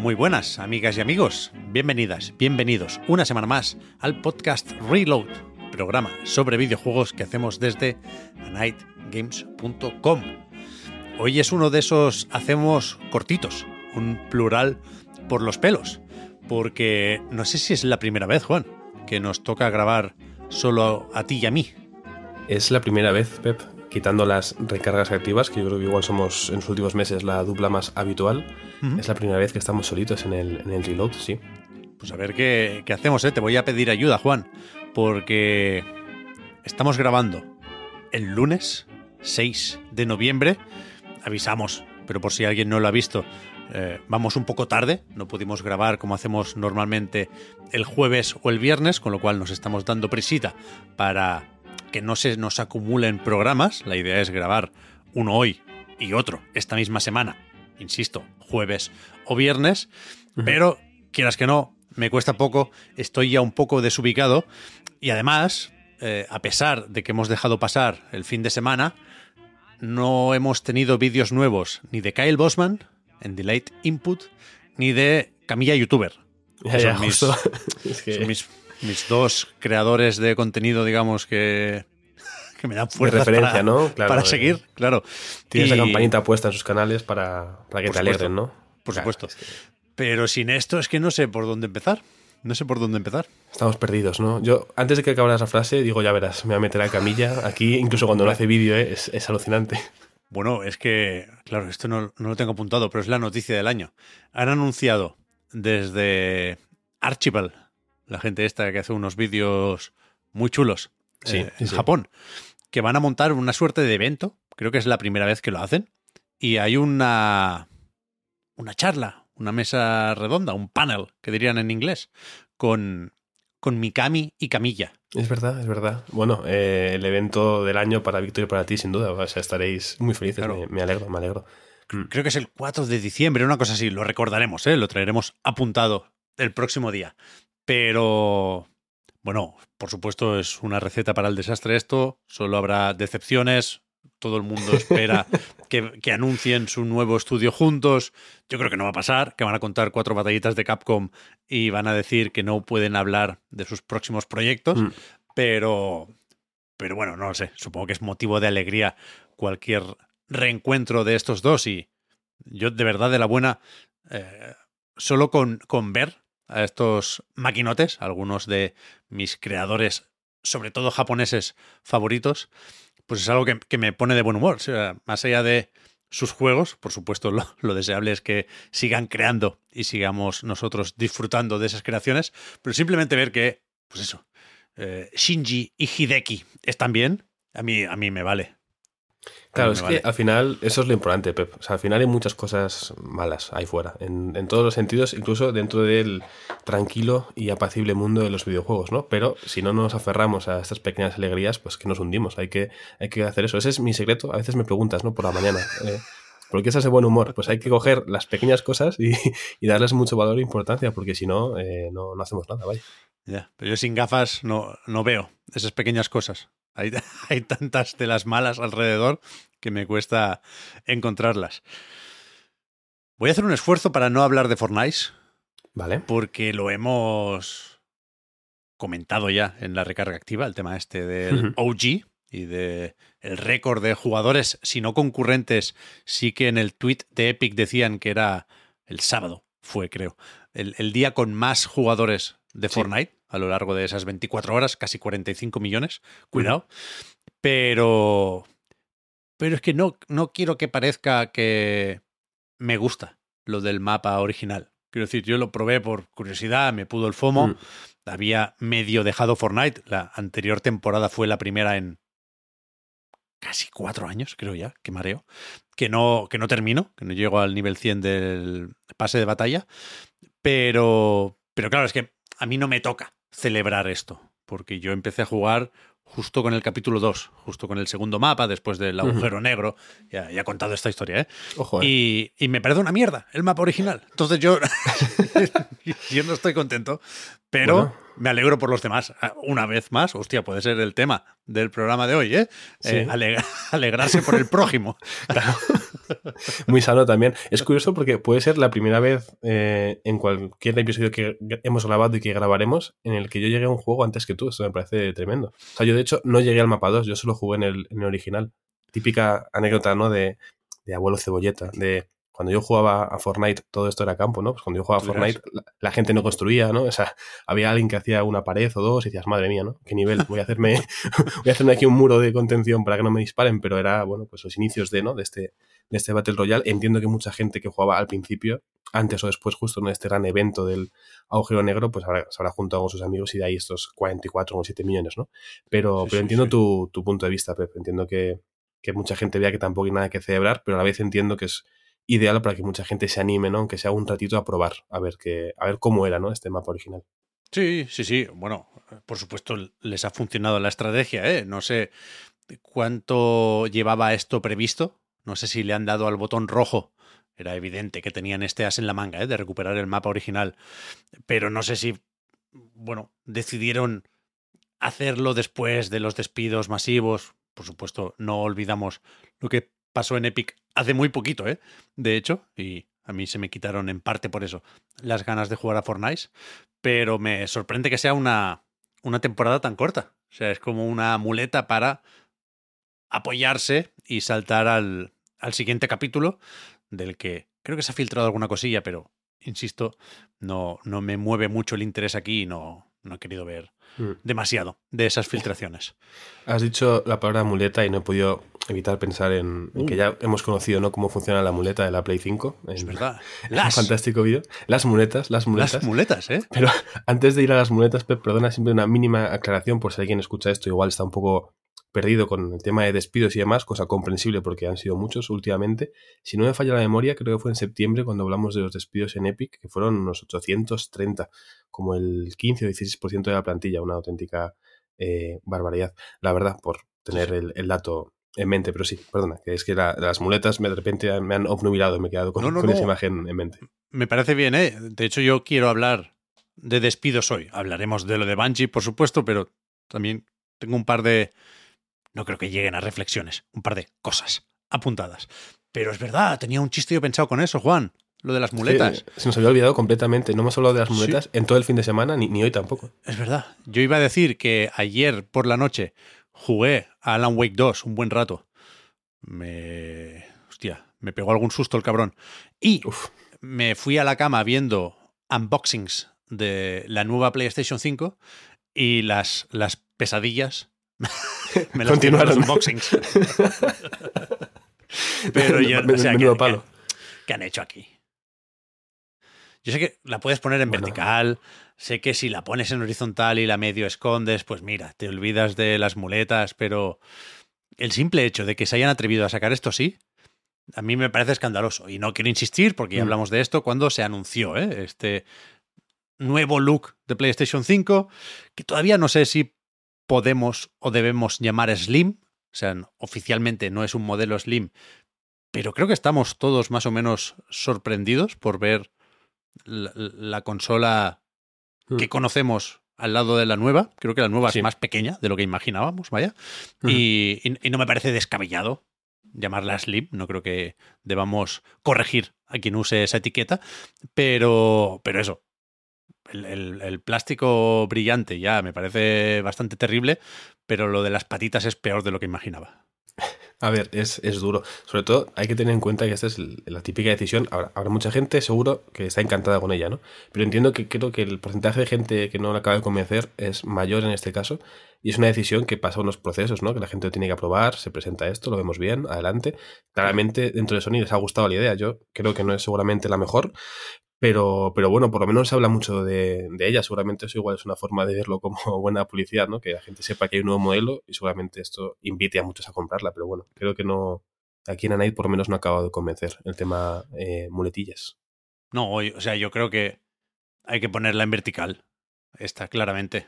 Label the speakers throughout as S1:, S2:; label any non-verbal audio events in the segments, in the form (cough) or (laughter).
S1: Muy buenas, amigas y amigos. Bienvenidas, bienvenidos una semana más al podcast Reload, programa sobre videojuegos que hacemos desde nightgames.com. Hoy es uno de esos hacemos cortitos, un plural por los pelos, porque no sé si es la primera vez, Juan, que nos toca grabar solo a ti y a mí.
S2: Es la primera vez, Pep, quitando las recargas activas, que yo creo que igual somos en los últimos meses la dupla más habitual. Es la primera vez que estamos solitos en el, en el reload, sí.
S1: Pues a ver qué, qué hacemos, ¿eh? Te voy a pedir ayuda, Juan, porque estamos grabando el lunes 6 de noviembre. Avisamos, pero por si alguien no lo ha visto, eh, vamos un poco tarde, no pudimos grabar como hacemos normalmente el jueves o el viernes, con lo cual nos estamos dando prisita para que no se nos acumulen programas. La idea es grabar uno hoy y otro esta misma semana, insisto, jueves o viernes, pero quieras que no, me cuesta poco, estoy ya un poco desubicado y además, eh, a pesar de que hemos dejado pasar el fin de semana, no hemos tenido vídeos nuevos ni de Kyle Bosman en Delayed Input, ni de Camilla YouTuber.
S2: Ya,
S1: que
S2: ya,
S1: son mis, (laughs) son dos creadores de contenido, digamos, que, que me dan
S2: de
S1: fuerza
S2: referencia,
S1: para,
S2: ¿no? Claro,
S1: para seguir, claro.
S2: Tienes
S1: Y-
S2: la campanita puesta en sus canales para, para que te alerten, ¿no?
S1: Por
S2: Claro,
S1: supuesto.
S2: es que
S1: Pero sin esto es que no sé por dónde empezar. No sé por dónde empezar.
S2: estamos perdidos, ¿no? Yo, antes de que acabaras la frase, digo, ya verás, me voy a meter a camilla. Aquí, incluso cuando no hace vídeo, ¿eh? es, es alucinante.
S1: Bueno, es que, claro, esto no, no lo tengo apuntado, pero es la noticia del año. Han anunciado desde Archibald, la gente esta que hace unos vídeos muy chulos
S2: Sí,
S1: eh, en
S2: sí.
S1: Japón, que van a montar una suerte de evento. Creo que es la primera vez que lo hacen. Y hay una, una charla, una mesa redonda, un panel, que dirían en inglés, con, con Mikami y Camilla.
S2: Es verdad, es verdad. Bueno, eh, el evento del año para Víctor y para ti, sin duda. O sea, estaréis muy felices.
S1: Claro.
S2: Me, me alegro, me alegro. Mm.
S1: Creo que es el 4 de diciembre, una cosa así. Lo recordaremos, ¿eh? lo traeremos apuntado el próximo día. Pero, bueno, por supuesto es una receta para el desastre esto. Solo habrá decepciones. Todo el mundo espera (laughs) que, que anuncien su nuevo estudio juntos. Yo creo que no va a pasar, que van a contar cuatro batallitas de Capcom y van a decir que no pueden hablar de sus próximos proyectos.
S2: Mm.
S1: Pero, pero bueno, no lo sé. Supongo que es motivo de alegría cualquier reencuentro de estos dos y yo de verdad de la buena, eh, solo con, con ver a estos maquinotes, algunos de mis creadores, sobre todo japoneses favoritos, pues es algo que, que me pone de buen humor. Más allá de sus juegos, por supuesto lo, (laughs) lo deseable es que sigan creando y sigamos nosotros disfrutando de esas creaciones, pero simplemente ver que, pues eso, eh, Shinji y Hideki están bien, a mí, a mí me vale.
S2: Claro, es
S1: vale.
S2: que al final eso es lo importante, Pep. O sea, al final hay muchas cosas malas ahí fuera, en, en todos los sentidos, incluso dentro del tranquilo y apacible mundo de los videojuegos, ¿no? Pero si no nos aferramos a estas pequeñas alegrías, pues que nos hundimos. Hay que, hay que hacer eso. Ese es mi secreto. A veces me preguntas, ¿no? Por la mañana. eh, ¿Por qué estás de buen humor? Pues hay que coger las pequeñas cosas y, y darles mucho valor e importancia, porque si no, eh, no, no hacemos nada, vaya.
S1: Ya, pero yo sin gafas no, no veo esas pequeñas cosas. Hay, (laughs) hay tantas de las malas alrededor que me cuesta encontrarlas. Voy a hacer un esfuerzo para no hablar de Fortnite,
S2: ¿Vale?
S1: porque lo hemos comentado ya en la recarga activa, el tema este del. OG y de el récord de jugadores, si no concurrentes, sí que en el tweet de Epic decían que era el sábado, fue creo, el, el día con más jugadores de
S2: Sí.
S1: Fortnite a lo largo de esas 24 horas, casi 45 millones, cuidado, pero pero es que no, no quiero que parezca que me gusta lo del mapa original. Quiero decir, yo lo probé por curiosidad, me pudo el FOMO,
S2: Mm.
S1: había medio dejado Fortnite. La anterior temporada fue la primera en casi cuatro años, creo ya, que mareo, que no, que no termino, que no llego al nivel 100 del pase de batalla, pero, pero claro, es que a mí no me toca celebrar esto, porque yo empecé a jugar justo con el capítulo 2, justo con el segundo mapa, después del agujero negro. Ya, ya, he contado esta historia, ¿eh?
S2: Ojo, ¿eh?
S1: Y, y, me parece una mierda el mapa original. Entonces yo, (laughs) yo no estoy contento, pero bueno. me alegro por los demás. Ah, una vez más, hostia, puede ser el tema del programa de hoy, ¿eh?
S2: Sí.
S1: eh aleg (laughs) alegrarse por el prójimo. (laughs)
S2: Claro. Muy sano también. Es curioso porque puede ser la primera vez eh, en cualquier episodio que hemos grabado y que grabaremos en el que yo llegué a un juego antes que tú. Esto me parece tremendo. O sea, yo de hecho no llegué al mapa 2, yo solo jugué en el, en el original. Típica anécdota, ¿no? De, de abuelo cebolleta, de cuando yo jugaba a Fortnite, todo esto era campo, ¿no? Pues cuando yo jugaba a Fortnite, la, la, gente no construía, ¿no? O sea, había alguien que hacía una pared o dos y decías, madre mía, ¿no? ¿Qué nivel? Voy a hacerme, (laughs) voy a hacerme aquí un muro de contención para que no me disparen, pero era, bueno, pues los inicios de, ¿no? De este, de este Battle Royale. Entiendo que mucha gente que jugaba al principio, antes o después, justo en este gran evento del agujero negro, pues habrá, se habrá juntado con sus amigos y de ahí estos 44 o 7 millones, ¿no? Pero,
S1: Sí,
S2: pero
S1: sí,
S2: entiendo
S1: sí.
S2: Tu, tu punto de vista, Pep. Entiendo que, que mucha gente vea que tampoco hay nada que celebrar, pero a la vez entiendo que es ideal para que mucha gente se anime, ¿no? Aunque sea un ratito a probar, a ver que, a ver cómo era, ¿no? Este mapa original.
S1: Sí, sí, sí. Bueno, por supuesto les ha funcionado la estrategia, ¿eh? No sé cuánto llevaba esto previsto. No sé si le han dado al botón rojo. Era evidente que tenían este as en la manga, ¿eh? De recuperar el mapa original. Pero no sé si, bueno, decidieron hacerlo después de los despidos masivos. Por supuesto, no olvidamos lo que pasó en Epic hace muy poquito, ¿eh? De hecho, y a mí se me quitaron en parte por eso las ganas de jugar a Fortnite, pero me sorprende que sea una, una temporada tan corta. O sea, es como una muleta para apoyarse y saltar al, al siguiente capítulo, del que creo que se ha filtrado alguna cosilla, pero insisto, no, no me mueve mucho el interés aquí y no, no he querido ver
S2: Mm.
S1: demasiado de esas filtraciones.
S2: Has dicho la palabra muleta y no he podido evitar pensar en, en que ya hemos conocido ¿no? cómo funciona la muleta de la Play 5. En,
S1: Es verdad.
S2: en un fantástico vídeo. Las muletas, las muletas.
S1: las muletas, ¿eh?
S2: Pero (laughs) antes de ir a las muletas, Pep, perdona, siempre una mínima aclaración por si alguien escucha esto, igual está un poco perdido con el tema de despidos y demás, cosa comprensible porque han sido muchos últimamente. Si no me falla la memoria, creo que fue en septiembre cuando hablamos de los despidos en Epic, que fueron unos 830, como el 15 o 16% de la plantilla, una auténtica eh, barbaridad. La verdad, por tener el, el, dato en mente, pero sí, perdona, que es que la, las muletas me, de repente me han obnubilado y me he quedado con,
S1: No, no,
S2: con
S1: no.
S2: esa imagen en mente.
S1: Me parece bien, ¿eh? De hecho, yo quiero hablar de despidos hoy. Hablaremos de lo de Bungie, por supuesto, pero también tengo un par de... No creo que lleguen a reflexiones, un par de cosas apuntadas. Pero es verdad, tenía un chiste yo pensado con eso, Juan. Lo de las muletas.
S2: Sí, se nos había olvidado completamente. No hemos hablado de las muletas
S1: Sí.
S2: en todo el fin de semana, ni, ni hoy tampoco.
S1: Es verdad. Yo iba a decir que ayer por la noche jugué a Alan Wake 2 un buen rato. Me. Hostia, me pegó algún susto el cabrón. Y
S2: Uf.
S1: me fui a la cama viendo unboxings de la nueva PlayStation 5 y las, las pesadillas (laughs) me las tienen los
S2: Continuaron.
S1: unboxings. (laughs) Pero yo, o sea, ¿qué,
S2: palo.
S1: qué- qué han hecho aquí? Yo sé que la puedes poner en
S2: Bueno.
S1: vertical, sé que si la pones en horizontal y la medio escondes, pues mira, te olvidas de las muletas, pero el simple hecho de que se hayan atrevido a sacar esto así, a mí me parece escandaloso. Y no quiero insistir, porque ya
S2: Mm.
S1: hablamos de esto cuando se anunció ¿eh? este nuevo look de PlayStation 5, que todavía no sé si podemos o debemos llamar Slim. O sea, oficialmente no es un modelo Slim, pero creo que estamos todos más o menos sorprendidos por ver la, la consola
S2: Mm.
S1: que conocemos al lado de la nueva. Creo que la nueva
S2: Sí.
S1: es más pequeña de lo que imaginábamos, vaya. Y- y no me parece descabellado llamarla Slim. No creo que debamos corregir a quien use esa etiqueta. Pero, pero eso. El, el- plástico brillante ya me parece bastante terrible, pero lo de las patitas es peor de lo que imaginaba.
S2: A ver, es, es duro. Sobre todo hay que tener en cuenta que esta es la típica decisión. Habrá, habrá mucha gente seguro que está encantada con ella, ¿no? Pero entiendo que creo que el porcentaje de gente que no la acaba de convencer es mayor en este caso. Y es una decisión que pasa unos procesos, ¿no? Que la gente lo tiene que aprobar, se presenta esto, lo vemos bien, adelante. Claramente dentro de Sony les ha gustado la idea. Yo creo que no es seguramente la mejor, Pero, pero bueno, por lo menos se habla mucho de, ella. Seguramente eso igual es una forma de verlo como (laughs) buena publicidad, ¿no? Que la gente sepa que hay un nuevo modelo y seguramente esto invite a muchos a comprarla. Pero bueno, creo que no. Aquí en Anaid por lo menos no ha acabado de convencer el tema eh, muletillas.
S1: No, o sea, yo creo que hay que ponerla en vertical. Está claramente.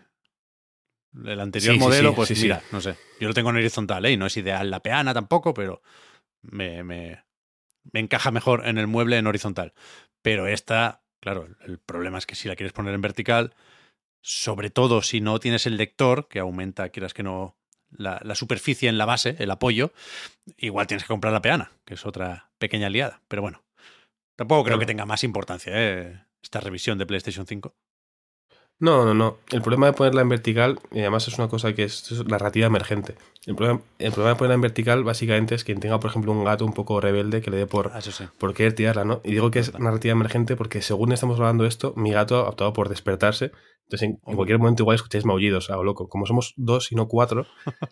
S1: El anterior modelo, pues mira, no sé. Yo lo tengo en horizontal, ¿eh? Y no es ideal la peana tampoco, pero me, me, me encaja mejor en el mueble en horizontal. Pero esta, claro, el problema es que si la quieres poner en vertical, sobre todo si no tienes el lector, que aumenta, quieras que no, la, la, superficie en la base, el apoyo, igual tienes que comprar la peana, que es otra pequeña aliada. Pero bueno, tampoco creo que tenga más importancia ¿eh? esta revisión de PlayStation 5.
S2: No, no, no. El problema de ponerla en vertical, y además es una cosa que es, narrativa emergente. El problema, el problema, de ponerla en vertical básicamente es quien tenga, por ejemplo, un gato un poco rebelde que le dé por,
S1: ah,
S2: por querer tirarla, ¿no? Y digo que es narrativa emergente porque según estamos hablando esto, mi gato ha optado por despertarse. Entonces, en, cualquier momento igual escucháis maullidos, a loco. Como somos dos y no cuatro,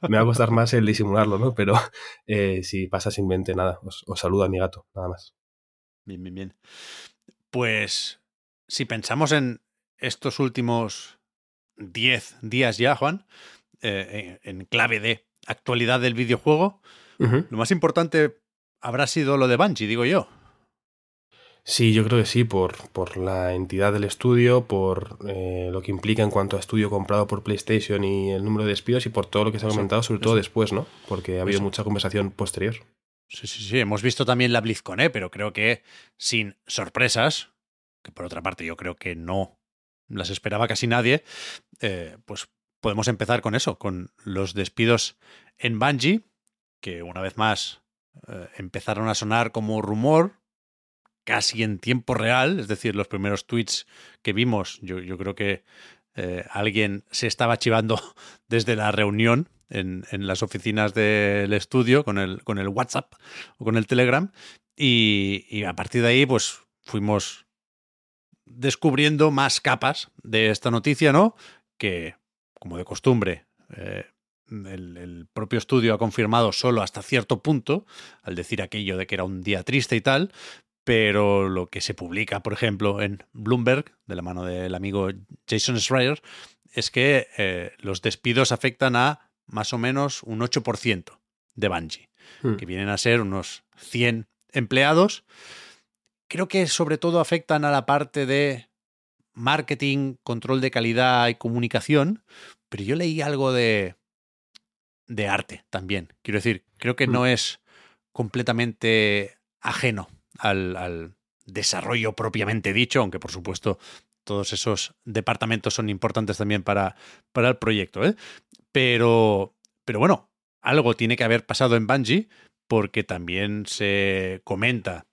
S2: me va a costar más el disimularlo, ¿no? Pero (laughs) eh, si pasa simplemente nada, os, os saludo a mi gato, nada más.
S1: Bien, bien, bien. Pues si pensamos en, estos últimos 10 días ya, Juan, eh, en clave de actualidad del videojuego, lo más importante habrá sido lo de Bungie, digo yo.
S2: Sí, yo creo que sí, por, por la entidad del estudio, por eh, lo que implica en cuanto a estudio comprado por PlayStation y el número de despidos y por todo lo que se ha comentado, sobre todo después, ¿no? Porque ha habido mucha conversación posterior.
S1: Sí, sí, sí, hemos visto también la BlizzCon, ¿eh? pero creo que sin sorpresas, que por otra parte yo creo que no las esperaba casi nadie, eh, pues podemos empezar con eso, con los despidos en Bungie, que una vez más eh, empezaron a sonar como rumor, casi en tiempo real, es decir, los primeros tweets que vimos, yo, yo creo que eh, alguien se estaba chivando (laughs) desde la reunión en, en, las oficinas del estudio con el, con el WhatsApp o con el Telegram, y, y a partir de ahí, pues fuimos descubriendo más capas de esta noticia, ¿no? Que, como de costumbre, eh, el, propio estudio ha confirmado solo hasta cierto punto, al decir aquello de que era un día triste y tal, pero lo que se publica, por ejemplo, en Bloomberg, de la mano del amigo Jason Schreier, es que eh, los despidos afectan a más o menos un 8% de Bungie, hmm. que vienen a ser unos 100 empleados creo que sobre todo afectan a la parte de marketing, control de calidad y comunicación, pero yo leí algo de, de arte también. Quiero decir, creo que no mm. es completamente ajeno al, al, desarrollo propiamente dicho, aunque por supuesto todos esos departamentos son importantes también para, para el proyecto. ¿eh? Pero, pero bueno, algo tiene que haber pasado en Bungie porque también se comenta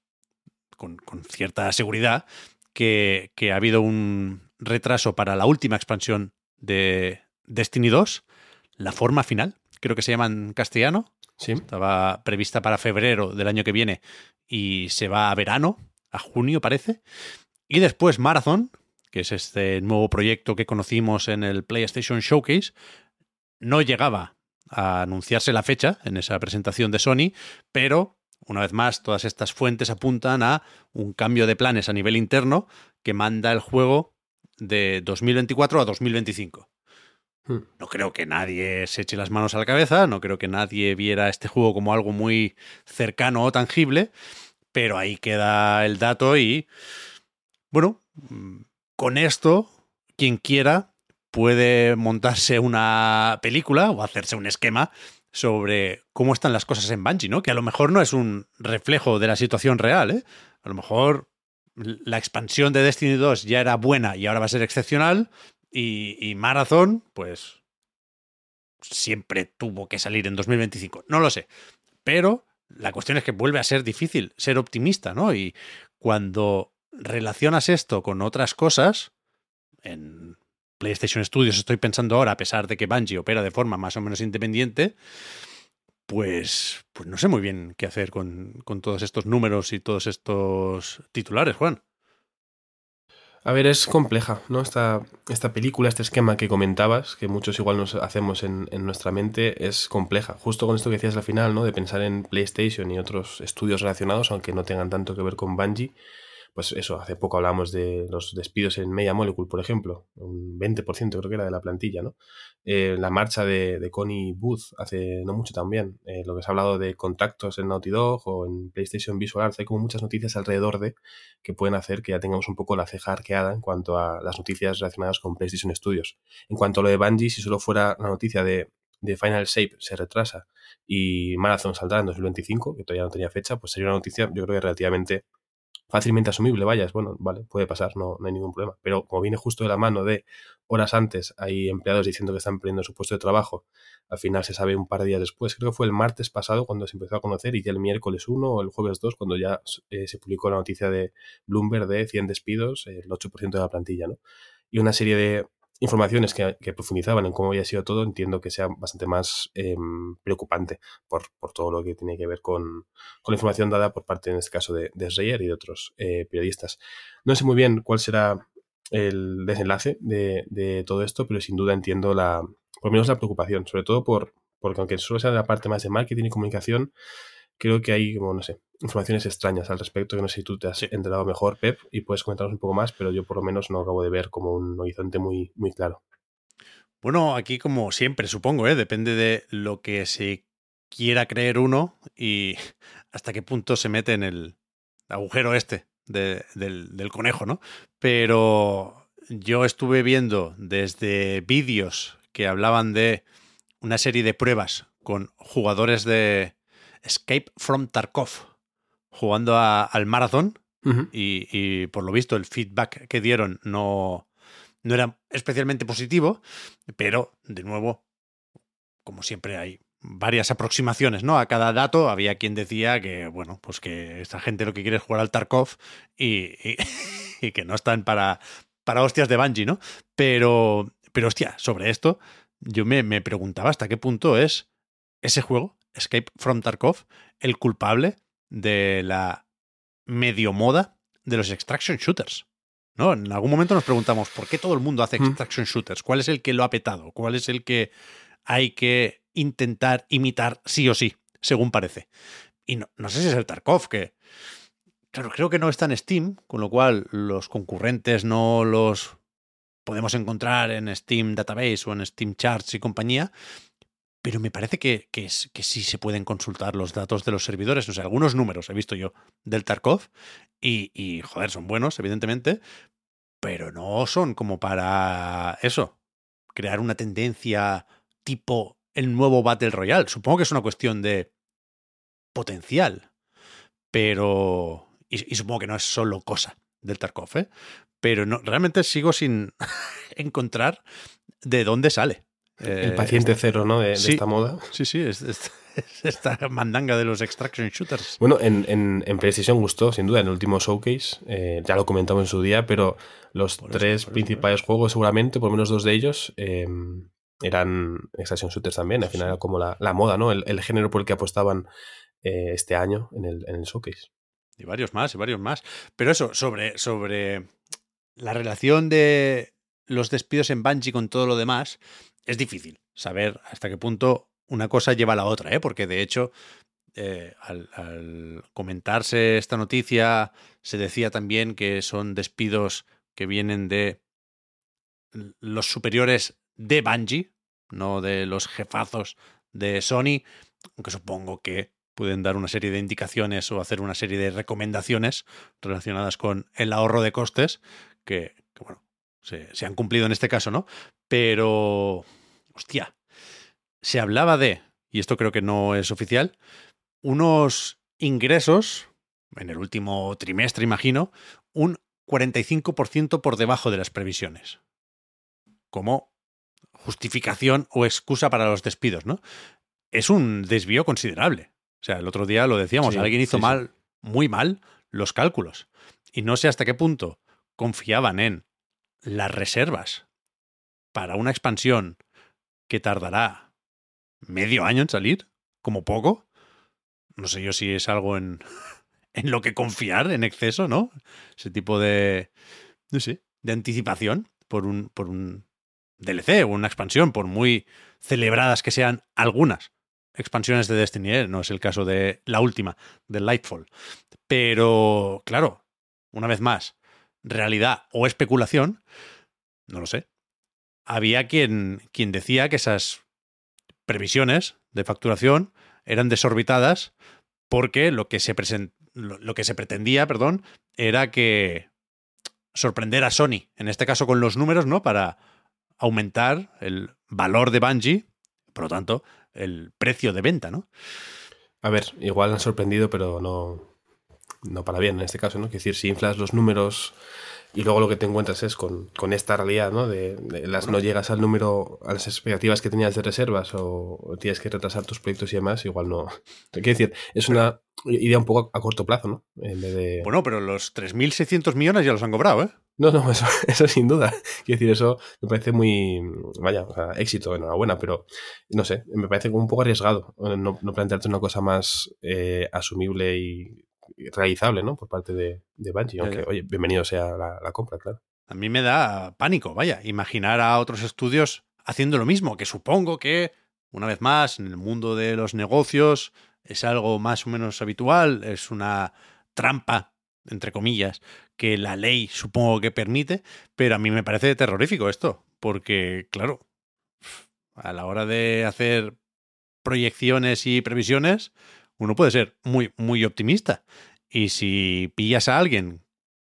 S1: con, cierta seguridad que, ha habido un retraso para la última expansión de Destiny 2, la forma final, creo que se llama en castellano.
S2: Sí.
S1: Estaba prevista para febrero del año que viene y se va a verano, a junio parece. Y después Marathon, que es este nuevo proyecto que conocimos en el PlayStation Showcase, no llegaba a anunciarse la fecha en esa presentación de Sony, pero una vez más, todas estas fuentes apuntan a un cambio de planes a nivel interno que manda el juego de 2024 a 2025. Hmm. No creo que nadie se eche las manos a la cabeza, no creo que nadie viera este juego como algo muy cercano o tangible, pero ahí queda el dato y, bueno, con esto, quien quiera puede montarse una película o hacerse un esquema sobre cómo están las cosas en Bungie, ¿no? Que a lo mejor no es un reflejo de la situación real, ¿eh? A lo mejor la expansión de Destiny 2 ya era buena y ahora va a ser excepcional y, Marathon, pues siempre tuvo que salir en 2025. No lo sé. Pero la cuestión es que vuelve a ser difícil ser optimista, ¿no? Y cuando relacionas esto con otras cosas, en PlayStation Studios estoy pensando ahora, a pesar de que Bungie opera de forma más o menos independiente, pues, pues no sé muy bien qué hacer con, todos estos números y todos estos titulares, Juan.
S2: A ver, es compleja, ¿no? Esta, esta película, este esquema que comentabas, que muchos igual nos hacemos en, en, nuestra mente, es compleja. Justo con esto que decías al final, ¿no? De pensar en PlayStation y otros estudios relacionados, aunque no tengan tanto que ver con Bungie, pues eso, hace poco hablamos de los despidos en Media Molecule, por ejemplo, un 20% creo que era de la plantilla, ¿no? Eh, la marcha de, de, Connie Booth hace no mucho también, eh, lo que se ha hablado de contactos en Naughty Dog o en PlayStation Visual Arts, hay como muchas noticias alrededor de que pueden hacer que ya tengamos un poco la ceja arqueada en cuanto a las noticias relacionadas con PlayStation Studios. En cuanto a lo de Bungie, si solo fuera la noticia de, de Final Shape se retrasa y Marathon saldrá en 2025, que todavía no tenía fecha, pues sería una noticia yo creo que relativamente fácilmente asumible, vayas, bueno, vale, puede pasar, no, no hay ningún problema. Pero como viene justo de la mano de horas antes, hay empleados diciendo que están perdiendo su puesto de trabajo, al final se sabe un par de días después, creo que fue el martes pasado cuando se empezó a conocer y ya el miércoles 1 o el jueves 2 cuando ya eh, se publicó la noticia de Bloomberg de 100 despidos, el 8% de la plantilla, ¿no? Y una serie de, informaciones que, profundizaban en cómo había sido todo, entiendo que sea bastante más em, preocupante por, todo lo que tiene que ver con, la información dada por parte, en este caso, de, de y de otros eh, periodistas. No sé muy bien cuál será el desenlace de, todo esto, pero sin duda entiendo la, por lo menos la preocupación, sobre todo por, porque aunque solo sea de la parte más de marketing y comunicación, creo que hay, como no sé, informaciones extrañas al respecto, que no sé si tú te has enterado mejor, Pep, y puedes comentarnos un poco más, pero yo por lo menos no acabo de ver como un horizonte muy, muy claro.
S1: Bueno, aquí como siempre, supongo, ¿eh? depende de lo que se quiera creer uno y (laughs) hasta qué punto se mete en el agujero este del, del conejo, ¿no? Pero yo estuve viendo desde vídeos que hablaban de una serie de pruebas con jugadores de, Escape from Tarkov, jugando al maratón. y, por lo visto el feedback que dieron no, no era especialmente positivo, pero de nuevo, como siempre hay varias aproximaciones, ¿no? A cada dato había quien decía que, bueno, pues que esta gente lo que quiere es jugar al Tarkov y, y, (laughs) que no están para, para hostias de Bungie, ¿no? Pero, pero hostia, sobre esto yo me, me preguntaba hasta qué punto es ese juego Escape from Tarkov, el culpable de la medio moda de los extraction shooters. ¿No? En algún momento nos preguntamos por qué todo el mundo hace extraction shooters, cuál es el que lo ha petado, cuál es el que hay que intentar imitar sí o sí, según parece. Y no, no sé si es el Tarkov, que claro, creo que no está en Steam, con lo cual los concurrentes no los podemos encontrar en Steam Database o en Steam Charts y compañía, pero me parece que, que, sí se pueden consultar los datos de los servidores. O sea, algunos números he visto yo del Tarkov y, y, joder, son buenos, evidentemente, pero no son como para eso, crear una tendencia tipo el nuevo Battle Royale. Supongo que es una cuestión de potencial, pero... Y, supongo que no es solo cosa del Tarkov, ¿eh? Pero no, realmente sigo sin (laughs) encontrar de dónde sale
S2: el eh, paciente cero, ¿no? De, esta moda.
S1: Sí, sí, (laughs) es, esta mandanga de los extraction shooters.
S2: Bueno, en, en, en PlayStation gustó, sin duda, en el último showcase. Eh, ya lo comentamos en su día, pero los tres principales juegos, seguramente, por lo menos dos de ellos, em, eran extraction shooters también. Al final era como la, moda, ¿no? El, género por el que apostaban eh, este año en el, en el showcase.
S1: Y varios más, y varios más. Pero eso, sobre, sobre la relación de los despidos en Bungie con todo lo demás, es difícil saber hasta qué punto una cosa lleva a la otra, ¿eh? porque de hecho, eh, al, comentarse esta noticia, se decía también que son despidos que vienen de los superiores de Bungie, no de los jefazos de Sony, aunque supongo que pueden dar una serie de indicaciones o hacer una serie de recomendaciones relacionadas con el ahorro de costes, que, bueno, se, se, han cumplido en este caso, ¿no? Pero hostia, se hablaba de, y esto creo que no es oficial, unos ingresos, en el último trimestre imagino, un 45% por debajo de las previsiones. Como justificación o excusa para los despidos, ¿no? Es un desvío considerable. O sea, el otro día lo decíamos, alguien hizo mal, muy mal, los cálculos. Y no sé hasta qué punto confiaban en las reservas para una expansión que tardará medio año en salir, como poco. No sé yo si es algo en, (laughs) en lo que confiar en exceso, ¿no? Ese tipo de, no sé, de anticipación por un, por un DLC o una expansión, por muy celebradas que sean algunas expansiones de Destiny, ¿eh? no es el caso de la última, de Lightfall. Pero, claro, una vez más, realidad o especulación, no lo sé. Había quien, quien decía que esas previsiones de facturación eran desorbitadas porque lo que se, lo que se pretendía, perdón, era que sorprender a Sony, en este caso con los números, ¿no? Para aumentar el valor de Bungie, por lo tanto, el precio de venta, ¿no?
S2: A ver, igual han sorprendido, pero no, no para bien en este caso, ¿no? Es decir, si inflas los números y luego lo que te encuentras es con, esta realidad, ¿no? De, las no llegas al número, a las expectativas que tenías de reservas o, tienes que retrasar tus proyectos y demás, igual no. (laughs) Quiero decir, es una idea un poco a, corto plazo, ¿no? En vez de...
S1: Bueno, pero los 3.600 millones ya los han cobrado, ¿eh?
S2: No, no, (laughs) eso, eso sin duda. Quiero decir, eso me parece muy, vaya, o sea, éxito, enhorabuena, pero no sé, me parece un poco arriesgado no, no plantearte una cosa más eh, asumible y realizable, ¿no? Por parte de, de Bungie, aunque, oye, bienvenido sea la, compra, claro.
S1: A mí me da pánico, vaya, imaginar a otros estudios haciendo lo mismo, que supongo que, una vez más, en el mundo de los negocios es algo más o menos habitual, es una trampa, entre comillas, que la ley supongo que permite, pero a mí me parece terrorífico esto, porque, claro, a la hora de hacer proyecciones y previsiones, uno puede ser muy, muy optimista. Y si pillas a alguien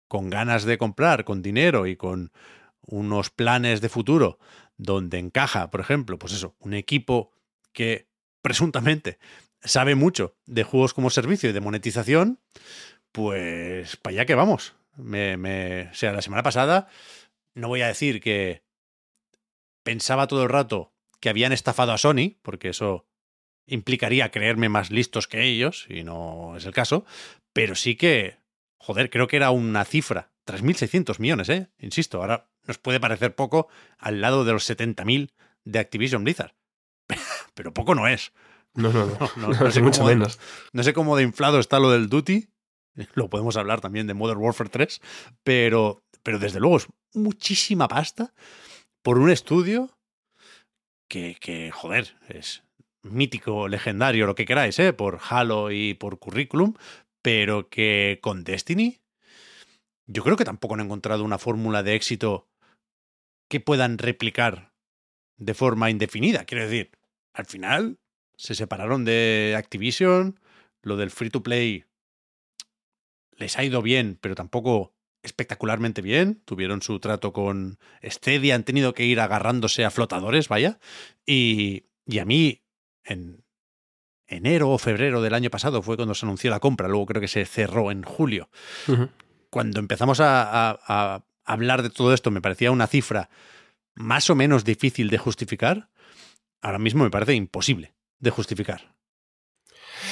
S1: con ganas de comprar, con dinero y con unos planes de futuro donde encaja, por ejemplo, pues eso, un equipo que presuntamente sabe mucho de juegos como servicio y de monetización, pues para allá que vamos. Me, me, o sea, la semana pasada no voy a decir que pensaba todo el rato que habían estafado a Sony, porque eso implicaría creerme más listos que ellos, y no es el caso, pero sí que, joder, creo que era una cifra, 3.600 millones, ¿eh? Insisto, ahora nos puede parecer poco al lado de los 70.000 de Activision Blizzard, (laughs) pero poco no es.
S2: No, no, no, (laughs) no, sé mucho menos.
S1: No sé cómo de inflado está lo del Duty, lo podemos hablar también de Modern Warfare 3, pero, pero desde luego es muchísima pasta por un estudio que, que joder, es mítico, legendario, lo que queráis, ¿eh? por Halo y por currículum, pero que con Destiny yo creo que tampoco han encontrado una fórmula de éxito que puedan replicar de forma indefinida. Quiero decir, al final se separaron de Activision, lo del free to play les ha ido bien, pero tampoco espectacularmente bien. Tuvieron su trato con Stadia, han tenido que ir agarrándose a flotadores, vaya. Y, y a mí en enero o febrero del año pasado fue cuando se anunció la compra, luego creo que se cerró en julio. Cuando empezamos a, hablar de todo esto me parecía una cifra más o menos difícil de justificar, ahora mismo me parece imposible de justificar.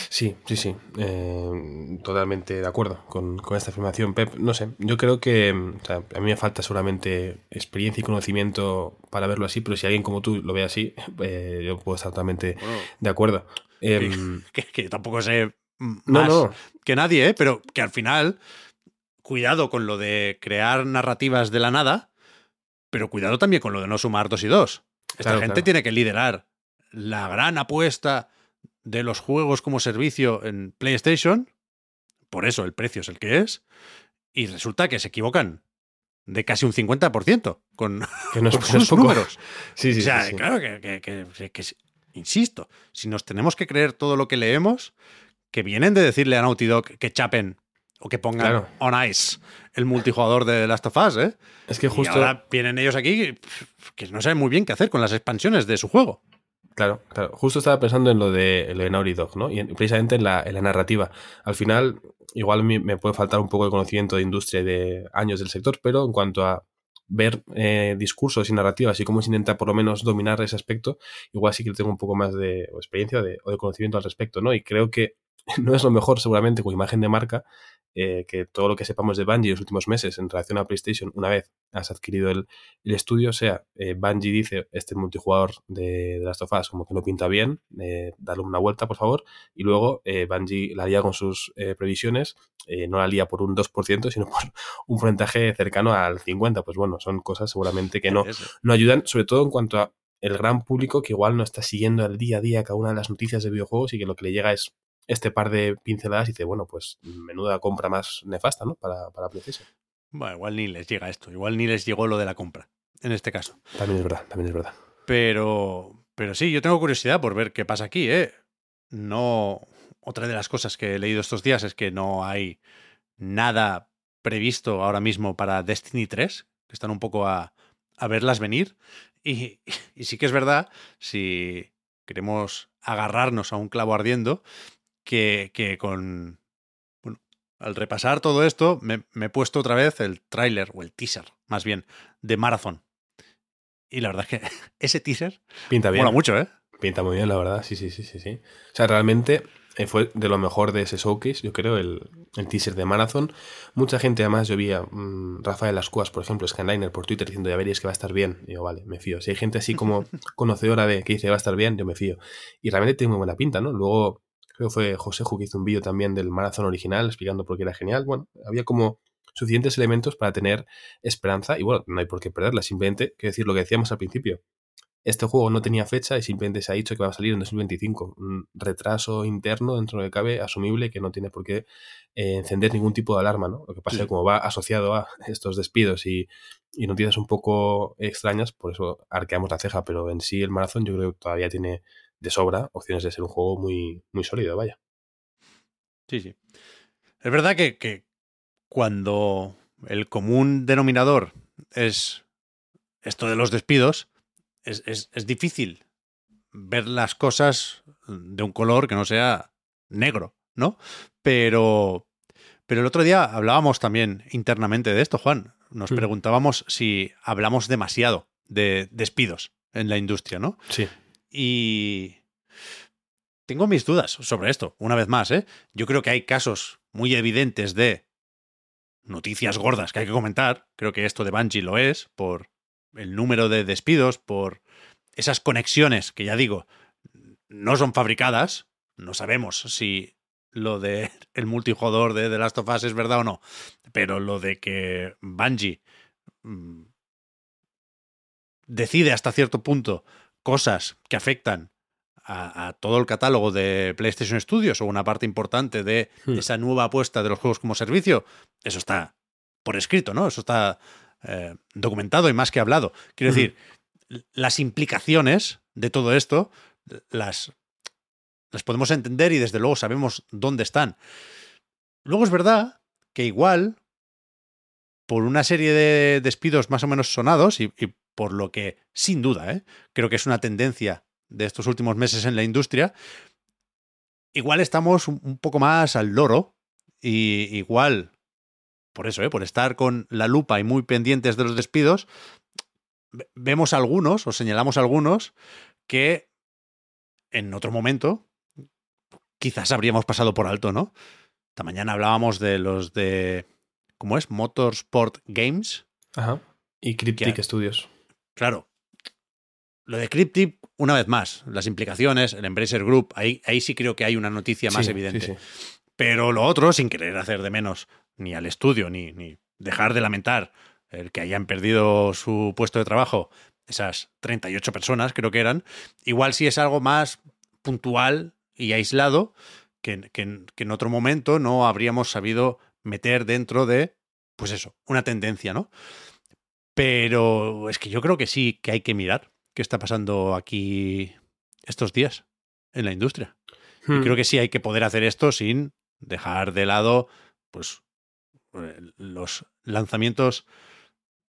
S2: Sí, sí, sí. Eh, totalmente de acuerdo con, esta afirmación, Pep. No sé, yo creo que a mí me falta seguramente experiencia y conocimiento para verlo así, pero si alguien como tú lo ve así, (laughs) eh, yo puedo estar totalmente de acuerdo.
S1: Em, (laughs) que, tampoco sé más que nadie, ¿eh? pero que al final, cuidado con lo de crear narrativas de la nada, pero cuidado también con lo de no sumar dos y dos. Esta gente tiene que liderar la gran apuesta de los juegos como servicio en PlayStation, por eso el precio es el que es, y resulta que se equivocan de casi un 50% con, (laughs)
S2: que no
S1: sus números. (laughs) Sí, sí, o sea, claro que, insisto, si nos tenemos que creer todo lo que leemos, que vienen de decirle a Naughty Dog que chapen o que pongan on ice el multijugador de Last of Us, ¿eh?
S2: Es que justo.
S1: ahora vienen ellos aquí que no saben muy bien qué hacer con las expansiones de su juego.
S2: Claro, claro. Justo estaba pensando en lo de, lo de Naughty Dog, ¿no? Y precisamente en la, en la, narrativa. Al final, igual me, puede faltar un poco de conocimiento de industria y de años del sector, pero en cuanto a ver eh, discursos y narrativas y cómo se intenta por lo menos dominar ese aspecto, igual sí que tengo un poco más de experiencia de, o de conocimiento al respecto, ¿no? Y creo que (laughs) no es lo mejor seguramente con imagen de marca eh, que todo lo que sepamos de Bungie en los últimos meses en relación a PlayStation, una vez has adquirido el, estudio, sea eh, Bungie dice este multijugador de, de Last of Us como que no pinta bien, eh, darle una vuelta por favor, y luego eh, Bungie la lía con sus previsiones, no la lía por un 2%, sino (laughs) por un porcentaje cercano al 50%. Pues bueno, son cosas seguramente que (laughs) no, no ayudan, sobre todo en cuanto a el gran público que igual no está siguiendo al día a día cada una de las noticias de videojuegos y que lo que le llega es este par de pinceladas y dice, bueno, pues menuda compra más nefasta, ¿no? Para, para PlayStation.
S1: Bueno, igual ni les llega esto, igual ni les llegó lo de la compra, en este caso.
S2: También es verdad, también es verdad.
S1: Pero, pero sí, yo tengo curiosidad por ver qué pasa aquí, ¿eh? No. Otra de las cosas que he leído estos días es que no hay nada previsto ahora mismo para Destiny 3, que están un poco a, a verlas venir. Y, y, sí que es verdad, si queremos agarrarnos a un clavo ardiendo, que, que con... Bueno, al repasar todo esto, me, me he puesto otra vez el tráiler, o el teaser, más bien, de Marathon. Y la verdad es que (laughs) ese teaser
S2: Pinta bien.
S1: mola mucho, ¿eh?
S2: Pinta muy bien, la verdad. Sí, sí, sí, sí, sí. O sea, realmente eh, fue de lo mejor de ese showcase, yo creo, el, el teaser de Marathon. Mucha gente, además, yo vi a mm, Rafael Lascuas, por ejemplo, Scanliner, por Twitter, diciendo, ya veréis que va a estar bien. Y yo, vale, me fío. Si hay gente así como (laughs) conocedora de que dice, va a estar bien, yo me fío. Y realmente tiene muy buena pinta, ¿no? Luego, creo que fue José Ju que hizo un vídeo también del Marathon original, explicando por qué era genial. Bueno, había como suficientes elementos para tener esperanza y bueno, no hay por qué perderla, simplemente, que decir lo que decíamos al principio, este juego no tenía fecha y simplemente se ha dicho que va a salir en 2025. Un retraso interno dentro de lo que cabe, asumible, que no tiene por qué eh, encender ningún tipo de alarma, ¿no? Lo que pasa es que como va asociado a (laughs) estos despidos y, y noticias un poco extrañas, por eso arqueamos la ceja, pero en sí el maratón yo creo que todavía tiene de sobra opciones de ser un juego muy, muy sólido, vaya.
S1: Sí, sí. Es verdad que, que cuando el común denominador es esto de los despidos, es, es- es difícil ver las cosas de un color que no sea negro, ¿no? Pero, pero el otro día hablábamos también internamente de esto, Juan. Nos
S2: Mm.
S1: preguntábamos si hablamos demasiado de despidos en la industria, ¿no?
S2: Sí.
S1: Y tengo mis dudas sobre esto, una vez más, ¿eh? Yo creo que hay casos muy evidentes de noticias gordas que hay que comentar. Creo que esto de Bungie lo es, por el número de despidos, por esas conexiones que ya digo, no son fabricadas. No sabemos si lo de (laughs) el multijugador de The Last of Us es verdad o no. Pero lo de que Bungie mm, decide hasta cierto punto cosas que afectan a, a todo el catálogo de PlayStation Studios o una parte importante de
S2: Hmm.
S1: esa nueva apuesta de los juegos como servicio, eso está por escrito, ¿no? Eso está eh, documentado y más que hablado. Quiero
S2: Ujú.
S1: decir, las implicaciones de todo esto las, las podemos entender y desde luego sabemos dónde están. Luego es verdad que igual, por una serie de despidos más o menos sonados y, y por lo que, sin duda, ¿eh? creo que es una tendencia de estos últimos meses en la industria, igual estamos un, poco más al loro y igual, por eso, ¿eh? por estar con la lupa y muy pendientes de los despidos, ve- vemos algunos o señalamos algunos que en otro momento quizás habríamos pasado por alto, ¿no? Esta mañana hablábamos de los de, ¿cómo es? Motorsport Games.
S2: Ajá. Y Cryptic
S1: Que-
S2: Studios.
S1: Claro. Lo de Cryptip, una vez más, las implicaciones, el Embracer Group, ahí, ahí sí creo que hay una noticia más
S2: Sí,
S1: evidente.
S2: sí, sí.
S1: Pero lo otro, sin querer hacer de menos ni al estudio, ni, ni dejar de lamentar el que hayan perdido su puesto de trabajo, esas 38 personas creo que eran, igual sí es algo más puntual y aislado que, que- que en otro momento no habríamos sabido meter dentro de, pues eso, una tendencia, ¿no? Pero es que yo creo que sí que hay que mirar qué está pasando aquí estos días en la industria. Y
S2: Hmm.
S1: creo que sí hay que poder hacer esto sin dejar de lado pues eh, los lanzamientos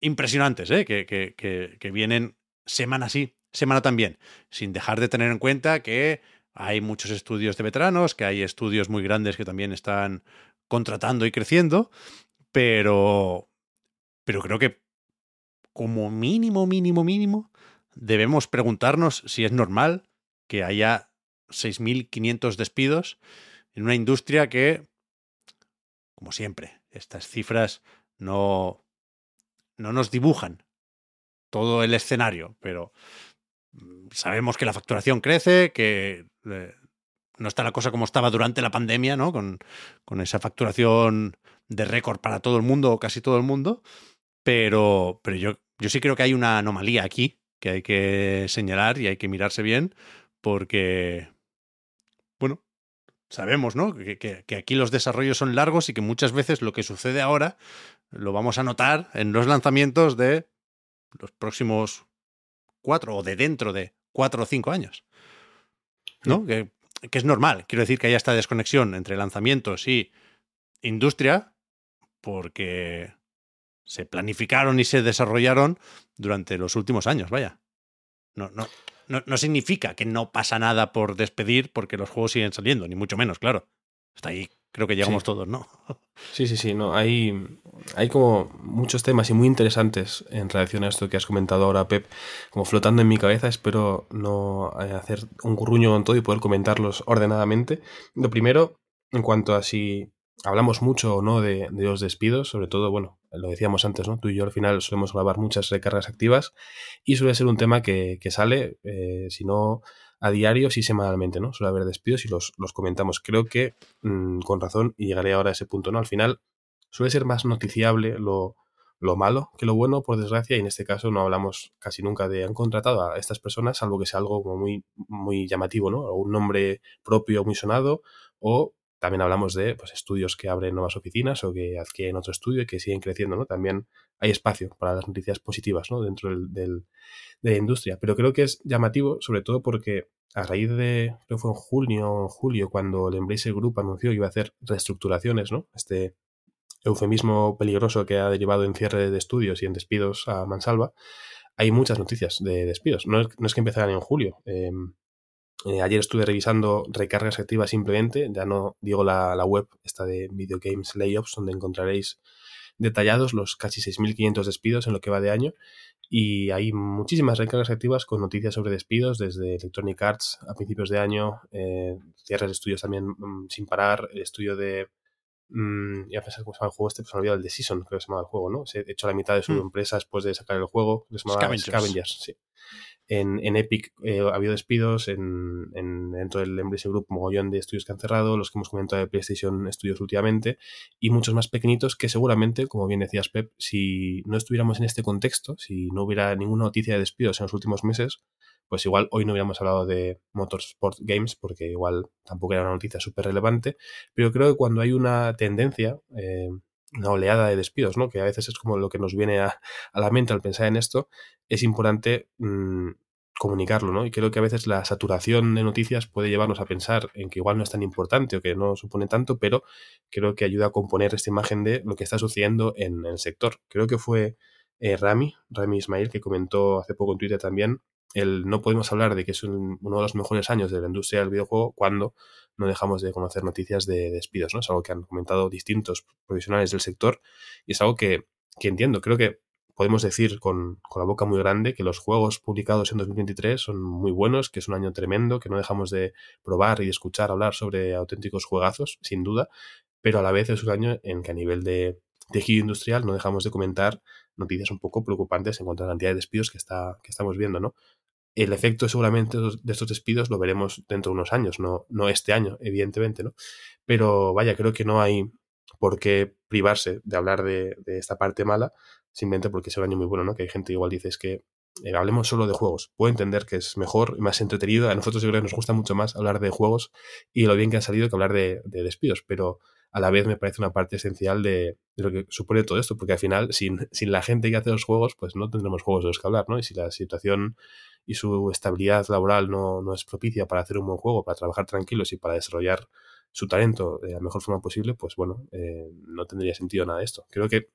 S1: impresionantes ¿eh? que, que- que- que vienen semana sí, semana también, sin dejar de tener en cuenta que hay muchos estudios de veteranos, que hay estudios muy grandes que también están contratando y creciendo, pero, pero creo que como mínimo, mínimo, mínimo, debemos preguntarnos si es normal que haya 6.500 despidos en una industria que, como siempre, estas cifras no, no nos dibujan todo el escenario, pero mm, sabemos que la facturación crece, que eh, no está la cosa como estaba durante la pandemia, ¿no? Con, con esa facturación de récord para todo el mundo o casi todo el mundo, pero, pero yo, yo sí creo que hay una anomalía aquí que hay que señalar y hay que mirarse bien porque, bueno, sabemos, ¿no? Que, que, aquí los desarrollos son largos y que muchas veces lo que sucede ahora lo vamos a notar en los lanzamientos de los próximos cuatro o de dentro de cuatro o cinco años. ¿No? Que, que es normal. Quiero decir que haya esta desconexión entre lanzamientos y industria, porque se planificaron y se desarrollaron durante los últimos años, vaya. No, no, no, significa que no pasa nada por despedir porque los juegos siguen saliendo, ni mucho menos, claro. Hasta ahí creo que llegamos todos, ¿no? (laughs)
S2: Sí, sí, sí. No, hay, hay como muchos temas y muy interesantes en relación a esto que has comentado ahora, Pep, como flotando en mi cabeza. Espero no eh, hacer un curruño con todo y poder comentarlos ordenadamente. Lo primero, en cuanto a si hablamos mucho o no de, los despidos, sobre todo, bueno, lo decíamos antes, ¿no? Tú y yo al final solemos grabar muchas recargas activas y suele ser un tema que, sale, eh, si no a diario, sí semanalmente, ¿no? Suele haber despidos y los, comentamos. Creo que mm, con razón, y llegaré ahora a ese punto, ¿no? Al final suele ser más noticiable lo, lo malo que lo bueno, por desgracia, y en este caso no hablamos casi nunca de han contratado a estas personas, salvo que sea algo como muy, muy llamativo, ¿no? Un nombre propio muy sonado, o también hablamos de pues, estudios que abren nuevas oficinas o que adquieren otro estudio y que siguen creciendo, ¿no? También hay espacio para las noticias positivas, ¿no? Dentro del, de la industria. Pero creo que es llamativo, sobre todo porque a raíz de, creo que fue en junio o julio, cuando el Embracer Group anunció que iba a hacer reestructuraciones, ¿no? Este eufemismo peligroso que ha derivado en cierre de estudios y en despidos a mansalva, hay muchas noticias de despidos. No es, no es que empezaran en julio. Em, eh, ayer estuve revisando recargas activas simplemente, ya no digo la, web, esta de Video Games Layoffs, donde encontraréis detallados los casi 6.500 despidos en lo que va de año. Y hay muchísimas recargas activas con noticias sobre despidos desde Electronic Arts a principios de año, eh, cierres de estudios también mm, sin parar, el estudio de... Mm, ya pensé cómo se llama el juego este, pues me olvidado el de Season, creo que se llama el juego, ¿no? Se ha hecho la mitad de su mm. empresa después de sacar el juego, se llama Scavengers sí. En, Epic eh, ha habido despidos, en, dentro del Embrace Group mogollón de estudios que han cerrado, los que hemos comentado de PlayStation Studios últimamente, y muchos más pequeñitos que seguramente, como bien decías Pep, si no estuviéramos en este contexto, si no hubiera ninguna noticia de despidos en los últimos meses, pues igual hoy no hubiéramos hablado de Motorsport Games, porque igual tampoco era una noticia súper relevante, pero creo que cuando hay una tendencia, eh, una oleada de despidos, ¿no? Que a veces es como lo que nos viene a, la mente al pensar en esto, es importante mm, comunicarlo, ¿no? Y creo que a veces la saturación de noticias puede llevarnos a pensar en que igual no es tan importante o que no supone tanto, pero creo que ayuda a componer esta imagen de lo que está sucediendo en el sector. Creo que fue eh, Rami, Rami Ismail, que comentó hace poco en Twitter también, el no podemos hablar de que es uno de los mejores años de la industria del videojuego cuando no dejamos de conocer noticias de despidos, ¿no? Es algo que han comentado distintos profesionales del sector y es algo que, que entiendo. Creo que podemos decir con, con, la boca muy grande que los juegos publicados en 2023 son muy buenos, que es un año tremendo, que no dejamos de probar y escuchar hablar sobre auténticos juegazos, sin duda, pero a la vez es un año en que a nivel de tejido industrial no dejamos de comentar noticias un poco preocupantes en cuanto a la cantidad de despidos que, está, que estamos viendo, ¿no? El efecto seguramente de estos despidos lo veremos dentro de unos años, no, no este año, evidentemente, ¿no? Pero vaya, creo que no hay por qué privarse de hablar de, esta parte mala, simplemente porque es un año muy bueno, ¿no? Que hay gente igual dice es que eh, hablemos solo de juegos. Puedo entender que es mejor y más entretenido. A nosotros yo que nos gusta mucho más hablar de juegos y lo bien que han salido que hablar de, de despidos, pero a la vez me parece una parte esencial de, lo que supone todo esto, porque al final, sin, sin, la gente que hace los juegos, pues no tendremos juegos de los que hablar, ¿no? Y si la situación y su estabilidad laboral no, no es propicia para hacer un buen juego, para trabajar tranquilos y para desarrollar su talento de la mejor forma posible, pues bueno, eh, no tendría sentido nada de esto. Creo que,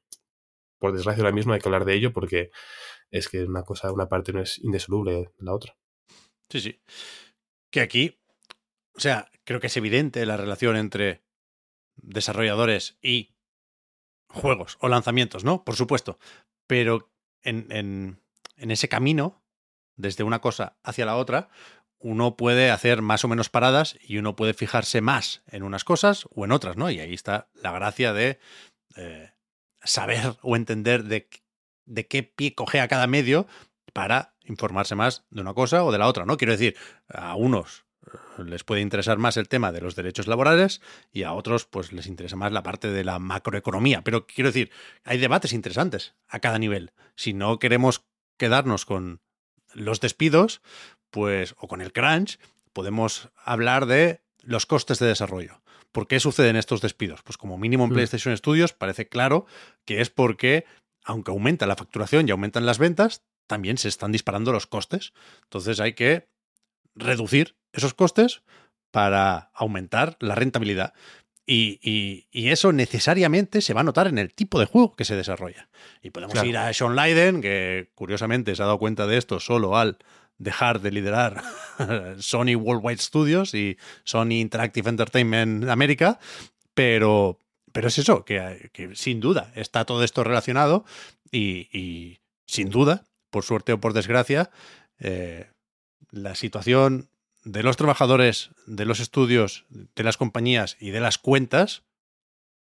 S2: por desgracia, ahora mismo hay que hablar de ello porque es que una cosa, una parte no es indisoluble de la otra.
S1: Sí, sí. Que aquí, o sea, creo que es evidente la relación entre desarrolladores y juegos o lanzamientos, ¿no? Por supuesto. Pero en, en, ese camino, desde una cosa hacia la otra, uno puede hacer más o menos paradas y uno puede fijarse más en unas cosas o en otras, ¿no? Y ahí está la gracia de eh, saber o entender de, de qué pie coge a cada medio para informarse más de una cosa o de la otra, ¿no? Quiero decir, a unos les puede interesar más el tema de los derechos laborales y a otros pues les interesa más la parte de la macroeconomía. Pero quiero decir, hay debates interesantes a cada nivel. Si no queremos quedarnos con los despidos, pues o con el crunch, podemos hablar de los costes de desarrollo. ¿Por qué suceden estos despidos? Pues como mínimo en
S2: Mm.
S1: PlayStation Studios parece claro que es porque, aunque aumenta la facturación y aumentan las ventas, también se están disparando los costes. Entonces hay que reducir esos costes para aumentar la rentabilidad. Y, y- y eso necesariamente se va a notar en el tipo de juego que se desarrolla. Y podemos
S2: Claro.
S1: ir a Sean Leiden, que curiosamente se ha dado cuenta de esto solo al dejar de liderar (laughs) Sony Worldwide Studios y Sony Interactive Entertainment América, pero, pero es eso, que, que sin duda está todo esto relacionado y, y sin duda, por suerte o por desgracia, eh, la situación de los trabajadores, de los estudios, de las compañías y de las cuentas,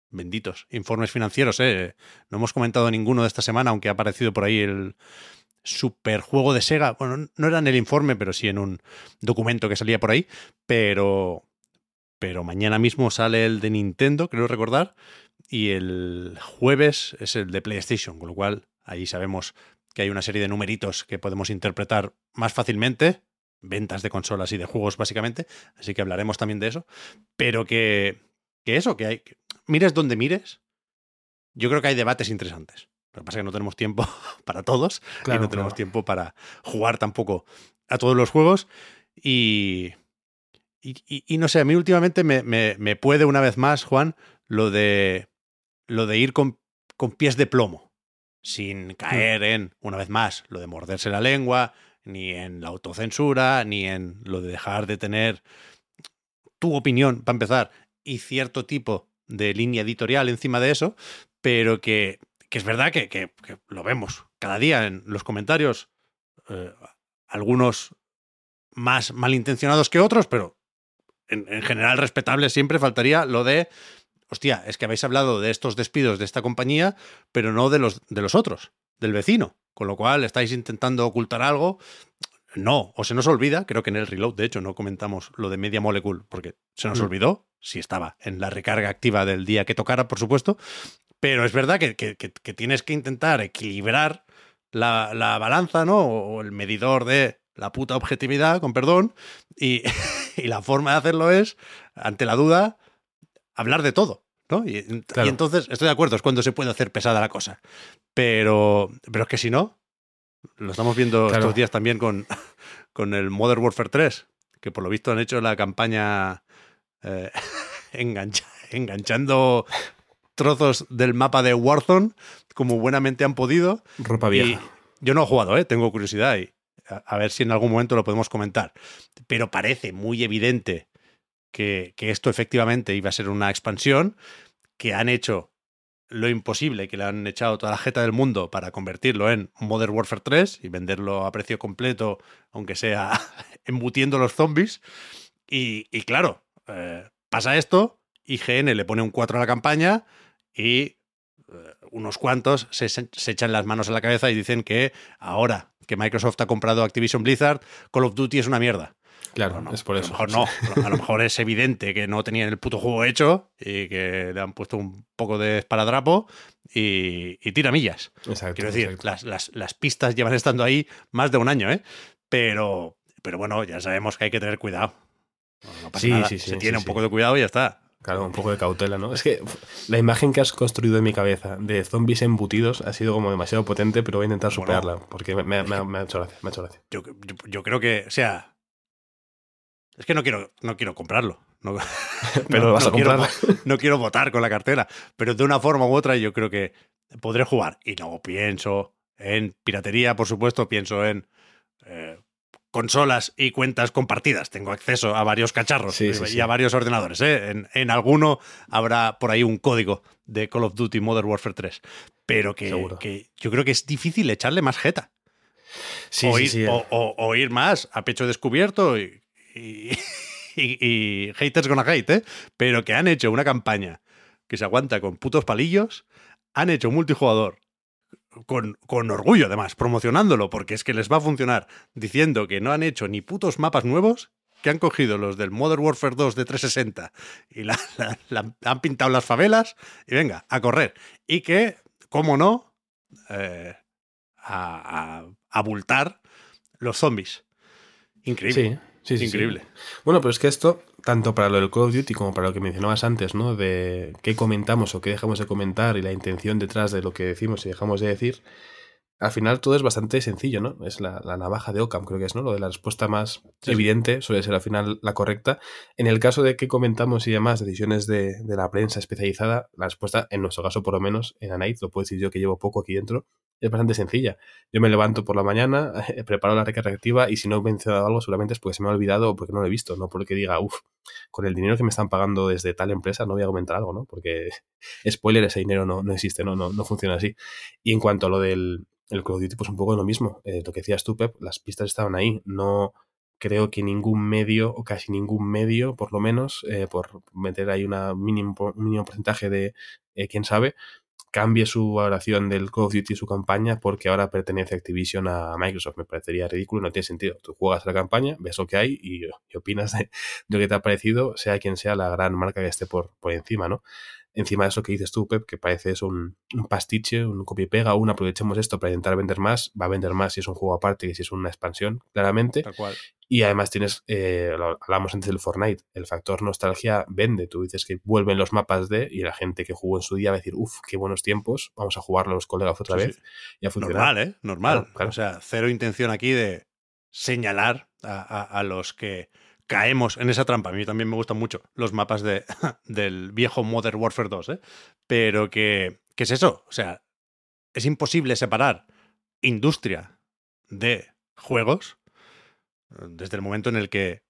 S1: benditos informes financieros, ¿eh? No hemos comentado ninguno de esta semana, aunque ha aparecido por ahí el superjuego de Sega. Bueno, no era en el informe, pero sí en un documento que salía por ahí. Pero, pero mañana mismo sale el de Nintendo, creo recordar, y el jueves es el de PlayStation, con lo cual ahí sabemos que hay una serie de numeritos que podemos interpretar más fácilmente, ventas de consolas y de juegos básicamente, así que hablaremos también de eso, pero que, que eso, que hay, que mires donde mires, yo creo que hay debates interesantes. Lo que pasa es que no tenemos tiempo (laughs) para todos y no tenemos
S2: claro.
S1: tiempo para jugar tampoco a todos los juegos y... Y, y- y no sé, a mí últimamente me, me- me puede una vez más, Juan, lo de, lo de ir con, con pies de plomo, sin caer en, una vez más, lo de morderse la lengua, ni en la autocensura, ni en lo de dejar de tener tu opinión, para empezar, y cierto tipo de línea editorial encima de eso, pero que, que es verdad que, que- que lo vemos cada día en los comentarios, eh, algunos más malintencionados que otros, pero en, en general respetables siempre faltaría lo de, hostia, es que habéis hablado de estos despidos de esta compañía, pero no de los, de los otros, del vecino, con lo cual estáis intentando ocultar algo. No, o se nos olvida, creo que en el reload, de hecho, no comentamos lo de Media Molecule, porque se nos
S2: Mm.
S1: olvidó, si estaba en la recarga activa del día que tocara, por supuesto, pero es verdad que, que- que- que tienes que intentar equilibrar la, la balanza, ¿no? O el medidor de la puta objetividad, con perdón, y, (laughs) y la forma de hacerlo es, ante la duda, hablar de todo, ¿no? Y, entonces, estoy de acuerdo, es cuando se puede hacer pesada la cosa. Pero, pero es que si no, lo estamos viendo
S2: Claro.
S1: estos días también con, (laughs) con el Modern Warfare 3, que por lo visto han hecho la campaña eh, (laughs) engancha- enganchando trozos del mapa de Warzone como buenamente han podido.
S2: Ropa
S1: Y
S2: vieja.
S1: yo no he jugado, ¿eh? tengo curiosidad y a, a ver si en algún momento lo podemos comentar. Pero parece muy evidente que, esto efectivamente iba a ser una expansión, que han hecho lo imposible, que le han echado toda la jeta del mundo para convertirlo en Modern Warfare 3 y venderlo a precio completo, aunque sea (laughs) embutiendo los zombies. Y, y claro, eh, pasa esto, IGN le pone un 4 a la campaña y eh, unos cuantos se, se echan las manos a la cabeza y dicen que ahora que Microsoft ha comprado Activision Blizzard, Call of Duty es una mierda.
S2: Claro,
S1: Bueno,
S2: es por
S1: a
S2: eso.
S1: lo mejor no. A lo mejor es evidente que no tenían el puto juego hecho y que le han puesto un poco de esparadrapo y, y tiramillas.
S2: Exacto.
S1: Quiero decir,
S2: exacto.
S1: las, las- las pistas llevan estando ahí más de un año, ¿eh? Pero, pero bueno, ya sabemos que hay que tener cuidado. No, no pasa
S2: Sí,
S1: nada.
S2: sí, sí,
S1: Se
S2: sí,
S1: tiene un
S2: sí.
S1: poco de cuidado y ya está.
S2: Claro, un poco de cautela, ¿no? Es que la imagen que has construido en mi cabeza de zombies embutidos ha sido como demasiado potente, pero voy a intentar
S1: Bueno.
S2: superarla, porque me, me- me- me ha hecho gracia, me ha hecho gracia.
S1: Yo, yo, yo creo que, o sea. Es que no quiero, no quiero comprarlo. No, (laughs)
S2: Pero
S1: no-
S2: vas
S1: no
S2: a
S1: quiero no quiero votar con la cartera. Pero de una forma u otra, yo creo que podré jugar. Y luego pienso en piratería, por supuesto, pienso en eh, consolas y cuentas compartidas. Tengo acceso a varios cacharros
S2: Sí,
S1: y
S2: sí.
S1: a varios ordenadores. ¿eh? En, en alguno habrá por ahí un código de Call of Duty Modern Warfare 3. Pero que, yo creo que es difícil echarle más jeta o, ir, o- o- o ir más a pecho descubierto y, (laughs) y, haters gonna hate, ¿eh? pero que han hecho una campaña que se aguanta con putos palillos, han hecho un multijugador con, con orgullo además, promocionándolo, porque es que les va a funcionar, diciendo que no han hecho ni putos mapas nuevos, que han cogido los del Modern Warfare 2 de 360 y (laughs) han pintado las favelas y venga, a correr. Y que, cómo no, eh, a, a abultar los zombies. Increíble.
S2: Sí,
S1: Sí, Increíble.
S2: Bueno, pero es que esto, tanto para lo del Call of Duty como para lo que mencionabas antes, ¿no? De qué comentamos o qué dejamos de comentar y la intención detrás de lo que decimos y dejamos de decir, al final todo es bastante sencillo, ¿no? Es la, navaja de Ockham, creo que es, ¿no? Lo de la respuesta más evidente suele ser al final la correcta. En el caso de que comentamos y demás decisiones de, la prensa especializada, la respuesta, en nuestro caso por lo menos, en Anite, lo puedo decir yo que llevo poco aquí dentro, es bastante sencilla. Yo me levanto por la mañana, (laughs) preparo la recarga activa y si no he mencionado algo solamente es porque se me ha olvidado o porque no lo he visto, no porque diga, uff, con el dinero que me están pagando desde tal empresa no voy a comentar algo, ¿no? Porque, (laughs) spoiler, ese dinero no, no existe, ¿no? No, no funciona así. Y en cuanto a lo del el Call Duty, pues un poco lo mismo. Eh, lo que decías tú, Pep, las pistas estaban ahí. No creo que ningún medio, o casi ningún medio, por lo menos, eh, por meter ahí una mínimo, un mínimo porcentaje de eh, quién sabe, cambie su valoración del Call of Duty su campaña porque ahora pertenece Activision a Microsoft. Me parecería ridículo, no tiene sentido. Tú juegas la campaña, ves lo que hay y, opinas de, lo que te ha parecido, sea quien sea la gran marca que esté por, por encima, ¿no? Encima de eso que dices tú, Pep, que parece es un, pastiche, un copia y pega, un aprovechemos esto para intentar vender más, va a vender más si es un juego aparte que si es una expansión, claramente.
S1: Tal cual.
S2: Y además tienes, eh, hablamos antes del Fortnite, el factor nostalgia vende. Tú dices que vuelven los mapas de y la gente que jugó en su día va a decir, uff, qué buenos tiempos, vamos a jugarlo los colegas otra vez. Y a
S1: Normal, ¿eh? Normal. O sea, cero intención aquí de señalar a los que caemos en esa trampa. A mí también me gustan mucho los mapas de, (laughs) del viejo Modern Warfare 2, ¿eh? Pero que, ¿qué es eso? O sea, es imposible separar industria de juegos desde el momento en el que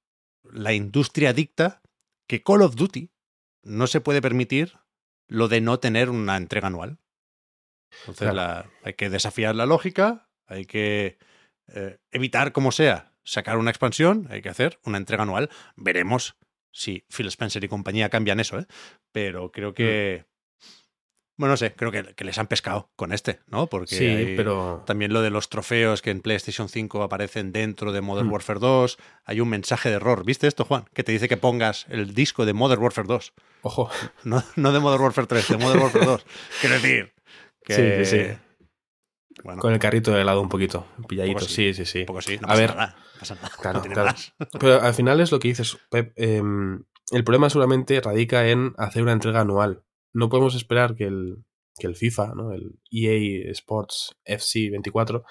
S1: la industria dicta que Call of Duty no se puede permitir lo de no tener una entrega anual. Entonces hay que desafiar la lógica, hay que eh, evitar como sea sacar una expansión, hay que hacer una entrega anual. Veremos si Phil Spencer y compañía cambian eso, ¿eh? Pero creo que. Bueno, no sé, creo que, les han pescado con este, ¿no? Porque
S2: sí, pero...
S1: también lo de los trofeos que en PlayStation 5 aparecen dentro de Modern mm. Warfare 2, hay un mensaje de error. ¿Viste esto, Juan? Que te dice que pongas el disco de Modern Warfare 2.
S2: Ojo. (laughs)
S1: No, no de Modern Warfare 3, de Modern Warfare 2. (laughs) Quiero decir que...
S2: Sí, sí, con el carrito de helado un poquito, pilladito, sí, sí, sí.
S1: Un poco sí, no a ver, nada, pasa nada. Claro, claro. (laughs)
S2: Pero al final es lo que dices, Pep. Em, el problema seguramente radica en hacer una entrega anual. No podemos esperar que el, que el FIFA, ¿no? el EA Sports FC 24,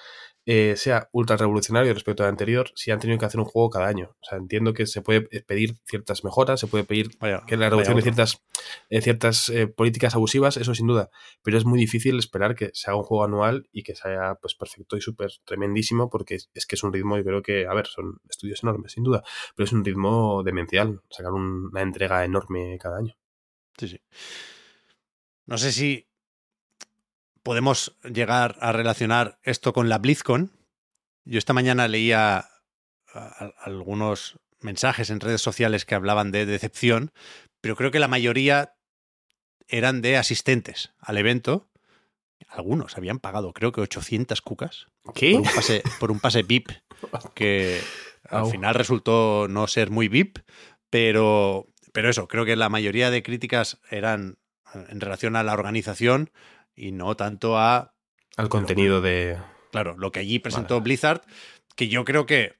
S2: eh, sea ultra revolucionario respecto al anterior si han tenido que hacer un juego cada año. O sea, entiendo que se puede pedir ciertas mejoras, se puede pedir que la revolución de ciertas, eh, ciertas eh, políticas abusivas, eso sin duda, pero es muy difícil esperar que se haga un juego anual y que sea pues perfecto y súper tremendísimo porque es, que es un ritmo, y creo que, a ver, son estudios enormes, sin duda, pero es un ritmo demencial, sacar una entrega enorme cada año.
S1: Sí, sí. No sé si podemos llegar a relacionar esto con la BlizzCon. Yo esta mañana leía algunos mensajes en redes sociales que hablaban de decepción, pero creo que la mayoría eran de asistentes al evento. Algunos habían pagado, creo que 800 cucas.
S2: ¿Qué?
S1: Por un pase, por un pase VIP, que al final resultó no ser muy VIP, pero, pero eso, creo que la mayoría de críticas eran en relación a la organización y no tanto a...
S2: Al contenido de...
S1: Claro, lo que allí presentó Blizzard, que yo creo que...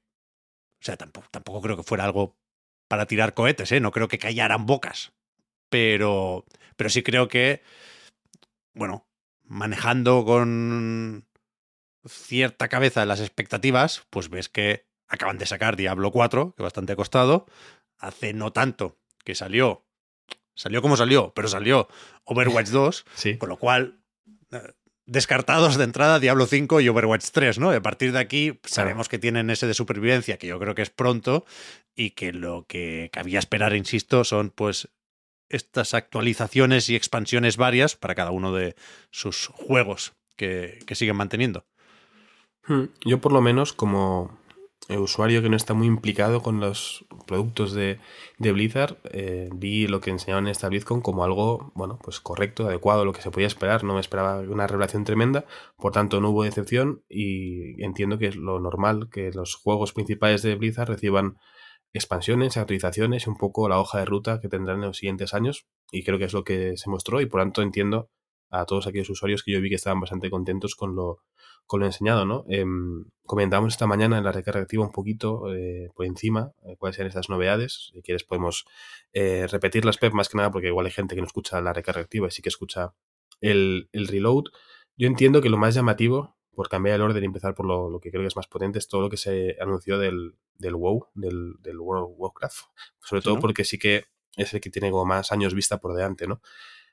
S1: O sea, tampoco, tampoco creo que fuera algo para tirar cohetes, ¿eh? No creo que callaran bocas. Pero, pero sí creo que, bueno, manejando con cierta cabeza las expectativas, pues ves que acaban de sacar Diablo 4, que bastante ha costado, hace no tanto que salió, salió como salió, pero salió Overwatch 2,
S2: sí.
S1: con lo cual descartados de entrada Diablo 5 y Overwatch 3, ¿no? a partir de aquí sabemos que tienen ese de supervivencia, que yo creo que es pronto, y que lo que cabía esperar, insisto, son pues estas actualizaciones y expansiones varias para cada uno de sus juegos que, que siguen manteniendo.
S2: Hmm. Yo por lo menos como usuario que no está muy implicado con los productos de, Blizzard, eh, vi lo que enseñaban en esta BlizzCon como algo, bueno, pues correcto, adecuado, lo que se podía esperar. No me esperaba una revelación tremenda, por tanto no hubo decepción y entiendo que es lo normal que los juegos principales de Blizzard reciban expansiones, actualizaciones y un poco la hoja de ruta que tendrán en los siguientes años y creo que es lo que se mostró y por tanto entiendo a todos aquellos usuarios que yo vi que estaban bastante contentos con lo, con lo enseñado, ¿no? Em, comentamos esta mañana en la recarga activa un poquito eh, por encima eh, cuáles sean estas novedades. Si quieres podemos eh, repetirlas, Pep, más que nada porque igual hay gente que no escucha la recarga activa y sí que escucha el, el reload. Yo entiendo que lo más llamativo, por cambiar el orden y empezar por lo, lo, que creo que es más potente, es todo lo que se anunció del, del WoW, del, del World of Warcraft. Sobre todo ¿no? porque sí que es el que tiene como más años vista por delante, ¿no?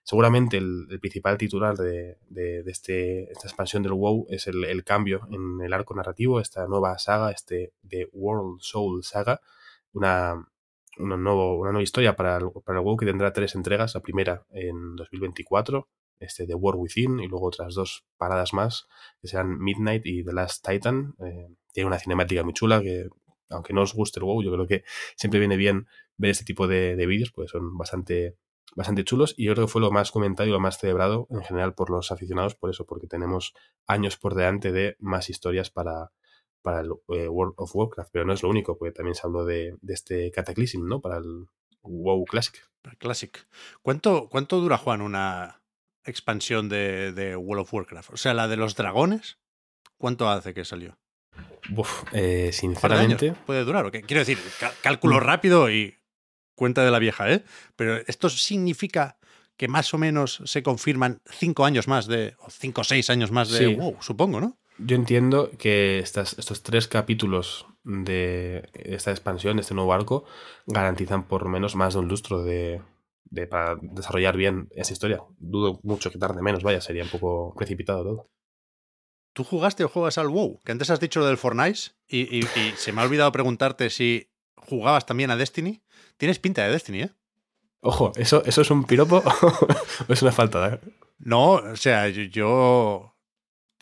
S2: Seguramente el, principal titular de, de, este, esta expansión del WoW es el, cambio en el arco narrativo, esta nueva saga, este The World Soul Saga, una, una, nuevo, una nueva historia para el, para el WoW que tendrá tres entregas, la primera en 2024, este The War Within, y luego otras dos paradas más, que serán Midnight y The Last Titan. Eh, tiene una cinemática muy chula que, aunque no os guste el WoW, yo creo que siempre viene bien ver este tipo de, de vídeos, pues son bastante bastante chulos y yo creo que fue lo más comentado y lo más celebrado en general por los aficionados por eso, porque tenemos años por delante de más historias para, para el eh, World of Warcraft, pero no es lo único, porque también se habló de, de este Cataclysm, ¿no? Para el WoW Classic.
S1: Classic. ¿Cuánto, cuánto dura, Juan, una expansión de, de World of Warcraft? O sea, la de los dragones, ¿cuánto hace que salió?
S2: Uf, eh, sinceramente.
S1: Puede durar. ¿o qué? Quiero decir, cálculo rápido y cuenta de la vieja, ¿eh? Pero esto significa que más o menos se confirman cinco años más de, o cinco o seis años más de
S2: Sí.
S1: WoW, supongo, ¿no?
S2: Yo entiendo que estas, estos tres capítulos de esta expansión, de este nuevo arco, garantizan por lo menos más de un lustro de, de- para desarrollar bien esa historia. Dudo mucho que tarde menos, vaya, sería un poco precipitado todo.
S1: ¿Tú jugaste o juegas al WoW? Que antes has dicho lo del Fortnite y, y- y se me ha olvidado preguntarte si jugabas también a Destiny. Tienes pinta de Destiny, ¿eh?
S2: Ojo, ¿eso, eso es un piropo (laughs) o es una falta? ¿eh?
S1: No, o sea, yo, yo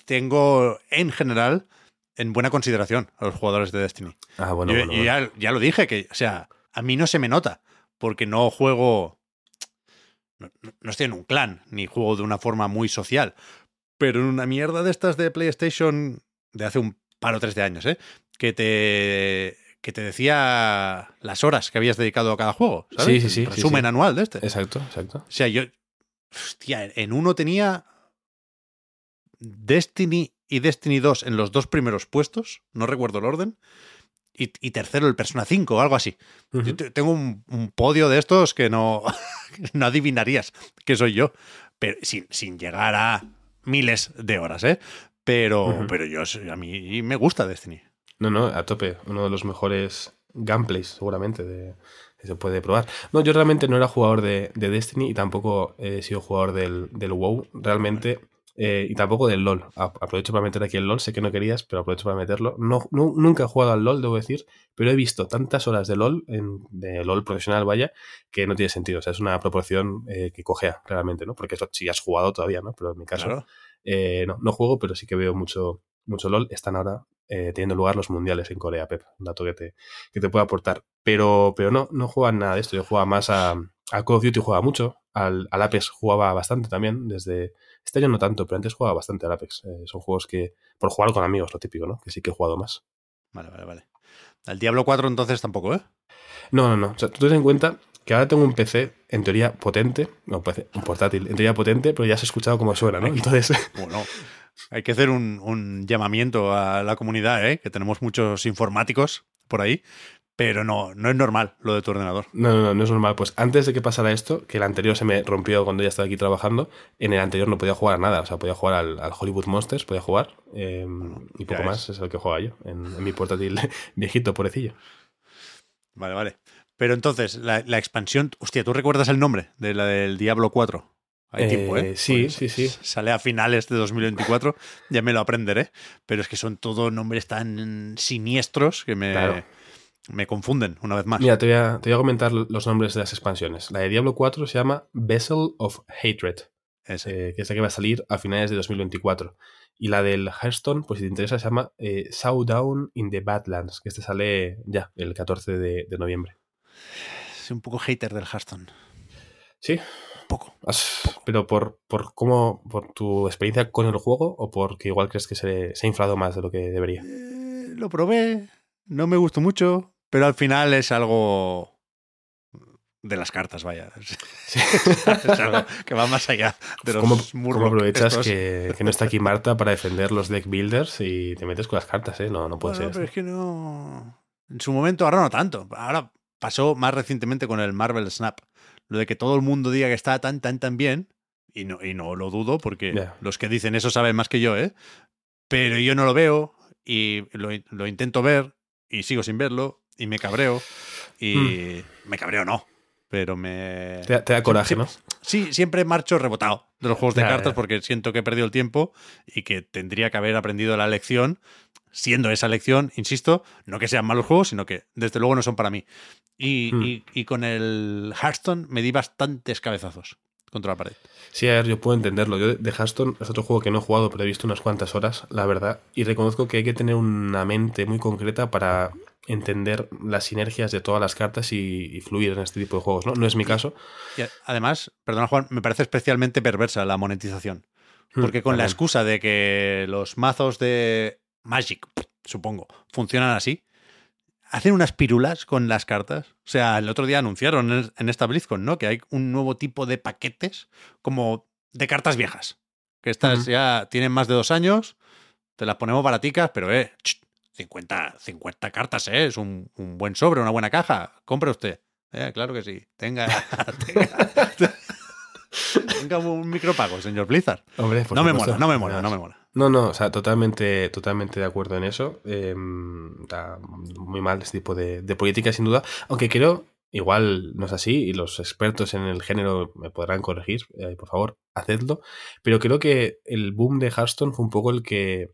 S1: tengo en general en buena consideración a los jugadores de Destiny.
S2: Ah, bueno,
S1: yo
S2: bueno,
S1: yo
S2: bueno.
S1: ya, ya lo dije, que, o sea, a mí no se me nota, porque no juego. No, no- no estoy en un clan, ni juego de una forma muy social. Pero en una mierda de estas de PlayStation de hace un par o tres de años, ¿eh? Que te. Que te decía las horas que habías dedicado a cada juego. ¿sabes?
S2: Sí, sí, sí,
S1: El Resumen
S2: sí.
S1: anual de este.
S2: Exacto, exacto.
S1: O sea, yo. Hostia, en uno tenía. Destiny y Destiny 2 en los dos primeros puestos. No recuerdo el orden. Y, y tercero el Persona 5 o algo así. Yo tengo un, un podio de estos que no, (laughs) no adivinarías que soy yo. Pero sin, sin llegar a miles de horas, ¿eh? Pero, pero yo, a mí me gusta Destiny.
S2: No, no, a tope. Uno de los mejores gameplays, seguramente, de, que se puede probar. No, yo realmente no era jugador de, de Destiny y tampoco he sido jugador del, del WoW. Realmente. eh, y tampoco del LOL. Aprovecho para meter aquí el LOL. Sé que no querías, pero aprovecho para meterlo. No, nu- nunca he jugado al LOL, debo decir, pero he visto tantas horas de LOL, en, de LOL profesional, vaya, que no tiene sentido. O sea, es una proporción eh, que cojea, claramente, ¿no? Porque eso sí has jugado todavía, ¿no? Pero en mi caso,
S1: Claro.
S2: eh, no, no juego, pero sí que veo mucho, mucho LOL. Están ahora eh, teniendo lugar los mundiales en Corea, Pep. Un dato que te, que te puedo aportar. Pero, pero no, no juegan nada de esto. Yo jugaba más a, a Call of Duty, jugaba mucho. Al, al Apex jugaba bastante también. Desde este año no tanto, pero antes jugaba bastante al Apex. Eh, son juegos que, por jugar con amigos, lo típico, ¿no? Que sí que he jugado más.
S1: Vale, vale, vale. Al Diablo 4 entonces tampoco, ¿eh?
S2: No, no, no. O sea, tú ten en cuenta que ahora tengo un PC en teoría potente, no, PC, un portátil en teoría potente, pero ya has escuchado cómo suena, ¿no? Entonces,
S1: Bueno, (laughs) hay que hacer un, un llamamiento a la comunidad, ¿eh? Que tenemos muchos informáticos por ahí. Pero no, no es normal lo de tu ordenador.
S2: No, no, no, no es normal. Pues antes de que pasara esto, que el anterior se me rompió cuando ya estaba aquí trabajando, en el anterior no podía jugar a nada. O sea, podía jugar al, al Hollywood Monsters, podía jugar. eh, y poco más es el que juega yo, en, en mi portátil (laughs) viejito, pobrecillo.
S1: Vale, vale. Pero entonces, la, la expansión. Hostia, ¿tú recuerdas el nombre de la del Diablo 4? Hay
S2: Eh,
S1: tiempo, ¿eh?
S2: sí,
S1: Porque
S2: sí, sí.
S1: Sale a finales de 2024, ya me lo aprenderé. Pero es que son todos nombres tan siniestros que me,
S2: Claro.
S1: me confunden una vez más.
S2: Mira, te voy, a, te voy a comentar los nombres de las expansiones. La de Diablo 4 se llama Vessel of Hatred, eh, que es la que va a salir a finales de 2024. Y la del Hearthstone, pues si te interesa, se llama eh, Showdown in the Badlands, que este sale ya el 14 de, de noviembre.
S1: Soy un poco hater del Hearthstone.
S2: Sí,
S1: Poco.
S2: Pero por, por cómo, por tu experiencia con el juego o porque igual crees que se, se ha inflado más de lo que debería.
S1: Eh, lo probé, no me gustó mucho, pero al final es algo de las cartas, vaya. (laughs) es algo que va más allá de los
S2: ¿Cómo, cómo aprovechas que no está aquí Marta para defender los deck builders y te metes con las cartas, ¿eh? No, no puede
S1: Bueno,
S2: ser.
S1: pero es que no. En su momento, ahora no tanto. Ahora pasó más recientemente con el Marvel Snap. Lo de que todo el mundo diga que está tan, tan, tan bien. Y no, y no lo dudo, porque los que dicen eso saben más que yo, ¿eh? Pero yo no lo veo y lo, lo intento ver y sigo sin verlo y me cabreo. Y me cabreo no. Pero me.
S2: Hmm. Te, da- te da coraje,
S1: Sí,
S2: ¿no?
S1: Sí, siempre marcho rebotado de los juegos de cartas porque siento que he perdido el tiempo y que tendría que haber aprendido la lección, siendo esa lección, insisto, no que sean malos juegos, sino que desde luego no son para mí. Y,
S2: Hmm.
S1: y- y con el Hearthstone me di bastantes cabezazos contra la pared.
S2: Sí, a ver, yo puedo entenderlo. Yo de- Hearthstone es otro juego que no he jugado, pero he visto unas cuantas horas, la verdad. Y reconozco que hay que tener una mente muy concreta para entender las sinergias de todas las cartas y, y fluir en este tipo de juegos, ¿no? No es mi caso.
S1: Y además, perdona Juan, me parece especialmente perversa la monetización. Porque con la excusa de que los mazos de Magic, supongo, funcionan así, hacen unas pirulas con las cartas. O sea, el otro día anunciaron en, esta BlizzCon, ¿no? Que hay un nuevo tipo de paquetes como de cartas viejas. Que estas ya tienen más de dos años, te las ponemos baraticas, pero eh, ch, 50, 50 cartas, ¿eh? Es un, un buen sobre, una buena caja. Compre usted. Eh, claro que sí. Tenga, (laughs) tenga, (laughs) tenga un micropago, señor Blizzard.
S2: Hombre,
S1: No me mola, no me mola, no me mola.
S2: No, no, o sea, totalmente, totalmente de acuerdo en eso. Eh, muy mal este tipo de, de política, sin duda. Aunque creo, igual no es así, y los expertos en el género me podrán corregir, eh, por favor, hacedlo. Pero creo que el boom de Hearthstone fue un poco el que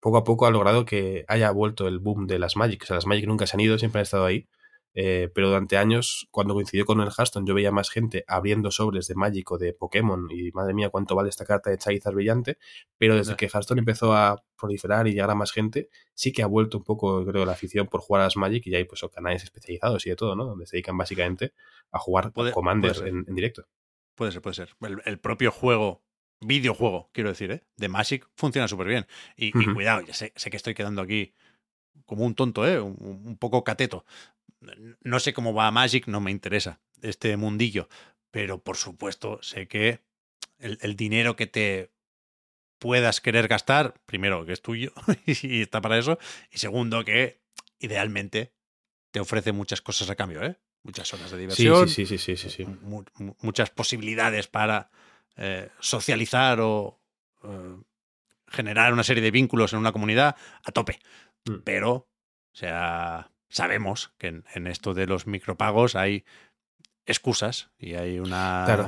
S2: poco a poco ha logrado que haya vuelto el boom de las Magic. O sea, las Magic nunca se han ido, siempre han estado ahí. Eh, pero durante años, cuando coincidió con el Hearthstone, yo veía más gente abriendo sobres de Magic o de Pokémon y madre mía, cuánto vale esta carta de Charizard brillante. Pero desde que Hearthstone empezó a proliferar y llegar a más gente, sí que ha vuelto un poco, creo, la afición por jugar a las Magic y ya hay pues canales especializados y de todo, ¿no? Donde se dedican básicamente a jugar
S1: Puede-
S2: Commander
S1: puede ser.
S2: en, en directo.
S1: Puede ser, puede ser. El, el propio juego, videojuego, quiero decir, ¿eh? de Magic funciona súper bien. Y, cuidado, sé, sé que estoy quedando aquí como un tonto, ¿eh? un, un poco cateto. No sé cómo va Magic, no me interesa este mundillo. Pero por supuesto, sé que el, el dinero que te puedas querer gastar, primero, que es tuyo (laughs) y está para eso. Y segundo, que idealmente te ofrece muchas cosas a cambio, ¿eh? Muchas horas de diversión
S2: sí, sí, sí, sí, sí, sí.
S1: mu- muchas posibilidades para eh, socializar o eh, generar una serie de vínculos en una comunidad a tope.
S2: Mm.
S1: Pero, o sea, sabemos que en, en esto de los micropagos hay excusas y hay unas,
S2: Claro.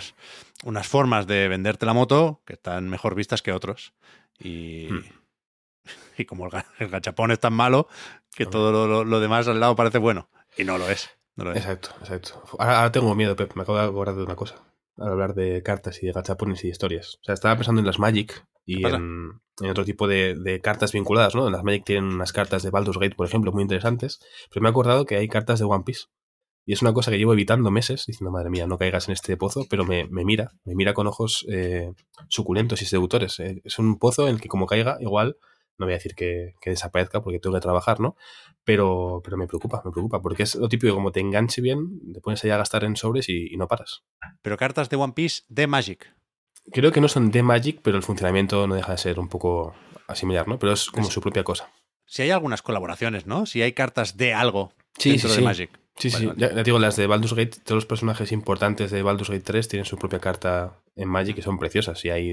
S1: unas formas de venderte la moto que están mejor vistas que otros. Y,
S2: Mm. (laughs)
S1: y como el, el gachapón es tan malo que todo lo, demás al lado parece bueno. Y no lo es. No lo es.
S2: Exacto, exacto. Ahora, ahora tengo miedo, Pep. Me acabo de acordar de una cosa. Al hablar de cartas y de gachapones y de historias. O sea, estaba pensando en las Magic y en, en otro tipo de, de cartas vinculadas, ¿no? En las Magic tienen unas cartas de Baldur's Gate, por ejemplo, muy interesantes. Pero me he acordado que hay cartas de One Piece. Y es una cosa que llevo evitando meses, diciendo, madre mía, no caigas en este pozo, pero me, me mira, me mira con ojos eh, suculentos y seductores. Eh, es un pozo en el que como caiga, igual, no voy a decir que, que desaparezca porque tengo que trabajar, ¿no? Pero, pero me preocupa, me preocupa, porque es lo típico, como te enganche bien, te pones ahí a gastar en sobres y no paras.
S1: Pero cartas de One Piece de Magic.
S2: Creo que no son de Magic, pero el funcionamiento no deja de ser un poco asimilar, ¿no? Pero es como su propia cosa.
S1: Si hay algunas colaboraciones, ¿no? Si hay cartas de algo
S2: Sí,
S1: dentro
S2: sí,
S1: de. Magic.
S2: Sí,
S1: Vale,
S2: sí,
S1: vale.
S2: ya, ya digo, las de Baldur's Gate, todos los personajes importantes de Baldur's Gate 3 tienen su propia carta en Magic que son preciosas y hay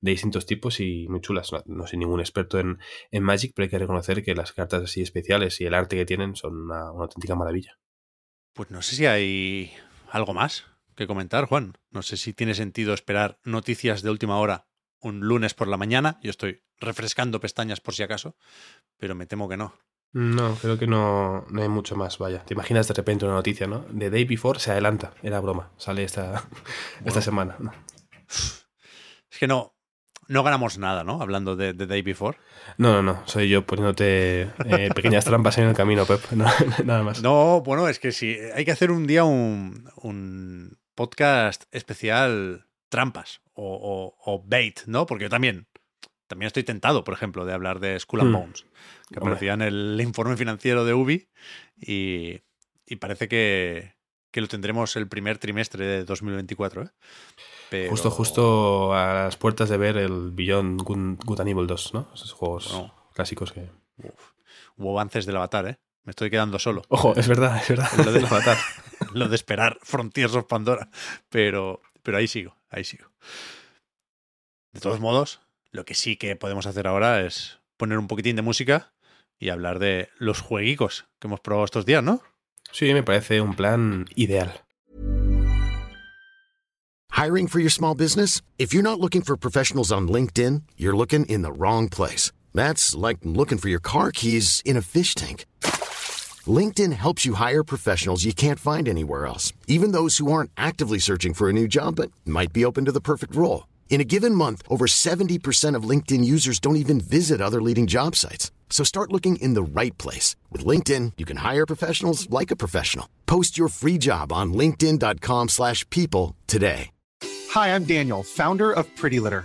S2: de distintos tipos y muy chulas. No, no soy ningún experto en, en Magic, pero hay que reconocer que las cartas así especiales y el arte que tienen son una, una auténtica maravilla.
S1: Pues no sé si hay algo más que comentar, Juan. No sé si tiene sentido esperar noticias de última hora un lunes por la mañana. Yo estoy refrescando pestañas por si acaso, pero me temo que no.
S2: No, creo que no, no hay mucho más, vaya. Te imaginas de repente una noticia, ¿no? The Day Before se adelanta, era broma, sale esta, (laughs) esta semana. ¿no?
S1: Es que no, no ganamos nada, ¿no? Hablando de The Day Before.
S2: No, no, no, soy yo poniéndote eh, pequeñas trampas en el camino, Pep, (laughs) no, nada más.
S1: No, bueno, es que sí. Hay que hacer un día un, un podcast especial trampas o, o- o bait, ¿no? Porque yo también, también estoy tentado, por ejemplo, de hablar de Skull and
S2: Hmm.
S1: Bones, que aparecía en el informe financiero de Ubi y, y parece que, que lo tendremos el primer trimestre de 2024. ¿eh?
S2: Justo, justo a las puertas de ver el Beyond Good, and Evil 2, ¿no? Esos juegos clásicos que...
S1: Hubo avances del Avatar, ¿eh? Me estoy quedando solo.
S2: Ojo, es verdad, es verdad.
S1: Lo del (laughs) Avatar. Lo de esperar Frontiers of Pandora. Pero, pero ahí sigo, ahí sigo. De todos modos, lo que sí que podemos hacer ahora es poner un poquitín de música y hablar de los jueguicos que hemos probado estos días, ¿no?
S2: Sí, me parece un plan ideal.
S3: Hiring for your small business? If you're not looking for professionals on LinkedIn, you're looking in the wrong place. That's like looking for your car keys in a fish tank. LinkedIn helps you hire professionals you can't find anywhere else, even those who aren't actively searching for a new job but might be open to the perfect role. In a given month, over 70% of LinkedIn users don't even visit other leading job sites. So start looking in the right place. With LinkedIn, you can hire professionals like a professional. Post your free job on linkedin.com slash people today.
S4: Hi, I'm Daniel, founder of Pretty Litter.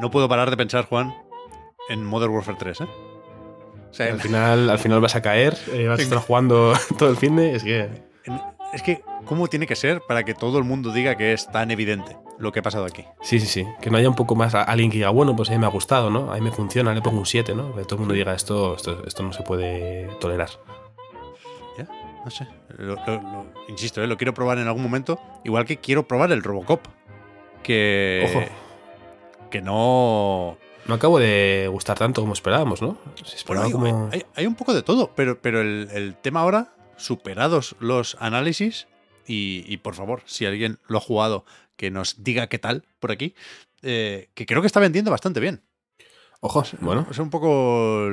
S1: No puedo parar de pensar, Juan, en Modern Warfare 3, ¿eh?
S2: O sea, al, final, al final vas a caer, (laughs) eh, vas a estar jugando (laughs) todo el fin de. Es que.
S1: Es que, ¿cómo tiene que ser para que todo el mundo diga que es tan evidente lo que ha pasado aquí?
S2: Sí, sí, sí. Que no haya un poco más alguien que diga, bueno, pues a mí me ha gustado, ¿no? A mí me funciona, le pongo un 7, ¿no? Que todo el mundo diga, esto, esto, esto no se puede tolerar.
S1: Ya, no sé. insisto, ¿eh? lo quiero probar en algún momento. Igual que quiero probar el Robocop. Que.
S2: Ojo.
S1: Que no
S2: no acabo de gustar tanto como esperábamos, ¿no?
S1: hay, un poco de todo, pero, pero el, tema ahora, superados los análisis, y, por favor, si alguien lo ha jugado, que nos diga qué tal por aquí, eh, que creo que está vendiendo bastante bien.
S2: Ojo, bueno.
S1: Es un poco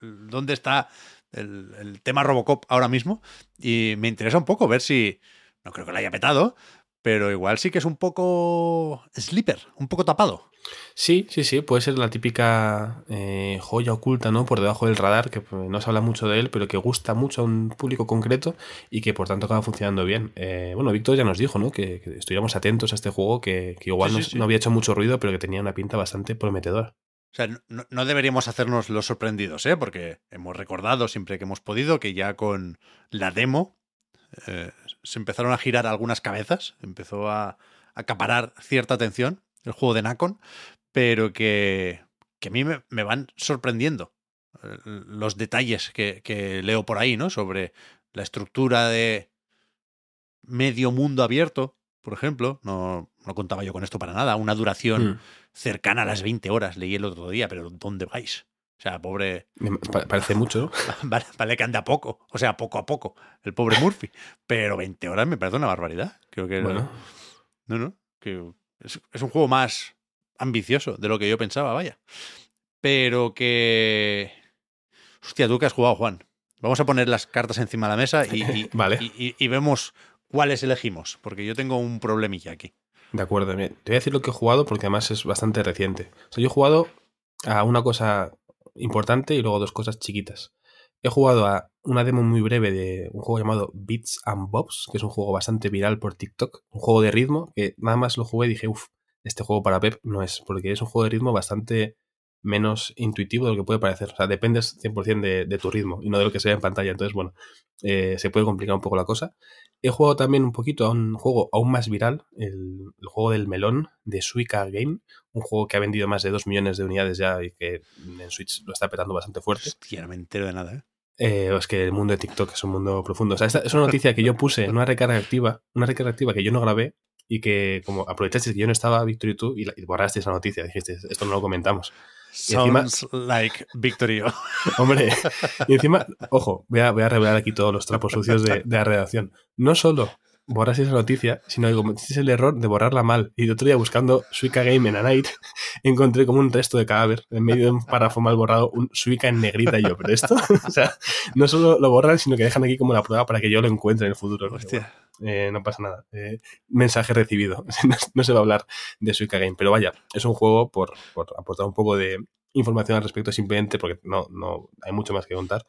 S1: dónde está el, el, tema Robocop ahora mismo, y me interesa un poco ver si, no creo que lo haya petado, pero igual sí que es un poco sleeper, un poco tapado.
S2: Sí, sí, sí, puede ser la típica eh, joya oculta, ¿no? Por debajo del radar, que pues, no se habla mucho de él, pero que gusta mucho a un público concreto y que por tanto acaba funcionando bien. Eh, bueno, Víctor ya nos dijo, ¿no? Que, estuviéramos atentos a este juego, que, igual no, había hecho mucho ruido, pero que tenía una pinta bastante prometedora.
S1: O sea, no, deberíamos hacernos los sorprendidos, ¿eh? Porque hemos recordado siempre que hemos podido que ya con la demo eh, se empezaron a girar algunas cabezas, empezó a acaparar cierta atención el juego de Nacon, pero que, a mí me, van sorprendiendo eh, los detalles que, leo por ahí, ¿no? Sobre la estructura de medio mundo abierto, por ejemplo. No, no contaba yo con esto para nada. Una duración mm. cercana a las 20 horas, leí el otro día, pero ¿dónde vais? O sea, pobre.
S2: Parece (laughs) mucho,
S1: Vale, que anda poco. O sea, poco a poco. El pobre Murphy. Pero 20 horas me parece una barbaridad. Creo que.
S2: Bueno.
S1: No, no. Que es, un juego más ambicioso de lo que yo pensaba, vaya. Pero que. Hostia, tú que has jugado, Juan. Vamos a poner las cartas encima de la mesa y, (laughs)
S2: vale.
S1: y, vemos cuáles elegimos. Porque yo tengo un problemilla aquí.
S2: De acuerdo, te voy a decir lo que he jugado porque además es bastante reciente. O sea, yo he jugado a una cosa importante y luego dos cosas chiquitas. He jugado a una demo muy breve de un juego llamado Beats and Bobs, que es un juego bastante viral por TikTok, un juego de ritmo, que nada más lo jugué y dije, uff, este juego para Pep no es, porque es un juego de ritmo bastante menos intuitivo de lo que puede parecer. O sea, dependes 100% de, de tu ritmo y no de lo que se ve en pantalla. Entonces, bueno, eh, se puede complicar un poco la cosa. He jugado también un poquito a un juego aún más viral, el, juego del melón de Suica Game, un juego que ha vendido más de 2 millones de unidades ya y que en Switch lo está petando bastante fuerte.
S1: Hostia, no me entero de nada, ¿eh?
S2: eh es que el mundo de TikTok es un mundo profundo. O sea, esta es una noticia que yo puse en una recarga activa, una recarga activa que yo no grabé y que como aprovechaste que yo no estaba, Víctor y tú, y, y borraste esa noticia, dijiste, esto no lo comentamos.
S1: Sounds like Victory. (laughs)
S2: Hombre, y encima, ojo, voy a, voy a, revelar aquí todos los trapos sucios de, la redacción. No solo borras esa noticia, sino que cometiste el error de borrarla mal. Y el otro día buscando Suica Game en a Night, (laughs) encontré como un resto de cadáver en medio de un párrafo mal borrado, un Suica en negrita. Y yo, pero esto, (laughs) o sea, no solo lo borran, sino que dejan aquí como la prueba para que yo lo encuentre en el futuro.
S1: Hostia.
S2: Eh, no pasa nada. Eh, mensaje recibido. (laughs) No, se va a hablar de Suica Game. Pero vaya, es un juego por, por aportar un poco de información al respecto, simplemente porque no, no hay mucho más que contar.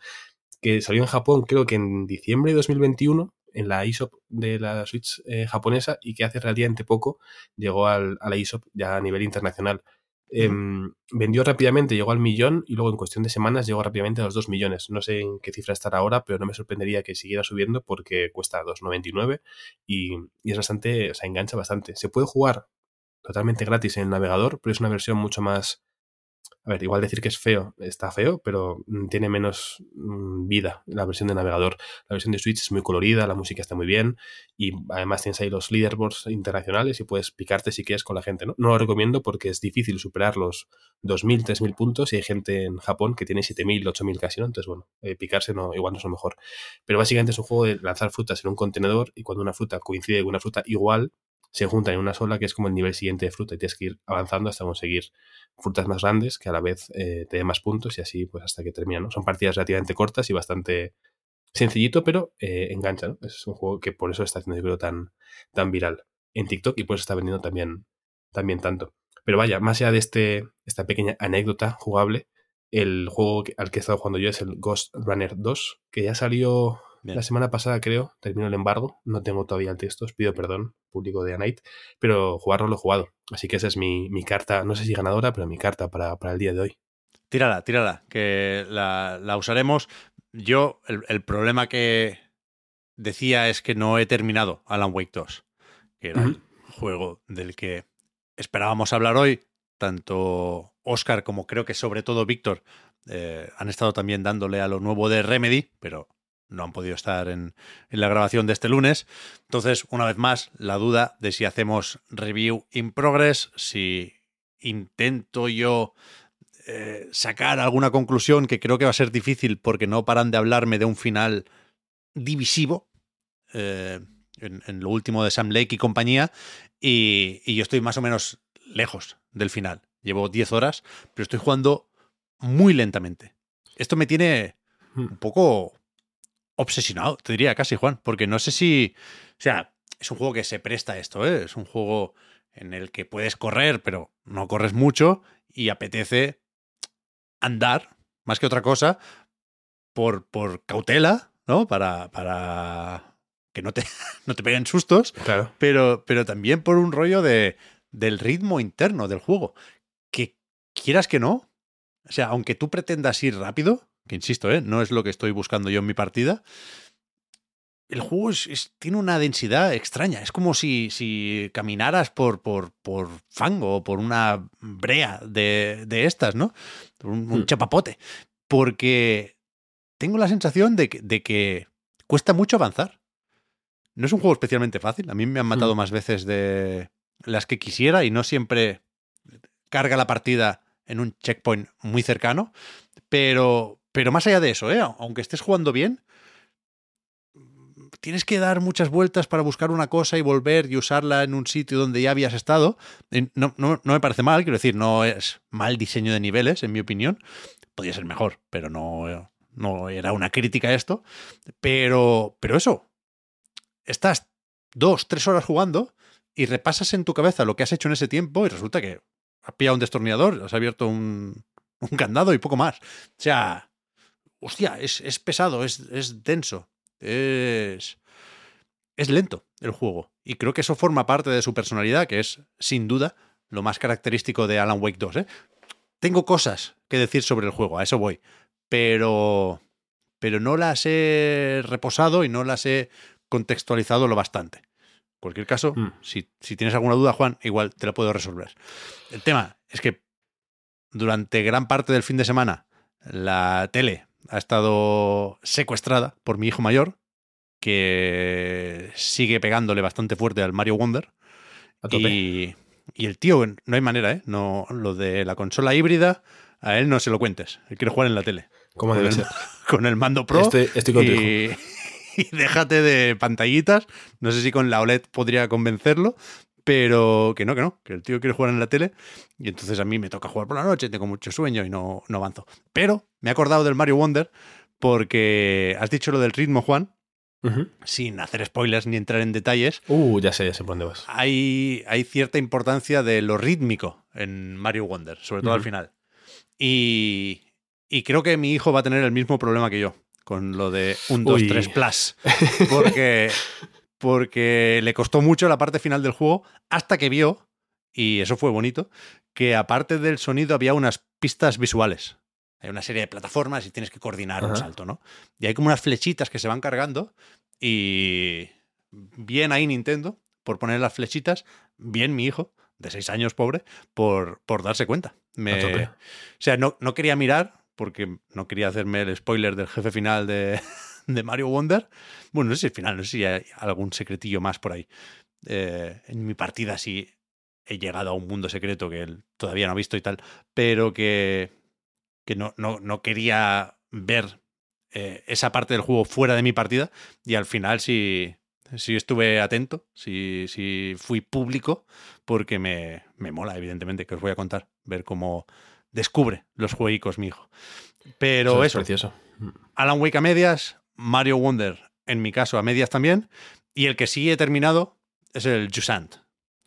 S2: Que salió en Japón, creo que en diciembre de 2021, en la eShop de la Switch eh, japonesa, y que hace relativamente poco llegó al, a la eShop ya a nivel internacional. Em, vendió rápidamente, llegó al millón y luego en cuestión de semanas llegó rápidamente a los 2 millones. No sé en qué cifra estará ahora, pero no me sorprendería que siguiera subiendo porque cuesta 2,99 y, y es bastante, o sea, engancha bastante. Se puede jugar totalmente gratis en el navegador, pero es una versión mucho más... A ver, igual decir que es feo, está feo, pero mm, tiene menos mm, vida la versión de navegador. La versión de Switch es muy colorida, la música está muy bien y además tienes ahí los leaderboards internacionales y puedes picarte si quieres con la gente, ¿no? No lo recomiendo porque es difícil superar los 2.000, 3.000 puntos y hay gente en Japón que tiene 7.000, 8.000 casi, ¿no? Entonces, bueno, eh, picarse no, igual no es lo mejor. Pero básicamente es un juego de lanzar frutas en un contenedor y cuando una fruta coincide con una fruta igual, se juntan en una sola, que es como el nivel siguiente de fruta, y tienes que ir avanzando hasta conseguir frutas más grandes que a la vez eh, te den más puntos y así pues hasta que termina, ¿no? Son partidas relativamente cortas y bastante sencillito, pero eh, engancha, ¿no? Es un juego que por eso está haciendo, yo creo, tan, tan viral en TikTok y por eso está vendiendo también, también tanto. Pero vaya, más allá de este, esta pequeña anécdota jugable, el juego al que he estado jugando yo es el Ghost Runner 2, que ya salió
S1: Bien.
S2: la semana pasada, creo, terminó el embargo. No tengo todavía el texto, os pido perdón, público de Anite, pero jugarlo lo he jugado. Así que esa es mi, mi carta, no sé si ganadora, pero mi carta para, para el día de hoy.
S1: Tírala, tírala, que la, la usaremos. Yo, el, el problema que decía es que no he terminado Alan Wake 2, que era el juego del que esperábamos hablar hoy. Tanto Oscar como creo que sobre todo Víctor eh, han estado también dándole a lo nuevo de Remedy, pero no han podido estar en, en la grabación de este lunes. Entonces, una vez más, la duda de si hacemos review in progress, si intento yo eh, sacar alguna conclusión que creo que va a ser difícil porque no paran de hablarme de un final divisivo eh, en, en lo último de Sam Lake y compañía y, y yo estoy más o menos lejos del final. Llevo 10 horas, pero estoy jugando muy lentamente. Esto me tiene un poco obsesionado, te diría casi, Juan, porque no sé si... O sea, es un juego que se presta a esto, ¿eh? Es un juego en el que puedes correr, pero no corres mucho y apetece andar, más que otra cosa, por, por cautela, ¿no? Para, para que no te, (laughs) no te peguen sustos,
S2: Claro.
S1: pero, pero también por un rollo de, del ritmo interno del juego. Que quieras que no, o sea, aunque tú pretendas ir rápido, que insisto, ¿eh? no es lo que estoy buscando yo en mi partida, el juego es- es- tiene una densidad extraña. Es como si, si caminaras por, por, por fango o por una brea de, de estas, ¿no? Un, un
S2: Hmm.
S1: chapapote. Porque tengo la sensación de que, de que cuesta mucho avanzar. No es un juego especialmente fácil. A mí me han matado
S2: Hmm.
S1: más veces de las que quisiera y no siempre carga la partida en un checkpoint muy cercano. Pero, pero más allá de eso, ¿eh? aunque estés jugando bien, tienes que dar muchas vueltas para buscar una cosa y volver y usarla en un sitio donde ya habías estado. Eh, No, no, no me parece mal, quiero decir, no es mal diseño de niveles, en mi opinión. Podría ser mejor, pero no, no era una crítica esto. Pero, pero eso, estás dos, tres horas jugando y repasas en tu cabeza lo que has hecho en ese tiempo y resulta que has pillado un destornillador, has abierto un, un candado y poco más. O sea, hostia, es, es pesado, es, es denso, es, es lento el juego. Y creo que eso forma parte de su personalidad, que es sin duda lo más característico de Alan Wake 2. ¿eh? Tengo cosas que decir sobre el juego, a eso voy. Pero, pero no las he reposado y no las he contextualizado lo bastante. En cualquier caso,
S2: Mm.
S1: si, si tienes alguna duda, Juan, igual te la puedo resolver. El tema es que durante gran parte del fin de semana la tele ha estado secuestrada por mi hijo mayor, que sigue pegándole bastante fuerte al Mario Wonder.
S2: A tope.
S1: Y, y el tío, no hay manera, ¿eh? No, lo de la consola híbrida, a él no se lo cuentes. Él quiere jugar en la tele.
S2: ¿Cómo
S1: Con
S2: debe
S1: el,
S2: ser? (laughs)
S1: con el mando pro.
S2: Estoy- estoy contigo.
S1: y, (laughs) y déjate de pantallitas. No sé si con la OLED podría convencerlo, pero que no, que no, que el tío quiere jugar en la tele y entonces a mí me toca jugar por la noche, tengo mucho sueño y no, no avanzo. Pero me he acordado del Mario Wonder porque has dicho lo del ritmo, Juan, sin hacer spoilers ni entrar en detalles.
S2: Uh, ya sé, ya sé por dónde vas.
S1: Hay, hay cierta importancia de lo rítmico en Mario Wonder, sobre todo al final. Y, y creo que mi hijo va a tener el mismo problema que yo con lo de un 2, 3 Plus. (laughs) Porque, porque le costó mucho la parte final del juego hasta que vio, y eso fue bonito, que aparte del sonido había unas pistas visuales. Hay una serie de plataformas y tienes que coordinar un salto, ¿no? Y hay como unas flechitas que se van cargando y bien ahí Nintendo por poner las flechitas, bien mi hijo, de seis años pobre, por, por darse cuenta. Me, o sea, no, no quería mirar porque no quería hacerme el spoiler del jefe final de, de Mario Wonder. Bueno, no sé si el final, no sé si hay algún secretillo más por ahí. Eh, en mi partida sí he llegado a un mundo secreto que él todavía no ha visto y tal, pero que, que no, no, no quería ver eh, esa parte del juego fuera de mi partida y al final sí, sí estuve atento, sí, sí fui público, porque me, me mola, evidentemente, que os voy a contar, ver cómo descubre los jueguicos, mi hijo. Pero eso,
S2: precioso.
S1: Alan Wake a medias, Mario Wonder, en mi caso, a medias también, y el que sí he terminado es el Jusant,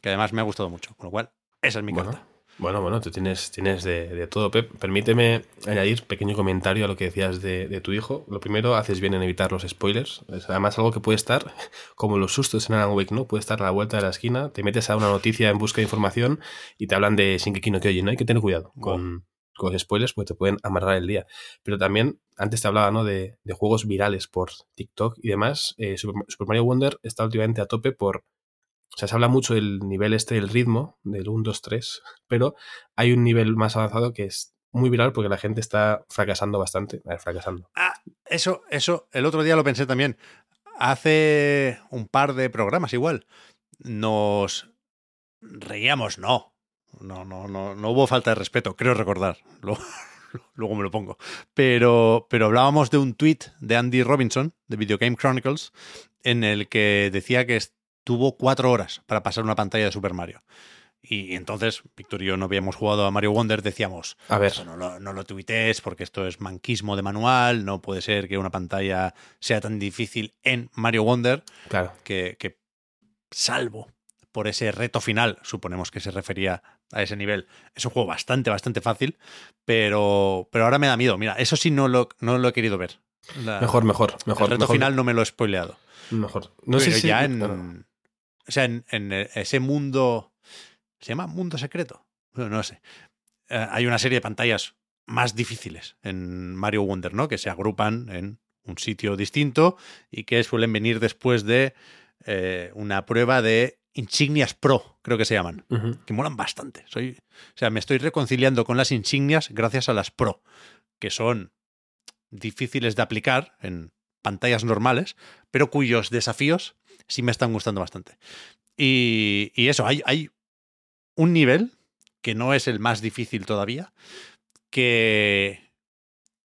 S1: que además me ha gustado mucho, con lo cual, esa es mi carta.
S2: Bueno, bueno, tú tienes, tienes de, todo, Pep. Permíteme añadir pequeño comentario a lo que decías de, tu hijo. Lo primero, haces bien en evitar los spoilers. Es además algo que puede estar, (laughs) como los sustos en Alan Wake, ¿no? Puede estar a la vuelta de la esquina, te metes a una noticia en busca de información y te hablan de Shinkeki no Kyojin, ¿no? Hay que tener cuidado con, con spoilers porque te pueden amarrar el día. Pero también, antes te hablaba, ¿no? De, juegos virales por TikTok y demás. Eh, Super Mario Wonder está últimamente a tope por o sea, se habla mucho del nivel este del ritmo, del 1, 2, 3, pero hay un nivel más avanzado que es muy viral porque la gente está fracasando bastante. A ver, fracasando.
S1: Ah, eso, eso, el otro día lo pensé también. Hace un par de programas igual. Nos reíamos, no. No, no, no, no hubo falta de respeto, creo recordar. (laughs) Luego, me lo pongo. Pero, pero hablábamos de un tweet de Andy Robinson, de Video Game Chronicles, en el que decía que tuvo cuatro horas para pasar una pantalla de Super Mario. Y entonces, Víctor y yo no habíamos jugado a Mario Wonder, decíamos,
S2: a ver,
S1: no lo, no lo tuitees porque esto es manquismo de manual, no puede ser que una pantalla sea tan difícil en Mario Wonder,
S2: claro.
S1: que, que salvo por ese reto final, suponemos que se refería a ese nivel, es un juego bastante, bastante fácil, pero, pero ahora me da miedo. Mira, eso sí no lo, no lo he querido ver.
S2: mejor, mejor, mejor.
S1: El reto final no me lo he spoileado.
S2: Mejor. No
S1: sé
S2: si
S1: ya en, o sea, en, ese mundo. ¿Se llama mundo secreto? no sé. Eh, hay una serie de pantallas más difíciles en Mario Wonder, ¿no? Que se agrupan en un sitio distinto y que suelen venir después de eh, una prueba de insignias pro, creo que se llaman, que molan bastante. Soy, o sea, me estoy reconciliando con las insignias gracias a las pro, que son difíciles de aplicar en pantallas normales, pero cuyos desafíos sí me están gustando bastante. Y, eso, hay, hay un nivel que no es el más difícil todavía, que,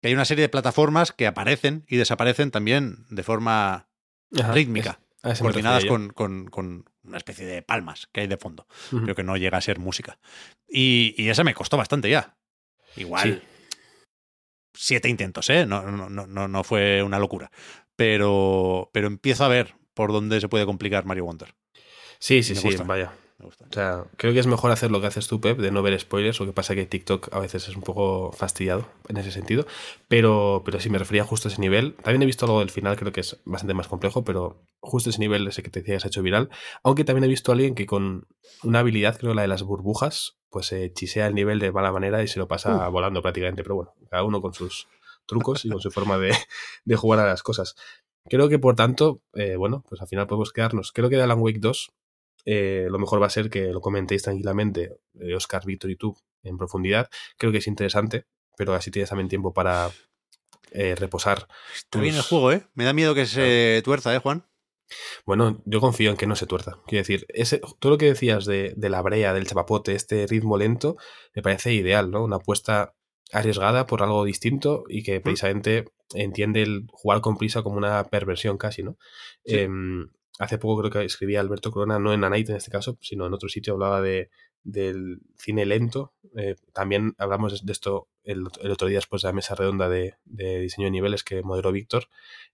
S1: hay una serie de plataformas que aparecen y desaparecen también de forma rítmica, coordinadas con, con, una especie de palmas que hay de fondo, pero que no llega a ser música. Y, y esa me costó bastante ya. Igual. Siete intentos, ¿eh? No, no, no, no fue una locura. Pero, pero empiezo a ver por dónde se puede complicar Mario Wonder.
S2: Sí, sí, sí, vaya. O sea, creo que es mejor hacer lo que haces tú, Pep, de no ver spoilers. Lo que pasa que TikTok a veces es un poco fastidiado en ese sentido. Pero, pero sí, me refería justo a ese nivel. También he visto algo del final, creo que es bastante más complejo, pero justo ese nivel, ese que te decía, que se ha hecho viral. Aunque también he visto a alguien que con una habilidad, creo la de las burbujas, pues se chisea el nivel de mala manera y se lo pasa volando prácticamente. Pero bueno, cada uno con sus trucos y con su forma de, de jugar a las cosas. Creo que por tanto, eh, bueno, pues al final podemos quedarnos. Creo que de Alan Wake 2 eh, lo mejor va a ser que lo comentéis tranquilamente, eh, Oscar, Víctor y tú, en profundidad. Creo que es interesante, pero así tienes también tiempo para reposar.
S1: Está bien el juego, ¿eh? Me da miedo que se tuerza, ¿eh, Juan?
S2: Bueno, yo confío en que no se tuerza. Quiero decir, ese, todo lo que decías de, de la brea, del chapapote, este ritmo lento, me parece ideal, ¿no? Una apuesta arriesgada por algo distinto y que precisamente entiende el jugar con prisa como una perversión casi, ¿no? Em, hace poco creo que escribía Alberto Corona, no en Anite en este caso, sino en otro sitio, hablaba de, del cine lento. Eh, también hablamos de esto el, otro día después de la mesa redonda de, diseño de niveles que moderó Víctor,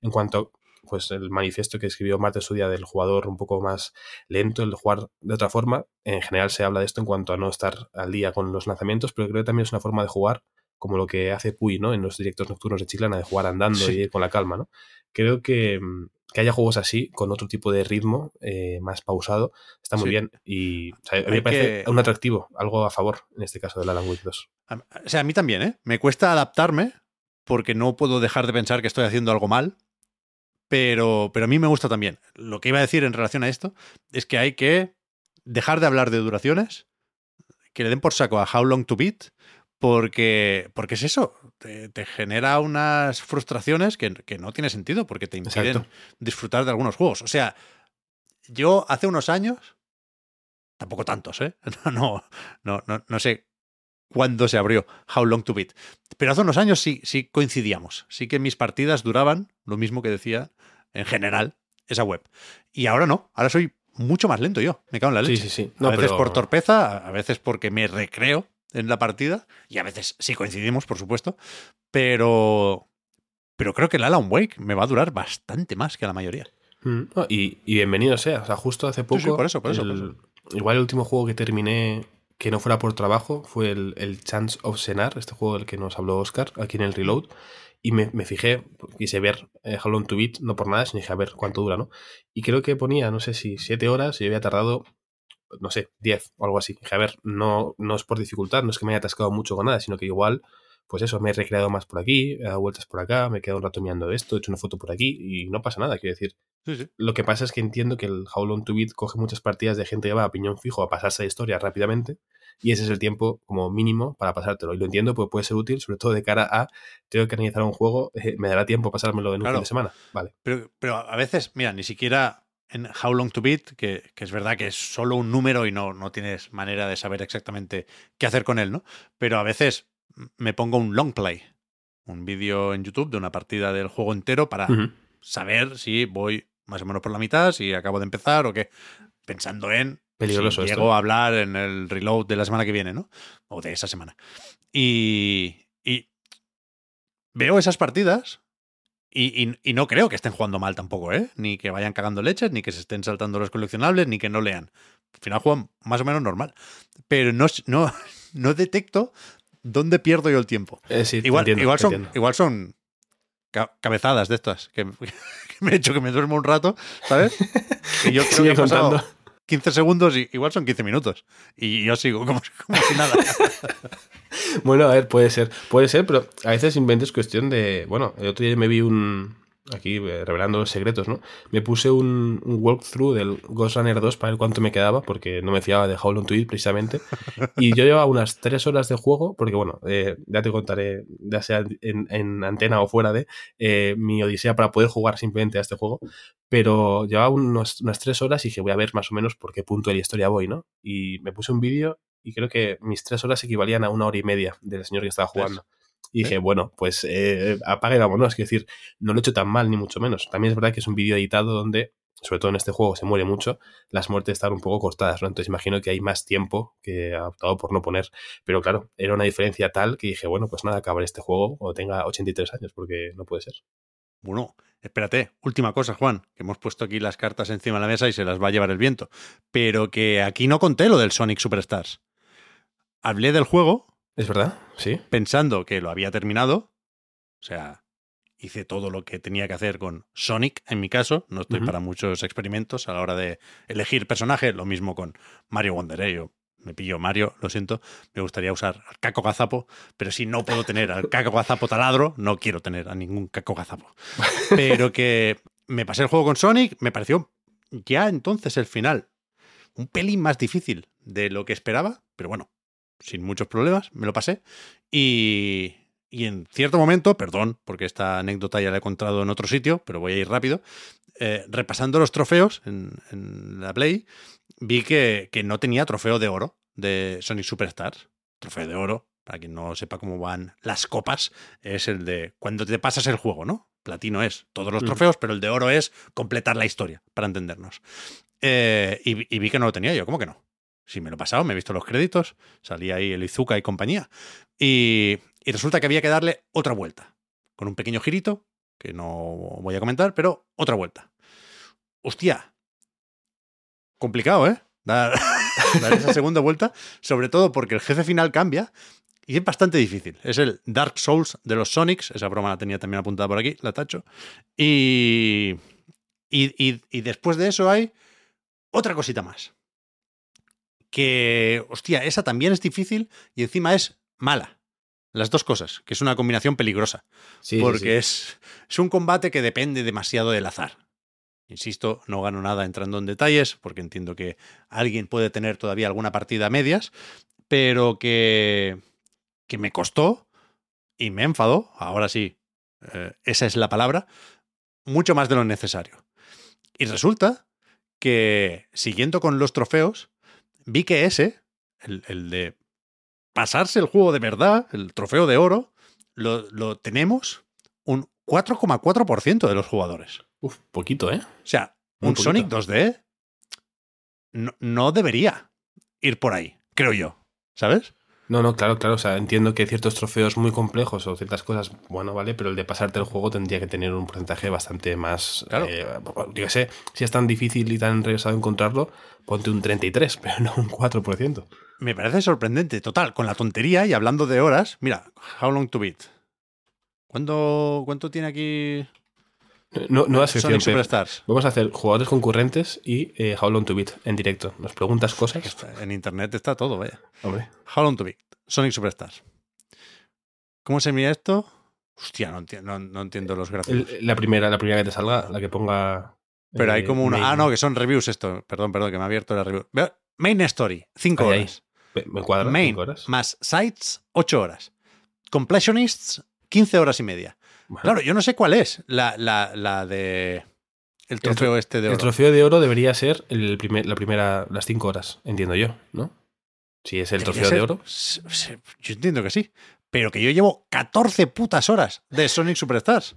S2: en cuanto pues el manifiesto que escribió Marte su día del jugador un poco más lento, el jugar de otra forma. En general se habla de esto en cuanto a no estar al día con los lanzamientos, pero creo que también es una forma de jugar como lo que hace Puy, ¿no? En los directos nocturnos de Chilana, de jugar andando y con la calma, ¿no? Creo que, mm, que, haya juegos así, con otro tipo de ritmo, eh, más pausado, está muy bien. Y a mí me parece un atractivo, algo a favor, en este caso, del Alan Wake 2.
S1: O sea, a mí también, ¿eh? Me cuesta adaptarme porque no puedo dejar de pensar que estoy haciendo algo mal, pero, pero a mí me gusta también. Lo que iba a decir en relación a esto es que hay que dejar de hablar de duraciones, que le den por saco a How Long to Beat, porque, porque es eso, te, genera unas frustraciones que, no tiene sentido, porque te impiden disfrutar de algunos juegos. O sea, yo hace unos años, tampoco tantos, ¿eh? (laughs) No, no, no, no sé cuándo se abrió How Long to Beat, pero hace unos años sí, sí coincidíamos. Sí que mis partidas duraban lo mismo que decía en general esa web. Y ahora no, ahora soy mucho más lento yo, me cago en la leche.
S2: Sí, sí,
S1: sí. a veces por torpeza, a veces porque me recreo en la partida, y a veces sí coincidimos, por supuesto, pero, pero creo que el Alan Wake me va a durar bastante más que la mayoría.
S2: Mm. y, bienvenido sea, o sea, justo hace poco,
S1: por eso, por eso,
S2: igual el último juego que terminé que no fuera por trabajo fue el, Chance of Senar, este juego del que nos habló Oscar aquí en el Reload. Y me, fijé, quise ver eh, How Long to Beat, no por nada, sino dije a ver cuánto dura, ¿no? Y creo que ponía, no sé si siete horas y yo había tardado no sé, 10 o algo así. Dije, a ver, no, no es por dificultad, no es que me haya atascado mucho con nada, sino que igual, pues eso, me he recreado más por aquí, he dado vueltas por acá, me he quedado un rato mirando esto, he hecho una foto por aquí y no pasa nada, quiero decir. Lo que pasa es que entiendo que el How Long to Beat coge muchas partidas de gente que va a piñón fijo a pasarse la historia rápidamente y ese es el tiempo como mínimo para pasártelo. Y lo entiendo, pues puede ser útil, sobre todo de cara a tengo que analizar un juego, eh, (laughs) me dará tiempo pasármelo en un fin de semana. Vale.
S1: Pero, pero a veces, mira, ni siquiera en How Long to Beat, que, es verdad que es solo un número y no, no tienes manera de saber exactamente qué hacer con él, ¿no? Pero a veces me pongo un long play, un vídeo en YouTube de una partida del juego entero para saber si voy más o menos por la mitad, si acabo de empezar o qué, pensando en
S2: Peligroso
S1: si llego a hablar en el reload de la semana que viene, ¿no? O de esa semana. Y, y veo esas partidas y, no creo que estén jugando mal tampoco, ¿eh? Ni que vayan cagando leches, ni que se estén saltando los coleccionables, ni que no lean. Al final juegan más o menos normal. Pero no, no, (laughs) no detecto dónde pierdo yo el tiempo.
S2: Eh,
S1: igual, igual, son, igual son cabezadas de estas (laughs) que, me he hecho que me duermo un rato, ¿sabes? (laughs) Y yo creo que he pasado 15 segundos y igual son 15 minutos. Y yo sigo como, (laughs) como si nada. (laughs)
S2: bueno, a ver, puede ser. Puede ser, pero a veces simplemente es cuestión de. Bueno, el otro día me vi un. Aquí eh, revelando secretos, ¿no? Me puse un, walkthrough del Ghost Runner 2 para ver cuánto me quedaba, porque no me fiaba de Howl Tweet precisamente. Y yo llevaba unas 3 horas de juego, porque bueno, eh, ya te contaré, ya sea en, antena o fuera de, eh, mi odisea para poder jugar simplemente a este juego. Pero llevaba unos, unas 3 horas y dije, voy a ver más o menos por qué punto de la historia voy, ¿no? Y me puse un vídeo y creo que mis tres horas equivalían a una hora y media del señor que estaba jugando. Y dije, bueno, pues eh, apaga y vámonos. Es decir, no lo he hecho tan mal, ni mucho menos. También es verdad que es un vídeo editado donde, sobre todo en este juego, se muere mucho. Las muertes están un poco cortadas, ¿no? Entonces imagino que hay más tiempo que ha optado por no poner. Pero claro, era una diferencia tal que dije, bueno, pues nada, acabar este juego o tenga 83 años, porque no puede ser.
S1: Bueno, espérate, última cosa, Juan, que hemos puesto aquí las cartas encima de la mesa y se las va a llevar el viento. Pero que aquí no conté lo del Sonic Superstars hablé del juego.
S2: Es verdad, sí.
S1: Pensando que lo había terminado. O sea, hice todo lo que tenía que hacer con Sonic, en mi caso. No estoy para muchos experimentos a la hora de elegir personaje. Lo mismo con Mario Wonder. ¿eh? Yo me pillo Mario, lo siento. Me gustaría usar al Caco Gazapo, pero si no puedo tener al Caco Gazapo taladro, no quiero tener a ningún Caco Gazapo. (laughs) Pero que me pasé el juego con Sonic, me pareció ya entonces el final un pelín más difícil de lo que esperaba, pero bueno, sin muchos problemas, me lo pasé. Y, y en cierto momento, perdón, porque esta anécdota ya la he contado en otro sitio, pero voy a ir rápido, eh, repasando los trofeos en, la Play, vi que, que, no tenía trofeo de oro de Sonic Superstars. Trofeo de oro, para quien no sepa cómo van las copas, es el de cuando te pasas el juego, ¿no? Platino es todos los trofeos, pero el de oro es completar la historia, para entendernos. Eh, y, vi que no lo tenía yo, ¿cómo que no? Si me lo he pasado, me he visto los créditos, salía ahí el Izuka y compañía. Y, resulta que había que darle otra vuelta, con un pequeño girito, que no voy a comentar, pero otra vuelta. Hostia, complicado, ¿eh? (laughs) Dar, esa segunda vuelta, sobre todo porque el jefe final cambia y es bastante difícil. Es el Dark Souls de los Sonics, esa broma la tenía también apuntada por aquí, la tacho. Y, y, y después de eso hay otra cosita más. Que, hostia, esa también es difícil y encima es mala. Las dos cosas, que es una combinación peligrosa.
S2: Sí,
S1: porque Es, es un combate que depende demasiado del azar. Insisto, no gano nada entrando en detalles, porque entiendo que alguien puede tener todavía alguna partida a medias, pero que, que me costó y me enfadó, ahora sí, eh, esa es la palabra, mucho más de lo necesario. Y resulta que, siguiendo con los trofeos, vi que ese, el, el de pasarse el juego de verdad, el trofeo de oro, lo, lo tenemos un 4,4% de los jugadores.
S2: Uf, poquito, ¿eh?
S1: O sea, un Sonic 2D no, no, debería ir por ahí, creo yo. ¿Sabes?
S2: No, no, claro, claro. O sea, entiendo que ciertos trofeos muy complejos o ciertas cosas, bueno, vale, pero el de pasarte el juego tendría que tener un porcentaje bastante más.
S1: Claro.
S2: Eh, yo sé, si es tan difícil y tan regresado encontrarlo, ponte un 33, (laughs) pero no un 4%.
S1: Me parece sorprendente, total, con la tontería y hablando de horas. Mira, How Long to Beat. ¿Cuánto, cuánto tiene aquí
S2: no, nueva sección.
S1: Sonic Superstars.
S2: Vamos a hacer jugadores concurrentes y eh, How Long to Beat en directo. Nos preguntas cosas.
S1: En internet está todo, vaya.
S2: Hombre.
S1: How Long to Beat. Sonic Superstars. ¿Cómo se mira esto? Hostia, no entiendo, no, entiendo los gráficos.
S2: El, la, primera, la primera que te salga, la que ponga.
S1: Pero hay como una. Ah, no, que son reviews esto. Perdón, perdón, que me ha abierto la review. Main Story, 5 horas.
S2: Ahí. Me cuadra.
S1: Main,
S2: horas.
S1: más Sites, 8 horas. Completionists, 15 horas y media. Bueno. Claro, yo no sé cuál es la, la, la de. El trofeo
S2: el,
S1: este de oro.
S2: El trofeo de oro debería ser el primer, la primera, las 5 horas, entiendo yo, ¿no? Si es el trofeo
S1: ser,
S2: de oro.
S1: Yo entiendo que sí. Pero que yo llevo 14 putas horas de Sonic Superstars.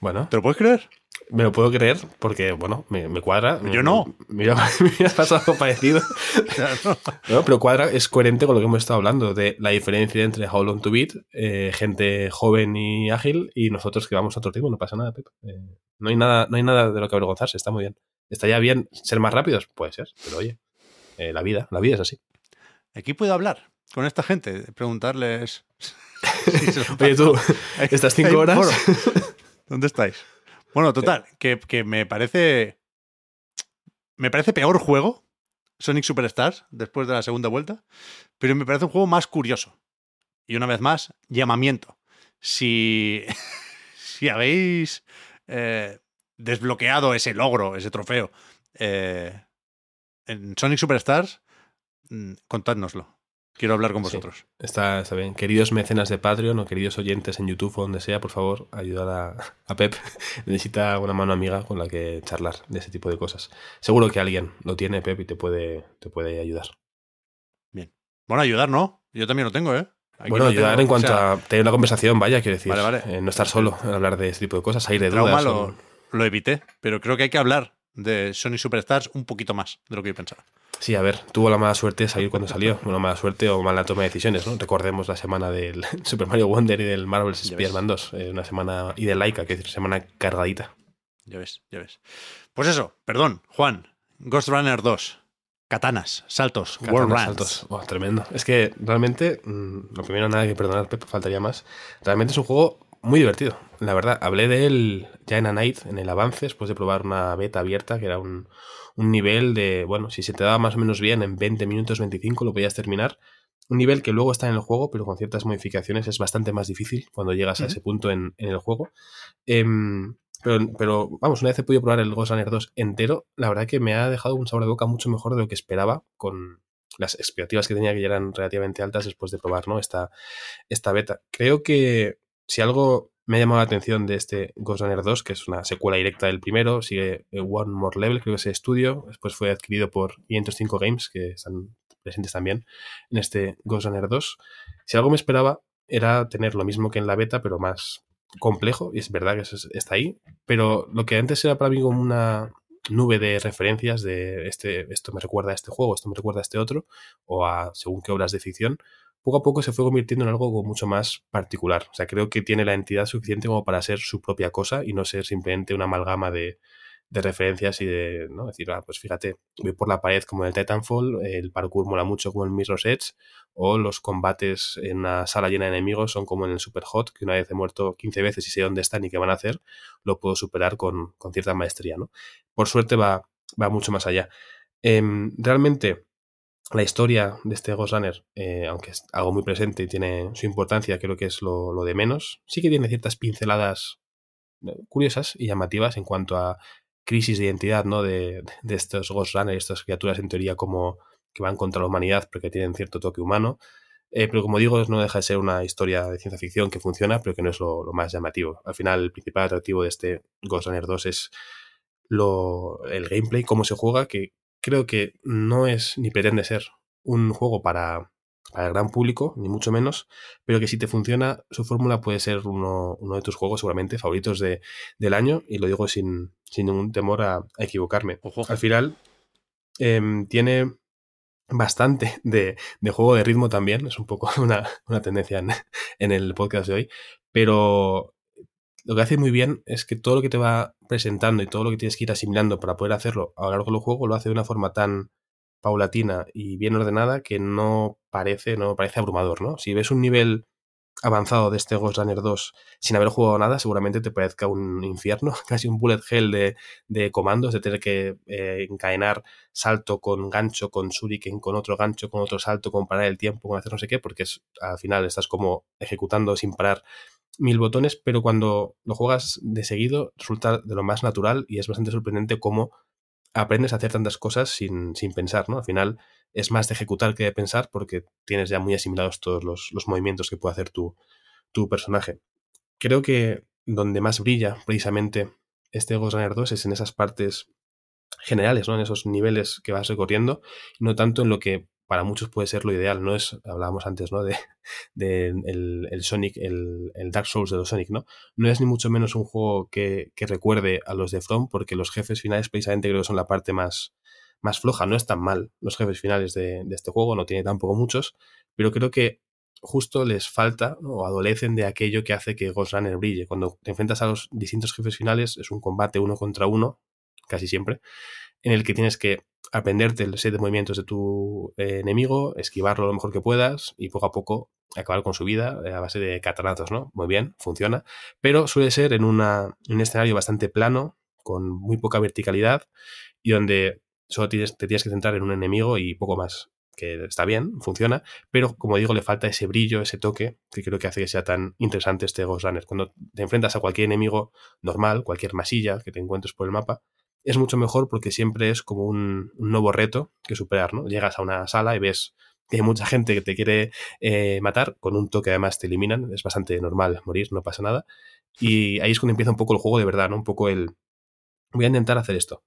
S2: Bueno.
S1: ¿Te lo puedes creer?
S2: Me lo puedo creer porque, bueno, me, me cuadra.
S1: Yo no.
S2: Me, me, (laughs) me ha pasado algo (laughs) parecido. no. no. pero cuadra, es coherente con lo que hemos estado hablando, de la diferencia entre How Long to Beat, eh, gente joven y ágil, y nosotros que vamos a otro ritmo, no pasa nada, Pep. Eh, no, hay nada, no hay nada de lo que avergonzarse, está muy bien. ¿Estaría bien ser más rápidos? Puede ser, pero oye, eh, la vida, la vida es así.
S1: Aquí puedo hablar con esta gente, preguntarles. (laughs)
S2: si oye, tú, estas cinco horas.
S1: ¿Dónde estáis? Bueno, total, que, que, me parece. Me parece peor juego Sonic Superstars después de la segunda vuelta, pero me parece un juego más curioso. Y una vez más, llamamiento. Si, (laughs) si habéis eh, desbloqueado ese logro, ese trofeo eh, en Sonic Superstars, contádnoslo. Quiero hablar con vosotros.
S2: Sí, está, está, bien. Queridos mecenas de Patreon o queridos oyentes en YouTube o donde sea, por favor, ayudad a, (laughs) a, Pep. (laughs) Necesita una mano amiga con la que charlar de ese tipo de cosas. Seguro que alguien lo tiene, Pep, y te puede, te puede ayudar.
S1: Bien. Bueno, ayudar, ¿no? Yo también lo tengo, ¿eh?
S2: Aquí bueno, ayudar tengo, en cuanto o sea, a tener una conversación, vaya, quiero decir.
S1: Vale, vale.
S2: Eh, no estar solo, hablar de ese tipo de cosas, salir de
S1: trauma
S2: dudas.
S1: Lo,
S2: o...
S1: lo evité, pero creo que hay que hablar de Sony Superstars un poquito más de lo que yo pensaba.
S2: Sí, a ver, tuvo la mala suerte de salir cuando salió. Bueno, mala suerte o mala toma de decisiones, ¿no? Recordemos la semana del (laughs) Super Mario Wonder y del Marvel's Spider-Man 2. Eh, una semana. Y de Laika, que es semana cargadita.
S1: Ya ves, ya ves. Pues eso, perdón, Juan. Ghost Runner 2. Katanas, saltos,
S2: Katanas,
S1: War Runs.
S2: saltos. Oh, tremendo. Es que realmente, mmm, lo primero, nada que perdonar, Pep, faltaría más. Realmente es un juego muy divertido, la verdad. Hablé de él ya en A Night, en el avance, después de probar una beta abierta, que era un, un nivel de, bueno, si se te daba más o menos bien, en 20 minutos, 25 lo podías terminar. Un nivel que luego está en el juego, pero con ciertas modificaciones es bastante más difícil cuando llegas a ese punto en, en el juego. Eh, pero, pero, vamos, una vez he podido probar el Ghost Runner 2 entero, la verdad que me ha dejado un sabor de boca mucho mejor de lo que esperaba con las expectativas que tenía que ya eran relativamente altas después de probar ¿no? esta, esta beta. Creo que si algo me ha llamado la atención de este Ghost Runner 2, que es una secuela directa del primero, sigue One More Level, creo que es el estudio, después fue adquirido por 505 Games, que están presentes también en este Ghost Runner 2. Si algo me esperaba era tener lo mismo que en la beta, pero más complejo, y es verdad que está ahí, pero lo que antes era para mí como una nube de referencias de este, esto me recuerda a este juego, esto me recuerda a este otro, o a según qué obras de ficción, poco a poco se fue convirtiendo en algo mucho más particular. O sea, creo que tiene la entidad suficiente como para ser su propia cosa y no ser simplemente una amalgama de, referencias y de ¿no? decir, ah, pues fíjate, voy por la pared como en el Titanfall, el parkour mola mucho como en Mirror's Edge, o los combates en una sala llena de enemigos son como en el Super Hot, que una vez he muerto 15 veces y sé dónde están y qué van a hacer, lo puedo superar con, cierta maestría. ¿no? Por suerte va, va mucho más allá. Em, realmente, la historia de este Ghost Runner, eh, aunque es algo muy presente y tiene su importancia, creo que es lo, de menos, sí que tiene ciertas pinceladas eh, curiosas y llamativas en cuanto a crisis de identidad ¿no? de, de estos Ghost Runners, estas criaturas en teoría como que van contra la humanidad porque tienen cierto toque humano. Eh, pero como digo, no deja de ser una historia de ciencia ficción que funciona, pero que no es lo, más llamativo. Al final, el principal atractivo de este Ghost Runner 2 es lo, el gameplay, cómo se juega, que creo que no es ni pretende ser un juego para, para el gran público, ni mucho menos, pero que si te funciona, su fórmula puede ser uno, uno de tus juegos seguramente favoritos de, del año, y lo digo sin, sin ningún temor a, equivocarme. Al final, em, tiene bastante de, juego de ritmo también, es un poco (laughs) una, tendencia en, el podcast de hoy, pero lo que hace muy bien es que todo lo que te va presentando y todo lo que tienes que ir asimilando para poder hacerlo a lo largo del juego lo hace de una forma tan paulatina y bien ordenada que no parece, no parece abrumador, ¿no? Si ves un nivel avanzado de este Ghost Runner 2 sin haber jugado nada, seguramente te parezca un infierno, (laughs) casi un bullet hell de, de comandos, de tener que eh, encadenar salto con gancho, con shuriken, con otro gancho, con otro salto, con parar el tiempo, con hacer no sé qué, porque al final estás como ejecutando sin parar mil botones, pero cuando lo juegas de seguido resulta de lo más natural y es bastante sorprendente cómo aprendes a hacer tantas cosas sin, sin pensar, ¿no? Al final es más de ejecutar que de pensar porque tienes ya muy asimilados todos los, movimientos que puede hacer tu, tu, personaje. Creo que donde más brilla precisamente este Ghost Runner 2 es en esas partes generales, ¿no? En esos niveles que vas recorriendo, no tanto en lo que para muchos puede ser lo ideal, no es, hablábamos antes, ¿no? De, (laughs) de el, Sonic, el, el, Dark Souls de los Sonic, ¿no? No es ni mucho menos un juego que, que, recuerde a los de From, porque los jefes finales precisamente creo que son la parte más, más floja. No es tan mal los jefes finales de, este juego, no tiene tampoco muchos, pero creo que justo les falta o adolecen de aquello que hace que Ghost Runner brille. Cuando te enfrentas a los distintos jefes finales, es un combate uno contra uno, casi siempre, en el que tienes que aprenderte el set de movimientos de tu eh, enemigo, esquivarlo lo mejor que puedas y poco a poco acabar con su vida a base de catanazos, ¿no? Muy bien, funciona, pero suele ser en, una, un escenario bastante plano, con muy poca verticalidad y donde Solo te tienes que centrar en un enemigo y poco más. Que está bien, funciona, pero como digo, le falta ese brillo, ese toque, que creo que hace que sea tan interesante este Ghost Runner. Cuando te enfrentas a cualquier enemigo normal, cualquier masilla que te encuentres por el mapa, es mucho mejor porque siempre es como un, nuevo reto que superar, ¿no? Llegas a una sala y ves que hay mucha gente que te quiere eh, matar, con un toque además te eliminan, es bastante normal morir, no pasa nada. Y ahí es cuando empieza un poco el juego de verdad, ¿no? Un poco el... Voy a intentar hacer esto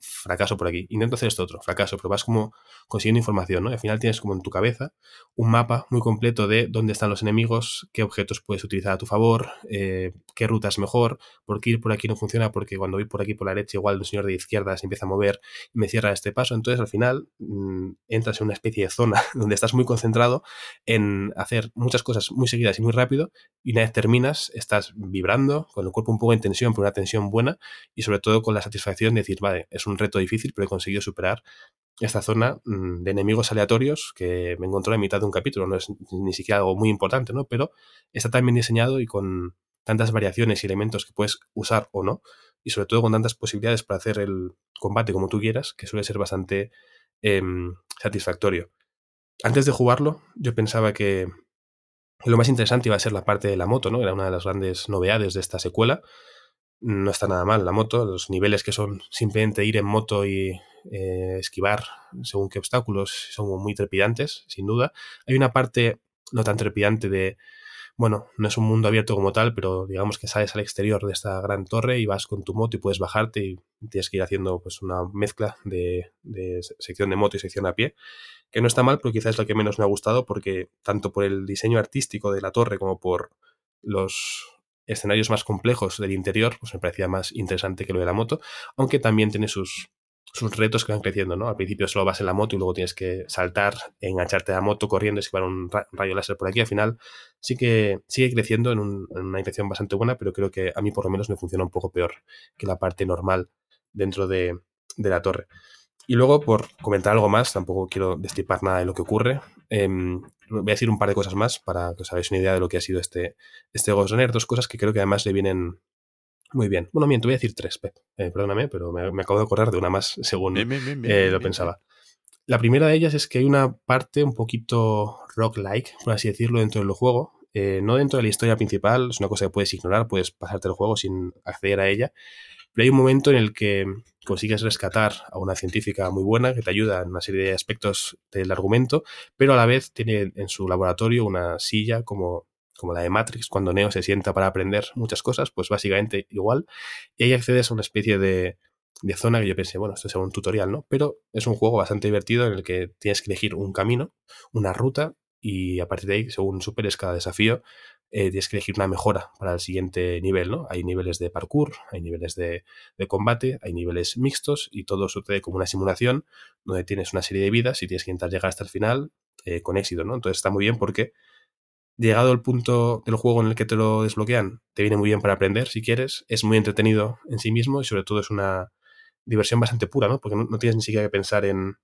S2: fracaso por aquí, intento hacer esto otro, fracaso, pero vas como consiguiendo información, ¿no? al final tienes como en tu cabeza un mapa muy completo de dónde están los enemigos, qué objetos puedes utilizar a tu favor, eh, qué ruta es mejor, por qué ir por aquí no funciona, porque cuando voy por aquí por la derecha igual el señor de izquierda se empieza a mover y me cierra este paso, entonces al final mm, entras en una especie de zona (laughs) donde estás muy concentrado en hacer muchas cosas muy seguidas y muy rápido y una vez terminas estás vibrando, con el cuerpo un poco en tensión, pero una tensión buena y sobre todo con la satisfacción de decir, vale, es un reto difícil, pero he conseguido superar esta zona mm, de enemigos aleatorios que me encontró en mitad de un capítulo. No es ni siquiera algo muy importante, ¿no? Pero está tan bien diseñado y con tantas variaciones y elementos que puedes usar o no, y sobre todo con tantas posibilidades para hacer el combate como tú quieras, que suele ser bastante em, satisfactorio. Antes de jugarlo, yo pensaba que lo más interesante iba a ser la parte de la moto, ¿no? Era una de las grandes novedades de esta secuela no está nada mal la moto, los niveles que son simplemente ir en moto y eh, esquivar según qué obstáculos son muy trepidantes, sin duda. Hay una parte no tan trepidante de bueno, no es un mundo abierto como tal, pero digamos que sales al exterior de esta gran torre y vas con tu moto y puedes bajarte y tienes que ir haciendo pues una mezcla de, de sección de moto y sección a pie, que no está mal, pero quizás es lo que menos me ha gustado porque tanto por el diseño artístico de la torre como por los escenarios más complejos del interior, pues me parecía más interesante que lo de la moto, aunque también tiene sus, sus retos que van creciendo, ¿no? Al principio solo vas en la moto y luego tienes que saltar, engancharte a la moto corriendo, esquivar un rayo láser por aquí. Al final sí que sigue creciendo en, una intención bastante buena, pero creo que a mí por lo menos me funciona un poco peor que la parte normal dentro de, de la torre. Y luego, por comentar algo más, tampoco quiero destripar nada de lo que ocurre. Em, voy a decir un par de cosas más para que os hagáis una idea de lo que ha sido este, este Ghost Runner. Dos cosas que creo que además le vienen muy bien. Bueno, miento, voy a decir tres, Pep. Eh, perdóname, pero me, acabo de correr de una más (laughs) según eh, lo pensaba. La primera de ellas es que hay una parte un poquito rock-like, por así decirlo, dentro del juego. Eh, no dentro de la historia principal, es una cosa que puedes ignorar, puedes pasarte el juego sin acceder a ella. Pero hay un momento en el que consigues rescatar a una científica muy buena que te ayuda en una serie de aspectos del argumento, pero a la vez tiene en su laboratorio una silla como, como la de Matrix, cuando Neo se sienta para aprender muchas cosas, pues básicamente igual. Y ahí accedes a una especie de, de zona que yo pensé, bueno, esto es un tutorial, ¿no? Pero es un juego bastante divertido en el que tienes que elegir un camino, una ruta, y a partir de ahí, según superes cada desafío, eh, tienes que elegir una mejora para el siguiente nivel, ¿no? Hay niveles de parkour, hay niveles de, combate, hay niveles mixtos y todo sucede como una simulación donde tienes una serie de vidas y tienes que intentar llegar hasta el final eh, con éxito, ¿no? Entonces está muy bien porque llegado el punto del juego en el que te lo desbloquean, te viene muy bien para aprender si quieres, es muy entretenido en sí mismo y sobre todo es una diversión bastante pura, ¿no? Porque no tienes ni siquiera que pensar en,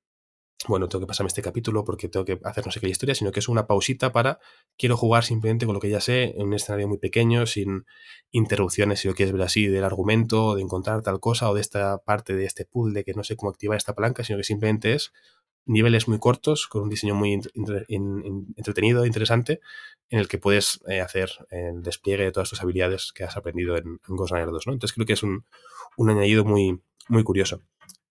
S2: bueno, tengo que pasarme este capítulo porque tengo que hacer no sé qué historia, sino que es una pausita para quiero jugar simplemente con lo que ya sé en un escenario muy pequeño, sin interrupciones, si lo quieres ver así, del argumento, de encontrar tal cosa o de esta parte de este puzzle que no sé cómo activar esta palanca, sino que simplemente es niveles muy cortos con un diseño muy entretenido, interesante, en el que puedes eh, hacer el despliegue de todas tus habilidades que has aprendido en, Ghost Runner 2. ¿no? Entonces creo que es un, un añadido muy, muy curioso.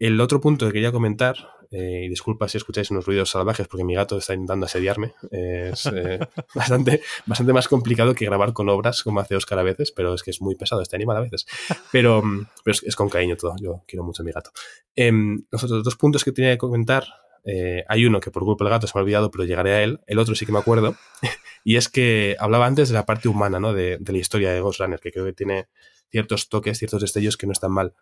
S2: El otro punto que quería comentar, eh, y disculpa si escucháis unos ruidos salvajes porque mi gato está intentando asediarme, es eh, (laughs) bastante, bastante más complicado que grabar con obras como hace Oscar a veces, pero es que es muy pesado este animal a veces. Pero, mm, pero es, con cariño todo, yo quiero mucho a mi gato. Em, los otros dos puntos que tenía que comentar, eh, hay uno que por culpa del gato se me ha olvidado, pero llegaré a él, el otro sí que me acuerdo, (laughs) y es que hablaba antes de la parte humana ¿no? de, de la historia de Ghost Runner, que creo que tiene ciertos toques, ciertos destellos que no están mal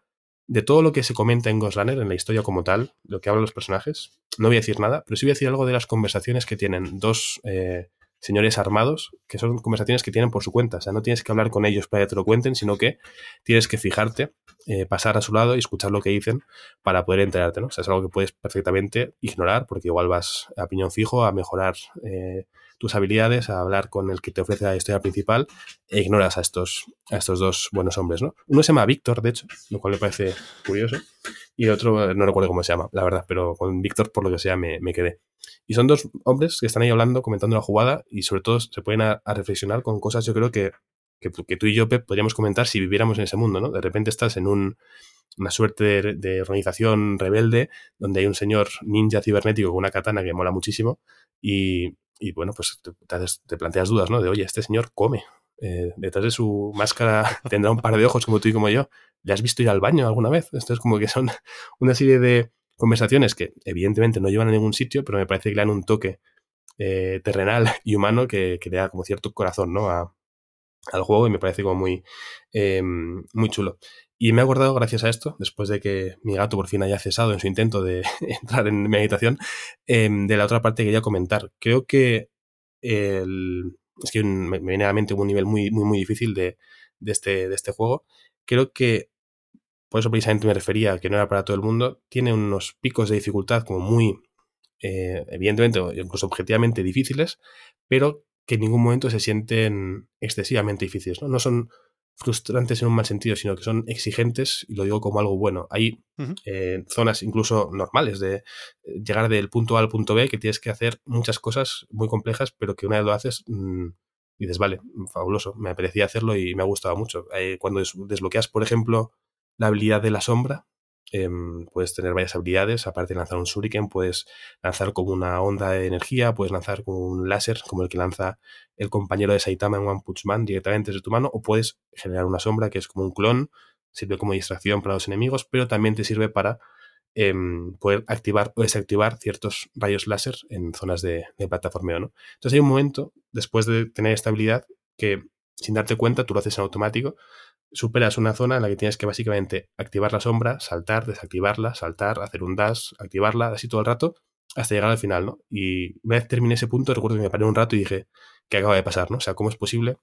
S2: de todo lo que se comenta en Ghost en la historia como tal, lo que hablan los personajes, no voy a decir nada, pero sí voy a decir algo de las conversaciones que tienen dos eh, señores armados, que son conversaciones que tienen por su cuenta. O sea, no tienes que hablar con ellos para que te lo cuenten, sino que tienes que fijarte, eh, pasar a su lado y escuchar lo que dicen para poder enterarte, ¿no? O sea, es algo que puedes perfectamente ignorar, porque igual vas a piñón fijo a mejorar eh, tus habilidades, a hablar con el que te ofrece la historia principal e ignoras a estos, a estos dos buenos hombres, ¿no? Uno se llama Víctor, de hecho, lo cual me parece curioso, y el otro eh, no recuerdo cómo se llama, la verdad, pero con Víctor, por lo que sea, me, quedé. Y son dos hombres que están ahí hablando, comentando la jugada y sobre todo se pueden a, reflexionar con cosas, yo creo que, que, tú y yo, Pep, podríamos comentar si viviéramos en ese mundo, ¿no? De repente estás en un, una suerte de, de, organización rebelde donde hay un señor ninja cibernético con una katana que mola muchísimo y, y bueno, pues te, planteas dudas, ¿no? De, oye, este señor come. Eh, detrás de su máscara (laughs) tendrá un par de ojos como tú y como yo. ¿Le has visto ir al baño alguna vez? Esto es como que son (laughs) una serie de conversaciones que evidentemente no llevan a ningún sitio, pero me parece que le dan un toque eh, terrenal (laughs) y humano que, que, le da como cierto corazón, ¿no? A, al juego y me parece como muy, em, muy chulo. Y me he acordado, gracias a esto, después de que mi gato por fin haya cesado en su intento de (laughs) entrar en meditación, em, de la otra parte que quería comentar. Creo que el, es que me viene a la mente un nivel muy, muy, muy difícil de, de, este, de este juego. Creo que, por eso precisamente me refería que no era para todo el mundo, tiene unos picos de dificultad como muy, eh, evidentemente, incluso objetivamente difíciles, pero que en ningún momento se sienten excesivamente difíciles. No, no son frustrantes en un mal sentido, sino que son exigentes, y lo digo como algo bueno. Hay eh, zonas incluso normales de eh, llegar del punto A al punto B, que tienes que hacer muchas cosas muy complejas, pero que una vez lo haces, mmm, dices, vale, fabuloso, me apetecía hacerlo y me ha gustado mucho. Eh, cuando desbloqueas, por ejemplo, la habilidad de la sombra, em, puedes tener varias habilidades, aparte de lanzar un shuriken, puedes lanzar como una onda de energía, puedes lanzar como un láser, como el que lanza el compañero de Saitama en One Punch Man directamente desde tu mano, o puedes generar una sombra que es como un clon, sirve como distracción para los enemigos, pero también te sirve para em, poder activar o desactivar ciertos rayos láser en zonas de, de plataformeo, ¿no? Entonces hay un momento, después de tener esta habilidad, que sin darte cuenta, tú lo haces en automático, superas una zona en la que tienes que básicamente activar la sombra, saltar, desactivarla, saltar, hacer un dash, activarla, así todo el rato, hasta llegar al final, ¿no? Y una vez terminé ese punto, recuerdo que me paré un rato y dije, ¿qué acaba de pasar, no? O sea, ¿cómo es posible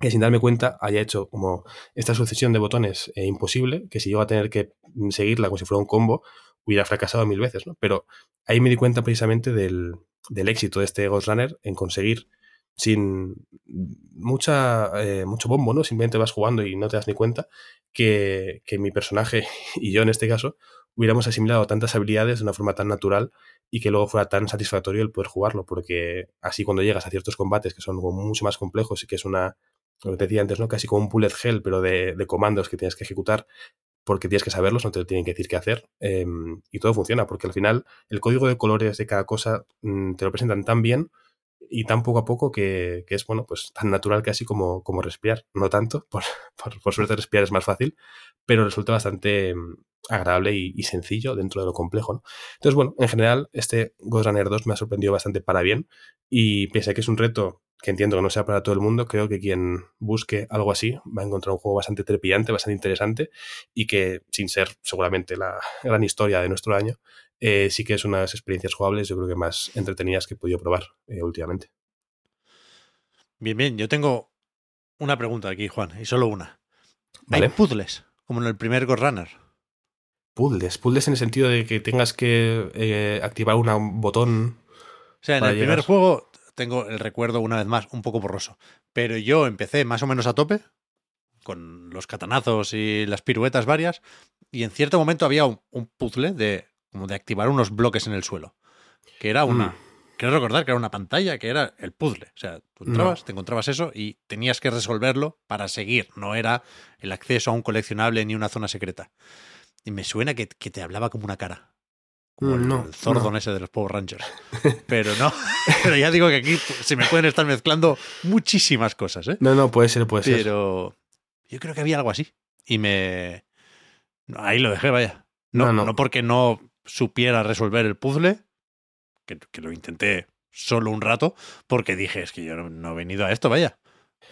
S2: que sin darme cuenta haya hecho como esta sucesión de botones eh, imposible, que si yo iba a tener que seguirla como si fuera un combo, hubiera fracasado mil veces, ¿no? Pero ahí me di cuenta precisamente del, del éxito de este Ghost Runner en conseguir sin mucha, eh, mucho bombo, ¿no? Simplemente vas jugando y no te das ni cuenta que, que, mi personaje (laughs) y yo en este caso hubiéramos asimilado tantas habilidades de una forma tan natural y que luego fuera tan satisfactorio el poder jugarlo, porque así cuando llegas a ciertos combates que son mucho más complejos y que es una, lo que te decía antes, ¿no? Casi como un bullet hell, pero de, de comandos que tienes que ejecutar porque tienes que saberlos, no te lo tienen que decir qué hacer, eh, y todo funciona, porque al final el código de colores de cada cosa mmm, te lo presentan tan bien y tan poco a poco que, que, es, bueno, pues tan natural casi como, como respirar. No tanto, (laughs) por, por, por, suerte respirar es más fácil, pero resulta bastante mm, agradable y, sencillo dentro de lo complejo. Entonces, bueno, en general, este Ghost Runner 2 me ha sorprendido bastante para bien y pese a que es un reto que entiendo que no sea para todo el mundo, creo que quien busque algo así va a encontrar un juego bastante trepidante, bastante interesante y que, sin ser seguramente la gran historia de nuestro año, eh, sí que es una de las experiencias jugables, yo creo que más entretenidas que he podido probar eh, últimamente.
S1: Bien, bien, yo tengo una pregunta aquí, Juan, y solo una. ¿Vale? ¿Hay puzzles, como en el primer Ghost Runner?
S2: Puzzles, puzzles en el sentido de que tengas que eh, activar una, un botón.
S1: O sea, en el llegar. primer juego tengo el recuerdo, una vez más, un poco borroso. Pero yo empecé más o menos a tope, con los catanazos y las piruetas varias, y en cierto momento había un, un puzzle de como de activar unos bloques en el suelo. Que era una. Mm. Quiero recordar que era una pantalla, que era el puzzle. O sea, tú entrabas, no. te encontrabas eso y tenías que resolverlo para seguir. No era el acceso a un coleccionable ni una zona secreta. Y me suena que, que te hablaba como una cara. Como el,
S2: no,
S1: el Zordon
S2: no.
S1: ese de los Power Rangers. (laughs) Pero no. (laughs) Pero ya digo que aquí se me pueden estar mezclando muchísimas cosas, ¿eh?
S2: No, no, puede ser, puede ser.
S1: Pero yo creo que había algo así. Y me. Ahí lo dejé, vaya. No, no, no. no porque no supiera resolver el puzzle, que, que, lo intenté solo un rato, porque dije, es que yo no, no he venido a esto, vaya.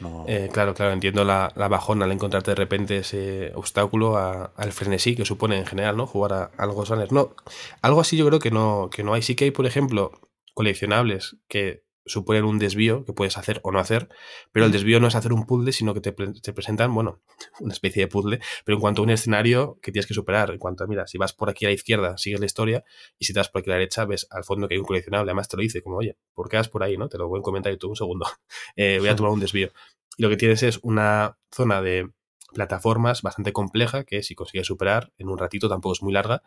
S1: No.
S2: Eh, claro, claro, entiendo la, la, bajona al encontrarte de repente ese obstáculo al frenesí que supone en general, ¿no? Jugar a, algo Runner. No, algo así yo creo que no, que no hay. Sí que hay, por ejemplo, coleccionables que suponen un desvío que puedes hacer o no hacer, pero el desvío no es hacer un puzzle, sino que te, te, presentan, bueno, (laughs) una especie de puzzle, pero en cuanto a un escenario que tienes que superar, en cuanto a, mira, si vas por aquí a la izquierda, sigues la historia, y si te vas por aquí a la derecha, ves al fondo que hay un coleccionable, además te lo dice, como, oye, ¿por qué vas por ahí, no? Te lo voy a comentar y tú un segundo, (laughs) eh, voy a (laughs) tomar un desvío. Y lo que tienes es una zona de plataformas bastante compleja que si consigues superar en un ratito, tampoco es muy larga,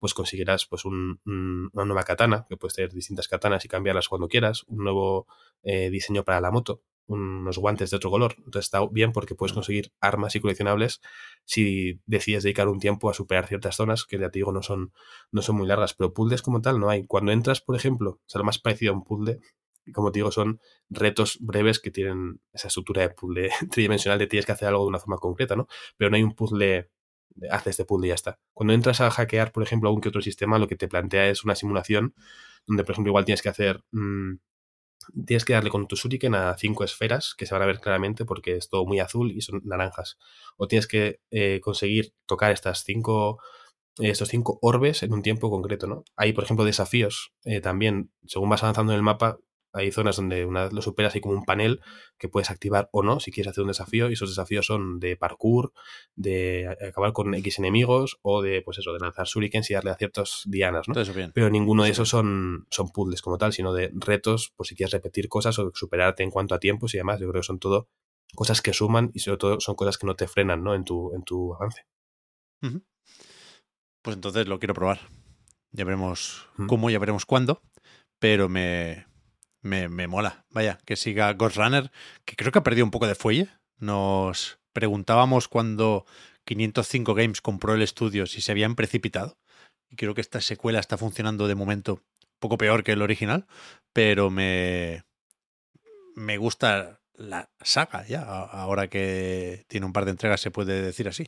S2: pues conseguirás pues un, un, una nueva katana, que puedes tener distintas katanas y cambiarlas cuando quieras, un nuevo eh, diseño para la moto, unos guantes de otro color. Entonces está bien porque puedes conseguir armas y coleccionables si decides dedicar un tiempo a superar ciertas zonas que ya te digo no son, no son muy largas, pero puzzles como tal no hay. Cuando entras, por ejemplo, o sea, lo más parecido a un puzzle, como te digo, son retos breves que tienen esa estructura de puzzle (laughs) tridimensional de tienes que hacer algo de una forma concreta, ¿no? Pero no hay un puzzle haces este puzzle y ya está. Cuando entras a hackear, por ejemplo, algún que otro sistema, lo que te plantea es una simulación donde, por ejemplo, igual tienes que hacer. Mmm, tienes que darle con tu shuriken a cinco esferas que se van a ver claramente porque es todo muy azul y son naranjas. O tienes que eh, conseguir tocar estas cinco. estos cinco orbes en un tiempo concreto, ¿no? Hay, por ejemplo, desafíos eh, también, según vas avanzando en el mapa, hay zonas donde una vez lo superas hay como un panel que puedes activar o no si quieres hacer un desafío y esos desafíos son de parkour, de acabar con X enemigos o de pues eso, de lanzar shurikens y darle a ciertas dianas, ¿no?
S1: Eso bien.
S2: Pero ninguno de esos son, son puzzles como tal, sino de retos por si quieres repetir cosas o superarte en cuanto a tiempos y demás. Yo creo que son todo cosas que suman y sobre todo son cosas que no te frenan, ¿no? En tu, en tu avance.
S1: Uh -huh. Pues entonces lo quiero probar. Ya veremos uh -huh. cómo, ya veremos cuándo. Pero me, me, me, mola. Vaya, que siga Ghost Runner, que creo que ha perdido un poco de fuelle. Nos preguntábamos cuando 505 Games compró el estudio si se habían precipitado. Y creo que esta secuela está funcionando de momento poco peor que el original, pero me, me gusta la saga ya, ahora que tiene un par de entregas, se puede decir así.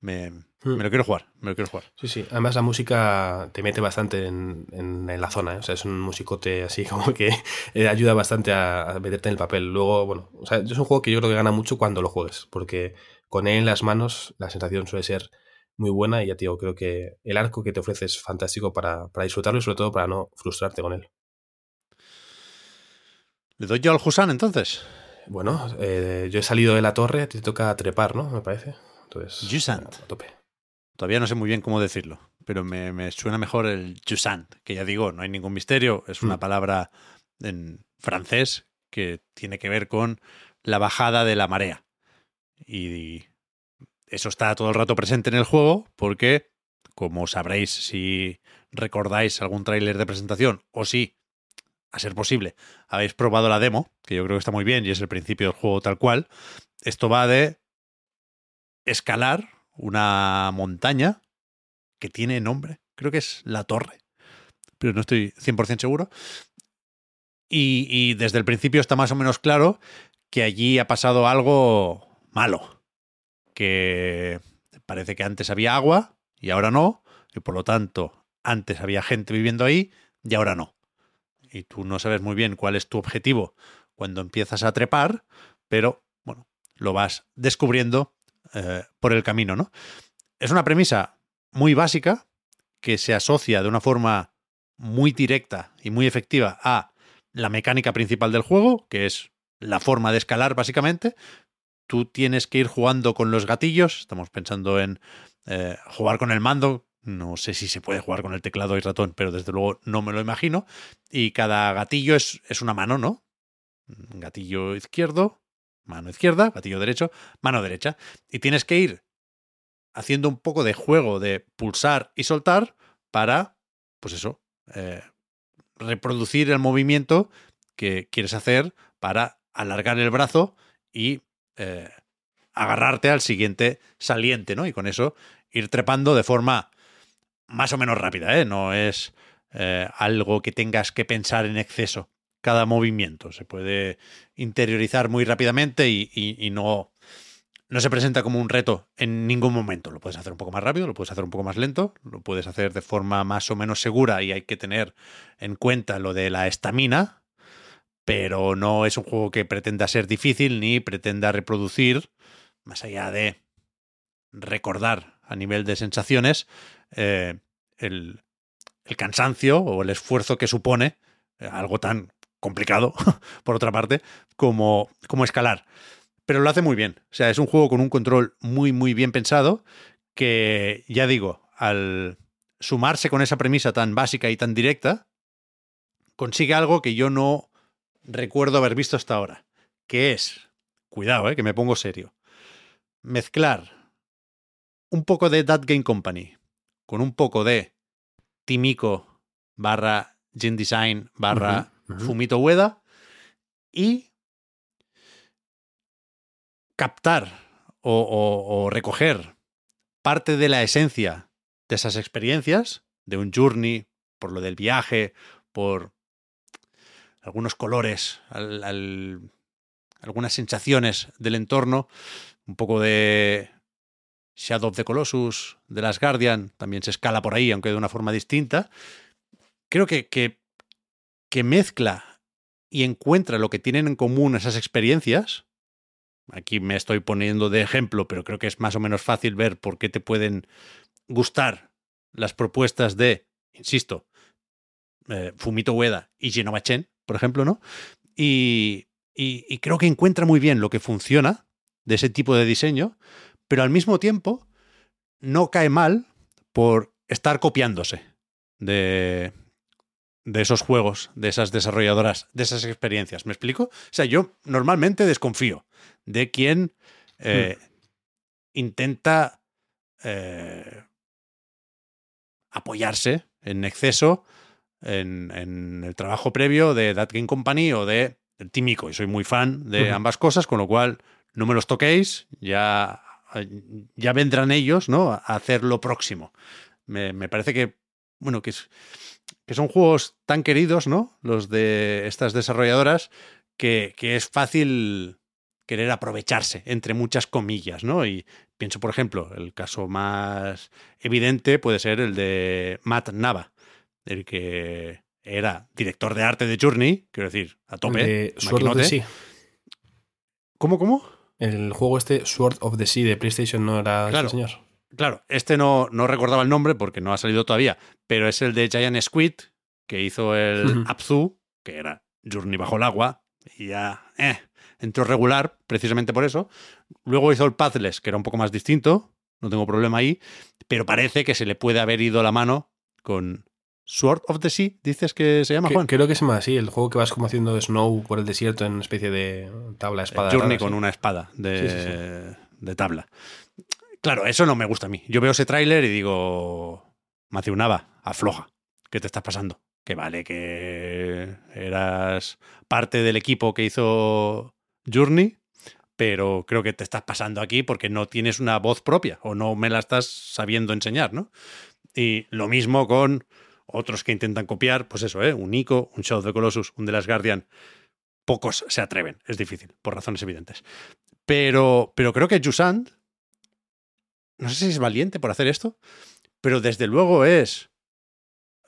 S1: Me,
S2: Hmm.
S1: me lo quiero jugar, me lo quiero jugar.
S2: Sí, sí. Además la música te mete bastante en, en- en la zona, ¿eh? O sea, es un musicote así (laughs) como que eh, ayuda bastante a, a meterte en el papel. Luego, bueno, o sea, es un juego que yo creo que gana mucho cuando lo juegues, porque con él en las manos la sensación suele ser muy buena y ya te digo, creo que el arco que te ofrece es fantástico para, para disfrutarlo y sobre todo para no frustrarte con él.
S1: ¿Le doy yo al Husan entonces?
S2: Bueno, eh, yo he salido de la torre, te toca trepar, ¿no? Me parece. Entonces,
S1: Jusant.
S2: a tope.
S1: Todavía no sé muy bien cómo decirlo, pero me, me suena mejor el Jusant, que ya digo, no hay ningún misterio, es una
S2: Mm.
S1: palabra en francés que tiene que ver con la bajada de la marea. Y eso está todo el rato presente en el juego porque, como sabréis si recordáis algún tráiler de presentación o si, a ser posible, habéis probado la demo, que yo creo que está muy bien y es el principio del juego tal cual, esto va de escalar una montaña que tiene nombre, creo que es la torre, pero no estoy 100% seguro. Y, y desde el principio está más o menos claro que allí ha pasado algo malo, que parece que antes había agua y ahora no, y por lo tanto antes había gente viviendo ahí y ahora no. Y tú no sabes muy bien cuál es tu objetivo cuando empiezas a trepar, pero bueno, lo vas descubriendo eh, por el camino, ¿no? Es una premisa muy básica que se asocia de una forma muy directa y muy efectiva a la mecánica principal del juego, que es la forma de escalar básicamente. Tú tienes que ir jugando con los gatillos, estamos pensando en eh, jugar con el mando, no sé si se puede jugar con el teclado y ratón, pero desde luego no me lo imagino. Y cada gatillo es, es una mano, ¿no? Gatillo izquierdo, mano izquierda, gatillo derecho, mano derecha. Y tienes que ir haciendo un poco de juego de pulsar y soltar para, pues eso, eh, reproducir el movimiento que quieres hacer para alargar el brazo y eh, agarrarte al siguiente saliente, ¿no? Y con eso ir trepando de forma más o menos rápida, ¿eh? No es eh, algo que tengas que pensar en exceso cada movimiento. Se puede interiorizar muy rápidamente y, no, no se presenta como un reto en ningún momento. Lo puedes hacer un poco más rápido, lo puedes hacer un poco más lento, lo puedes hacer de forma más o menos segura y hay que tener en cuenta lo de la estamina, pero no es un juego que pretenda ser difícil ni pretenda reproducir, más allá de recordar a nivel de sensaciones, eh, el, el cansancio o el esfuerzo que supone eh, algo tan complicado, (laughs) por otra parte, como, como escalar. Pero lo hace muy bien. O sea, es un juego con un control muy, muy bien pensado que, ya digo, al sumarse con esa premisa tan básica y tan directa, consigue algo que yo no recuerdo haber visto hasta ahora, que es, cuidado, eh, que me pongo serio, mezclar un poco de That Game Company con un poco de Timiko barra Gen Design barra Fumito Ueda y captar o, recoger parte de la esencia de esas experiencias, de un journey, por lo del viaje, por algunos colores, al- al- algunas sensaciones del entorno, un poco de Shadow of the Colossus, de las Guardian, también se escala por ahí, aunque de una forma distinta. Creo que, que mezcla y encuentra lo que tienen en común esas experiencias. Aquí me estoy poniendo de ejemplo, pero creo que es más o menos fácil ver por qué te pueden gustar las propuestas de, insisto, eh, Fumito Ueda y Genova Chen, por ejemplo, ¿no? Y, y- y creo que encuentra muy bien lo que funciona de ese tipo de diseño, pero al mismo tiempo no cae mal por estar copiándose de, de esos juegos, de esas desarrolladoras, de esas experiencias. ¿Me explico? O sea, yo normalmente desconfío de quien eh, intenta eh, apoyarse en exceso en, en el trabajo previo de That Game Company o de del Tímico. Y soy muy fan de ambas cosas, con lo cual no me los toquéis. Ya ya vendrán ellos, ¿no? A hacer lo próximo. Me, me parece que, bueno, que, es, que son juegos tan queridos, ¿no? Los de estas desarrolladoras, que, que es fácil querer aprovecharse, entre muchas comillas, ¿no? Y pienso, por ejemplo, el caso más evidente puede ser el de Matt Nava, el que era director de arte de Journey, quiero decir, a tope.
S2: De Sword of the Sea.
S1: ¿Cómo, cómo?
S2: El juego este, Sword of the Sea de PlayStation, no era
S1: Claro.
S2: señor.
S1: Claro, este no, no recordaba el nombre porque no ha salido todavía, pero es el de Giant Squid, que hizo el
S2: Ujú.
S1: Abzu, que era Journey bajo el agua, y ya eh, entró regular, precisamente por eso. Luego hizo el Pathless, que era un poco más distinto, no tengo problema ahí, pero parece que se le puede haber ido la mano con Sword of the Sea, dices que se llama Juan.
S2: creo que se llama así, el juego que vas como haciendo snow por el desierto en una especie de tabla espada.
S1: Journey
S2: rara,
S1: con
S2: sí.
S1: una espada de,
S2: Sí, sí,
S1: de tabla. Claro, eso no me gusta a mí. Yo veo ese tráiler y digo, Matthew Nava, afloja. ¿Qué te está pasando? Que vale que eras parte del equipo que hizo Journey, pero creo que te estás pasando aquí porque no tienes una voz propia o no me la estás sabiendo enseñar, ¿no? Y lo mismo con otros que intentan copiar, pues eso, ¿eh? Un Ico, un Shadow of the Colossus, un The Last Guardian. Pocos se atreven, es difícil, por razones evidentes. Pero, pero creo que Jusant, no sé si es valiente por hacer esto, pero desde luego es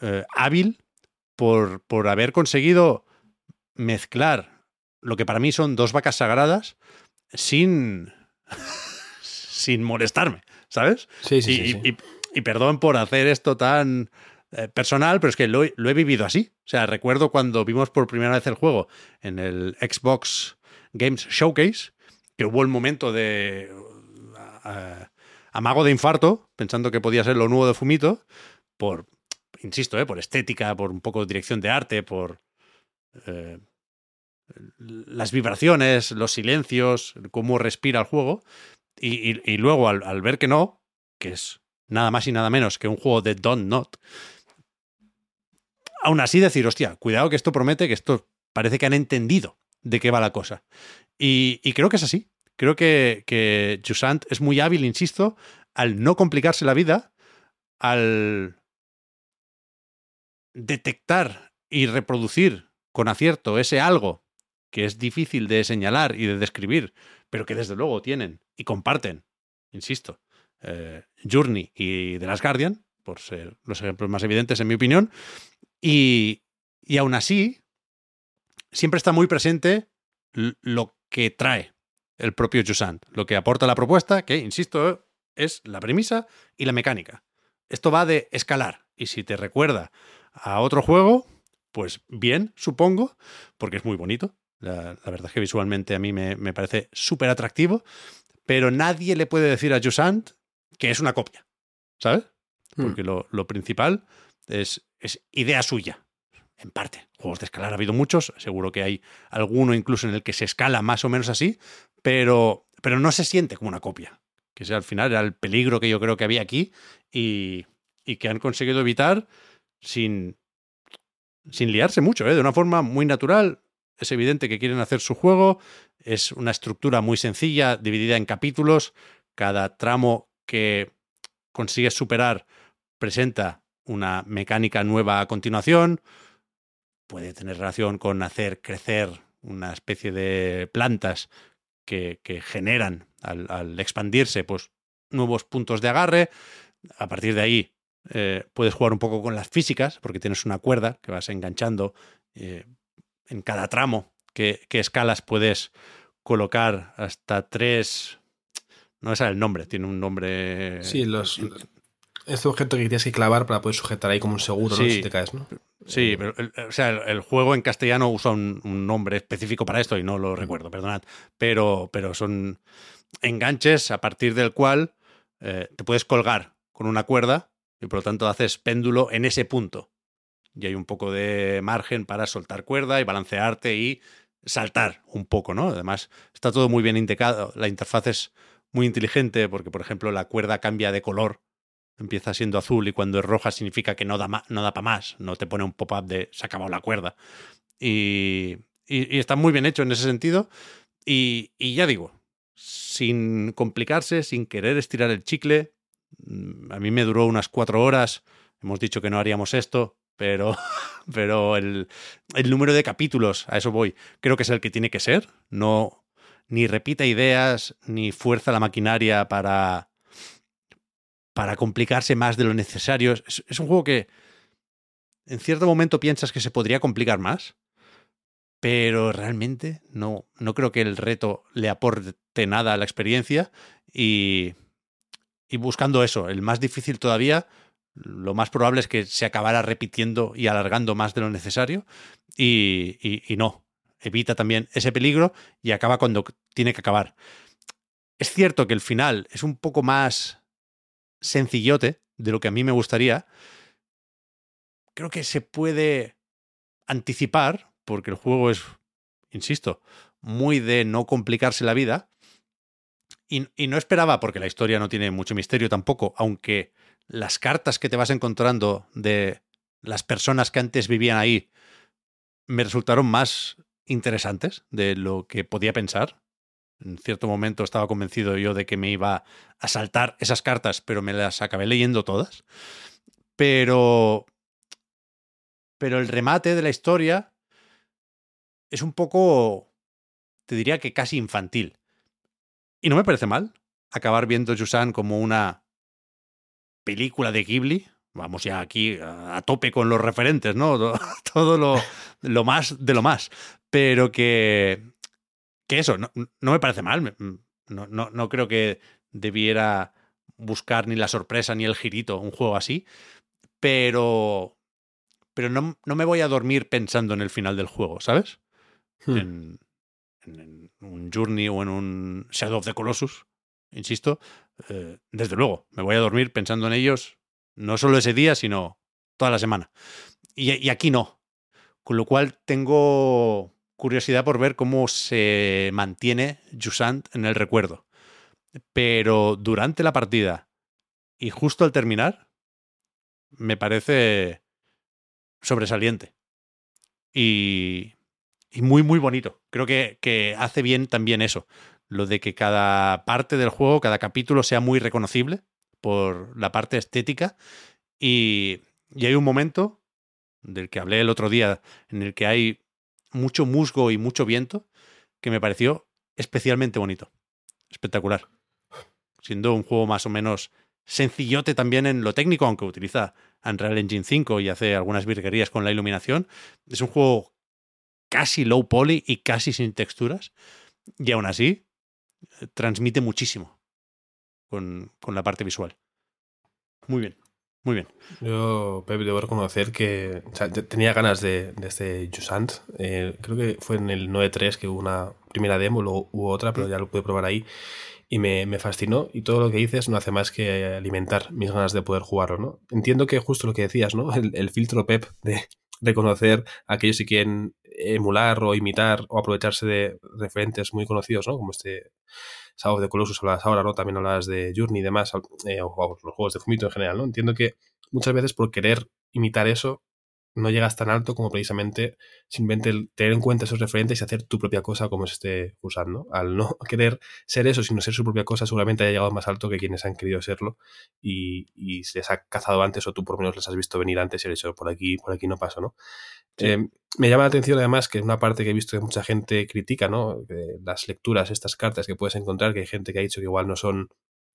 S1: eh, hábil por, por haber conseguido mezclar lo que para mí son dos vacas sagradas sin, (laughs) sin molestarme, ¿sabes?
S2: Sí, sí,
S1: y,
S2: sí, sí.
S1: y- y perdón por hacer esto tan eh, personal, pero es que lo, he- lo he vivido así. O sea, recuerdo cuando vimos por primera vez el juego en el Xbox Games Showcase, que hubo el momento de eh, amago de infarto, pensando que podía ser lo nuevo de Fumito, por, insisto, eh, por estética, por un poco de dirección de arte, por eh, las vibraciones, los silencios, cómo respira el juego. Y, luego al, ver que no, que es nada más y nada menos que un juego de Don't Not, aún así decir, hostia, cuidado que esto promete, que esto parece que han entendido de qué va la cosa. Y creo que es así. Creo que, que Jusant es muy hábil, insisto, al no complicarse la vida, al detectar y reproducir con acierto ese algo que es difícil de señalar y de describir, pero que desde luego tienen y comparten, insisto, eh, Journey y The Last Guardian, por ser los ejemplos más evidentes en mi opinión, y, y aún así siempre está muy presente lo que trae el propio Jusant, lo que aporta la propuesta, que, insisto, es la premisa y la mecánica. Esto va de escalar, y si te recuerda a otro juego, pues bien, supongo, porque es muy bonito. La, la verdad es que visualmente a mí me, me parece súper atractivo, pero nadie le puede decir a Jusant que es una copia, ¿sabes?
S2: Hmm.
S1: Porque lo, lo principal es, es idea suya, en parte. Juegos de escalar ha habido muchos, seguro que hay alguno incluso en el que se escala más o menos así, pero, pero no se siente como una copia. Que ese al final era el peligro que yo creo que había aquí y, y que han conseguido evitar sin, sin liarse mucho, ¿eh? de una forma muy natural. Es evidente que quieren hacer su juego, es una estructura muy sencilla, dividida en capítulos. Cada tramo que consigues superar presenta una mecánica nueva a continuación. Puede tener relación con hacer crecer una especie de plantas que, que generan al, al expandirse pues, nuevos puntos de agarre. A partir de ahí eh, puedes jugar un poco con las físicas, porque tienes una cuerda que vas enganchando. eh, en cada tramo que, que escalas puedes colocar hasta tres. No sale el nombre, tiene un nombre.
S2: Sí, los, este objeto que tienes que clavar para poder sujetar ahí como un seguro, ¿no? Si te caes, ¿no?
S1: Sí, pero el, o sea, el, el juego en castellano usa un, un nombre específico para esto y no lo recuerdo, perdonad. Pero, pero son enganches a partir del cual eh, te puedes colgar con una cuerda y por lo tanto haces péndulo en ese punto. Y hay un poco de margen para soltar cuerda y balancearte y saltar un poco, ¿no? Además, está todo muy bien indicado. La interfaz es muy inteligente porque, por ejemplo, la cuerda cambia de color empieza siendo azul y cuando es roja significa que no da, no da para más, no te pone un pop-up de se ha acabado la cuerda. Y, está muy bien hecho en ese sentido. Y, y ya digo, sin complicarse, sin querer estirar el chicle. Mm, A mí me duró unas cuatro horas. Hemos dicho que no haríamos esto, pero, (laughs) pero el, el número de capítulos, a eso voy, creo que es el que tiene que ser. No, ni repita ideas, ni fuerza la maquinaria para, para complicarse más de lo necesario. Es, un juego que en cierto momento piensas que se podría complicar más, pero realmente no, no creo que el reto le aporte nada a la experiencia y, y buscando eso, el más difícil todavía, lo más probable es que se acabara repitiendo y alargando más de lo necesario y- y no, evita también ese peligro y acaba cuando tiene que acabar. Es cierto que el final es un poco más sencillote de lo que a mí me gustaría. Creo que se puede anticipar, porque el juego es, insisto, muy de no complicarse la vida. Y, y no esperaba, porque la historia no tiene mucho misterio tampoco, aunque las cartas que te vas encontrando de las personas que antes vivían ahí me resultaron más interesantes de lo que podía pensar. En cierto momento estaba convencido yo de que me iba a saltar esas cartas, pero me las acabé leyendo todas. Pero. Pero el remate de la historia es un poco. Te diría que casi infantil. Y no me parece mal acabar viendo Yusan como una película de Ghibli. Vamos ya aquí a tope con los referentes, ¿no? (laughs) Todo lo, lo más de lo más. Pero que, que eso, no, no me parece mal. Me- No, no, no creo que debiera buscar ni la sorpresa ni el girito un juego así. Pero, pero no, no me voy a dormir pensando en el final del juego, ¿sabes?
S2: Hmm.
S1: en, en- en un Journey o en un Shadow of the Colossus, insisto, eh, desde luego, me voy a dormir pensando en ellos no solo ese día, sino toda la semana. Y, y aquí no. Con lo cual tengo curiosidad por ver cómo se mantiene Jusant en el recuerdo. Pero durante la partida y justo al terminar, me parece sobresaliente. Y, y muy, muy bonito. Creo que, que hace bien también eso. Lo de que cada parte del juego, cada capítulo sea muy reconocible por la parte estética. Y, y hay un momento del que hablé el otro día en el que hay mucho musgo y mucho viento que me pareció especialmente bonito. Espectacular. Siendo un juego más o menos sencillote también en lo técnico, aunque utiliza Unreal Engine 5 y hace algunas virguerías con la iluminación. Es un juego casi low poly y casi sin texturas. Y aún así, eh, transmite muchísimo con, con la parte visual. Muy bien, muy bien.
S2: Yo, Pep, debo reconocer que tenía ganas de, de este Jusant. Eh, creo que fue en el 9.3 que hubo una primera demo, luego hubo otra, pero ya lo pude probar ahí. Y me, me fascinó. Y todo lo que dices no hace más que alimentar mis ganas de poder jugarlo, ¿no? Entiendo que justo lo que decías, ¿no? (laughs) El, el filtro Pep de reconocer a aquellos que quieren emular o imitar o aprovecharse de referentes muy conocidos, ¿no? Como este Shadow of the Colossus hablabas ahora, ¿no? También hablabas de Journey y demás, eh, o, los juegos de Fumito en general, ¿no? Entiendo que muchas veces por querer imitar eso no llegas tan alto como precisamente simplemente el tener en cuenta esos referentes y hacer tu propia cosa como es este Busan, ¿no? Al no (laughs) querer ser eso, sino ser su propia cosa, seguramente haya llegado más alto que quienes han querido serlo y, y se les ha cazado antes o tú por lo menos les has visto venir antes y has dicho, por aquí, por aquí no paso, ¿no?
S1: Sí.
S2: Eh, me llama la atención además que una parte que he visto que mucha gente critica, ¿no? Las lecturas, estas cartas que puedes encontrar, que hay gente que ha dicho que igual no son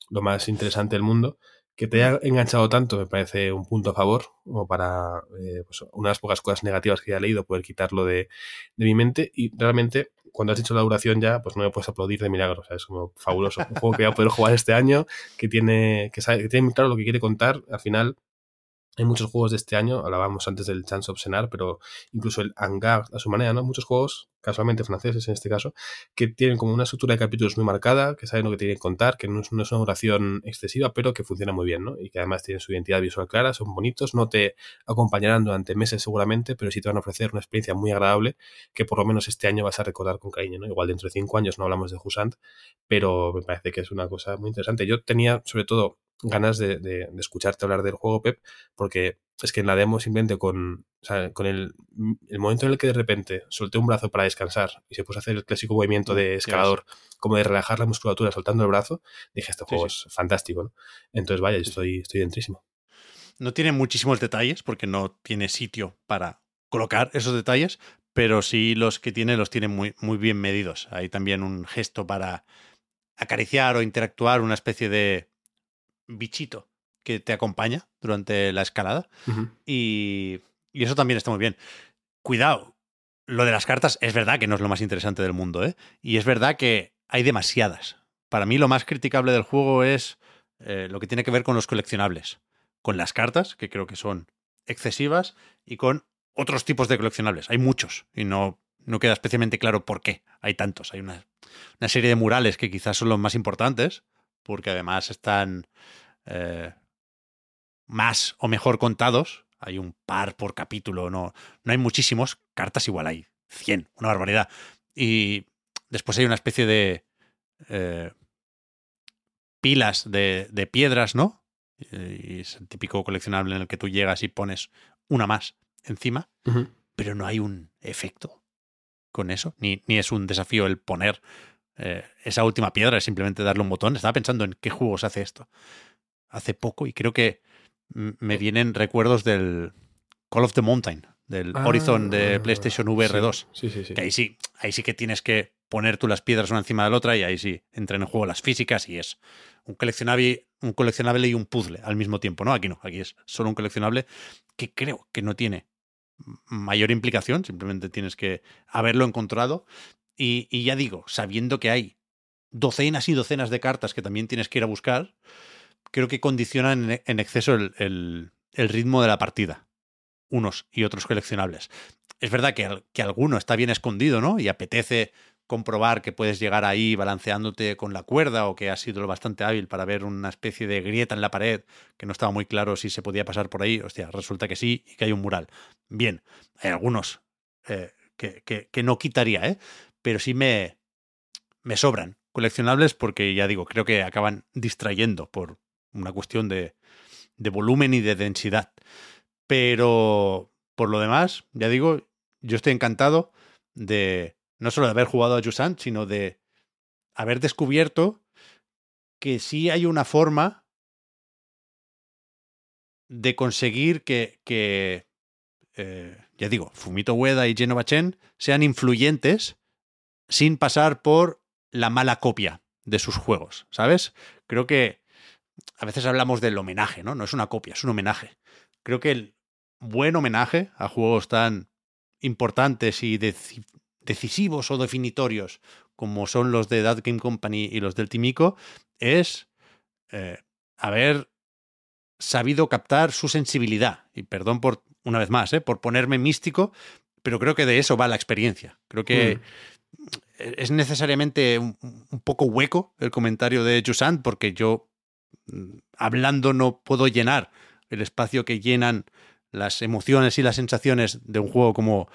S2: lo más interesante del mundo, que te haya enganchado tanto me parece un punto a favor, como para eh, pues, unas pocas cosas negativas que ya he leído, poder quitarlo de, de mi mente. Y realmente, cuando has dicho la duración ya, pues no me puedes aplaudir de milagro, es como fabuloso. Un juego que voy a poder jugar este año, que tiene, que sabe, que tiene claro lo que quiere contar, al final hay muchos juegos de este año, hablábamos antes del Chance of Senar, pero incluso el Hangar a su manera, ¿no? Muchos juegos, casualmente franceses en este caso, que tienen como una estructura de capítulos muy marcada, que saben lo que tienen que contar, que no es, una duración excesiva, pero que funciona muy bien, ¿no? Y que además tienen su identidad visual clara, son bonitos, no te acompañarán durante meses seguramente, pero sí te van a ofrecer una experiencia muy agradable que por lo menos este año vas a recordar con cariño, ¿no? Igual dentro de cinco años no hablamos de Jusant, pero me parece que es una cosa muy interesante. Yo tenía, sobre todo, ganas de, escucharte hablar del juego, Pep, porque es que en la demo simplemente con, con el, momento en el que de repente solté un brazo para descansar y se puso a hacer el clásico movimiento mm, de escalador, como de relajar la musculatura soltando el brazo, dije, este juego es fantástico, ¿no? Entonces, vaya, estoy, estoy dentrísimo.
S1: No tiene muchísimos detalles porque no tiene sitio para colocar esos detalles, pero sí los que tiene los tiene muy, muy bien medidos. Hay también un gesto para acariciar o interactuar, una especie de bichito que te acompaña durante la escalada. y, y, eso también está muy bien. Cuidado, lo de las cartas es verdad que no es lo más interesante del mundo, ¿eh? Y es verdad que hay demasiadas. Para mí lo más criticable del juego es eh, lo que tiene que ver con los coleccionables. Con las cartas, que creo que son excesivas, y con otros tipos de coleccionables. Hay muchos y no, no queda especialmente claro por qué hay tantos. Hay una, una serie de murales que quizás son los más importantes, porque además están eh, más o mejor contados. Hay un par por capítulo, no, no hay muchísimos. Cartas igual hay 100, una barbaridad. Y después hay una especie de eh, pilas de, de, piedras, ¿no? Y es el típico coleccionable en el que tú llegas y pones una más encima, pero no hay un efecto con eso, ni, ni es un desafío el poner eh, esa última piedra, es simplemente darle un botón. Estaba pensando en qué juegos hace esto hace poco y creo que me vienen recuerdos del Call of the Mountain, del ah, Horizon de PlayStation VR 2.
S2: Sí, sí, sí,
S1: Que ahí sí, ahí sí que tienes que poner tú las piedras una encima de la otra y ahí sí entran en juego las físicas y es un coleccionable, un coleccionable y un puzzle al mismo tiempo, ¿no? Aquí no, aquí es solo un coleccionable que creo que no tiene mayor implicación, simplemente tienes que haberlo encontrado. Y, ya digo, sabiendo que hay docenas y docenas de cartas que también tienes que ir a buscar, creo que condicionan en exceso el, ritmo de la partida, unos y otros coleccionables. Es verdad que, que alguno está bien escondido, ¿no? Y apetece comprobar que puedes llegar ahí balanceándote con la cuerda o que has sido lo bastante hábil para ver una especie de grieta en la pared que no estaba muy claro si se podía pasar por ahí. Hostia, resulta que sí y que hay un mural. Bien, hay algunos eh, que, que, no quitaría, ¿eh? Pero sí me, me sobran coleccionables porque ya digo, creo que acaban distrayendo por una cuestión de, de volumen y de densidad. Pero por lo demás, ya digo, yo estoy encantado de no solo de haber jugado a Jusan, sino de haber descubierto que sí hay una forma de conseguir que, que eh, ya digo, Fumito Ueda y Genova Chen sean influyentes sin pasar por la mala copia de sus juegos, ¿sabes? Creo que a veces hablamos del homenaje, ¿no? No es una copia, es un homenaje. Creo que el buen homenaje a juegos tan importantes y decisivos o definitorios como son los de That Game Company y los del Timico es eh, haber sabido captar su sensibilidad. Y perdón por, una vez más, ¿eh? por ponerme místico, pero creo que de eso va la experiencia. Creo que mm. Es necesariamente un, poco hueco el comentario de Jusant, porque yo, mm, hablando, no puedo llenar el espacio que llenan las emociones y las sensaciones de un juego como,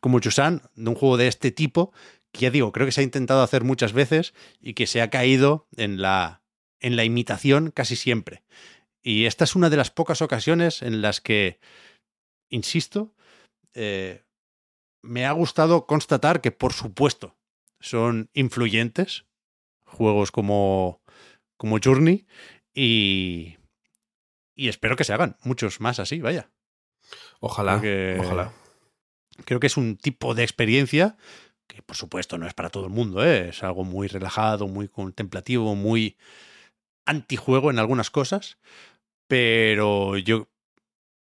S1: como Chusan, de un juego de este tipo, que ya digo, creo que se ha intentado hacer muchas veces y que se ha caído en la, en la imitación casi siempre. Y esta es una de las pocas ocasiones en las que, insisto, eh, me ha gustado constatar que, por supuesto, son influyentes juegos como, como Journey y, y espero que se hagan muchos más así, vaya.
S2: Ojalá, ojalá
S1: creo que es un tipo de experiencia que por supuesto no es para todo el mundo, ¿eh? es algo muy relajado, muy contemplativo, muy antijuego en algunas cosas, pero yo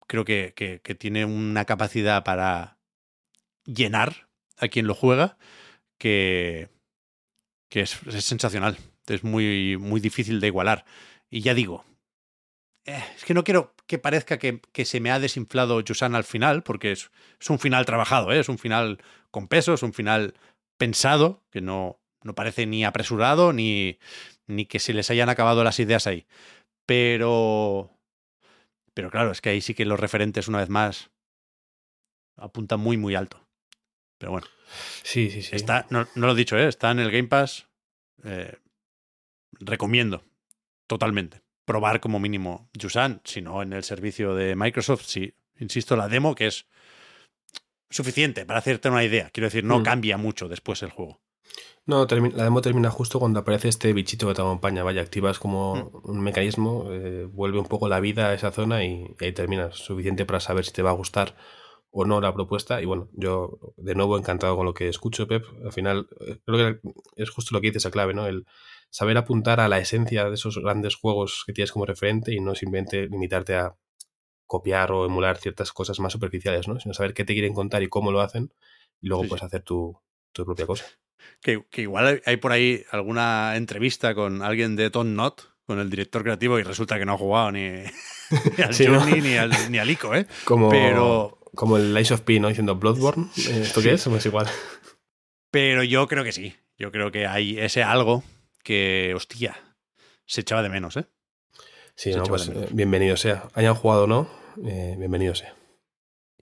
S1: creo que, que, tiene una capacidad para llenar a quien lo juega que, que es, es, sensacional, es muy, muy difícil de igualar. Y ya digo, eh, es que no quiero que parezca que, se me ha desinflado Yusan al final, porque es, un final trabajado, ¿eh? es un final con peso, es un final pensado, que no, no parece ni apresurado ni, ni que se les hayan acabado las ideas ahí. Pero. Pero claro, es que ahí sí que los referentes, una vez más, apuntan muy, muy alto. Pero bueno.
S2: Sí, sí, sí.
S1: Está, no, lo he dicho, ¿eh? está en el Game Pass. recomiendo. Totalmente probar como mínimo Yusan, sino en el servicio de Microsoft, sí, insisto, la demo que es suficiente para hacerte una idea. Quiero decir, no
S2: Mm.
S1: cambia mucho después el juego.
S2: No, la demo termina justo cuando aparece este bichito que te acompaña. Vaya, activas como
S1: Mm.
S2: un mecanismo, eh, vuelve un poco la vida a esa zona y, y ahí terminas. Suficiente para saber si te va a gustar o no la propuesta. Y bueno, yo de nuevo encantado con lo que escucho, Pep. Al final, eh, creo que es justo lo que dices, esa clave, ¿no? El saber apuntar a la esencia de esos grandes juegos que tienes como referente y no simplemente limitarte a copiar o emular ciertas cosas más superficiales, ¿no? Sino saber qué te quieren contar y cómo lo hacen y luego
S1: Sí,
S2: puedes hacer tu, tu propia cosa. (laughs)
S1: Que, que igual hay- por ahí alguna entrevista con alguien de Tom Not, con el director creativo, y resulta que no ha jugado ni, (laughs) ni al (laughs)
S2: Sí, ¿no?
S1: Journey ni, al, ni al Ico, ¿eh?
S2: Como,
S1: Pero-
S2: como el Lies of P, ¿no? Diciendo Bloodborne. eh, ¿Esto qué es? Pues igual.
S1: Pero yo creo que sí. Yo creo que hay ese algo que, hostia, se echaba de menos, ¿eh?
S2: Sí,
S1: Se
S2: no, pues eh, bienvenido sea. Hayan jugado o no, eh, bienvenido sea.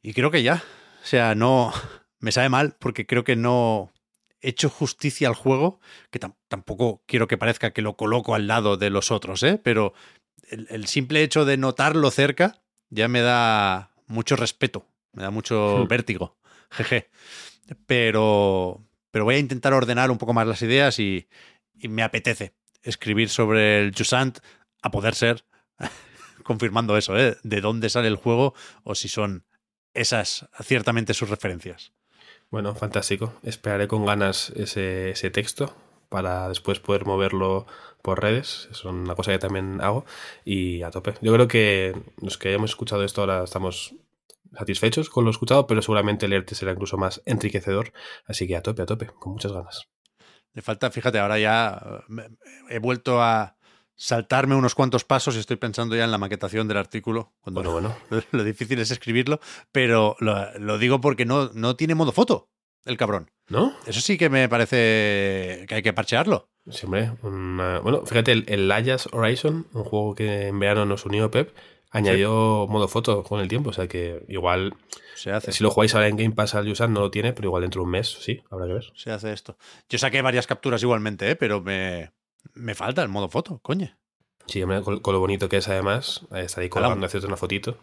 S1: Y creo que ya. O sea, no. Me sabe mal porque creo que no he hecho justicia al juego, que tam- tampoco quiero que parezca que lo coloco al lado de los otros, ¿eh? Pero el, el simple hecho de notarlo cerca ya me da mucho respeto, me da mucho (laughs) vértigo. Jeje. Pero, pero voy a intentar ordenar un poco más las ideas y, me apetece escribir sobre el Jusant a poder ser, (laughs) confirmando eso, ¿eh? De dónde sale el juego o si son esas ciertamente sus referencias.
S2: Bueno, fantástico. Esperaré con ganas ese, ese texto para después poder moverlo por redes. Es una cosa que también hago y a tope. Yo creo que los que hemos escuchado esto ahora estamos satisfechos con lo escuchado, pero seguramente leerte será incluso más enriquecedor. Así que a tope, a tope, con muchas ganas.
S1: Le falta, fíjate, ahora ya eh, he vuelto a saltarme unos cuantos pasos y estoy pensando ya en la maquetación del artículo. Cuando
S2: Bueno, bueno. (laughs)
S1: Lo difícil es escribirlo, pero lo, lo digo porque no, no tiene modo foto, el cabrón.
S2: ¿No?
S1: Eso sí que me parece que hay que parchearlo.
S2: Sí, hombre. una- Bueno, fíjate, el, el Layas Horizon, un juego que en verano nos unió Pep, añadió modo foto con el tiempo. O sea que igual,
S1: Se hace,
S2: si lo jugáis ahora en Game Pass al Yusan no lo tiene, pero igual dentro de un mes sí, habrá que ver.
S1: se hace esto. Yo saqué varias capturas igualmente, ¿eh? pero me, me falta el modo foto, coño.
S2: Sí, con, con lo bonito que es además, eh, estar ahí colgando, hacerte una fotito.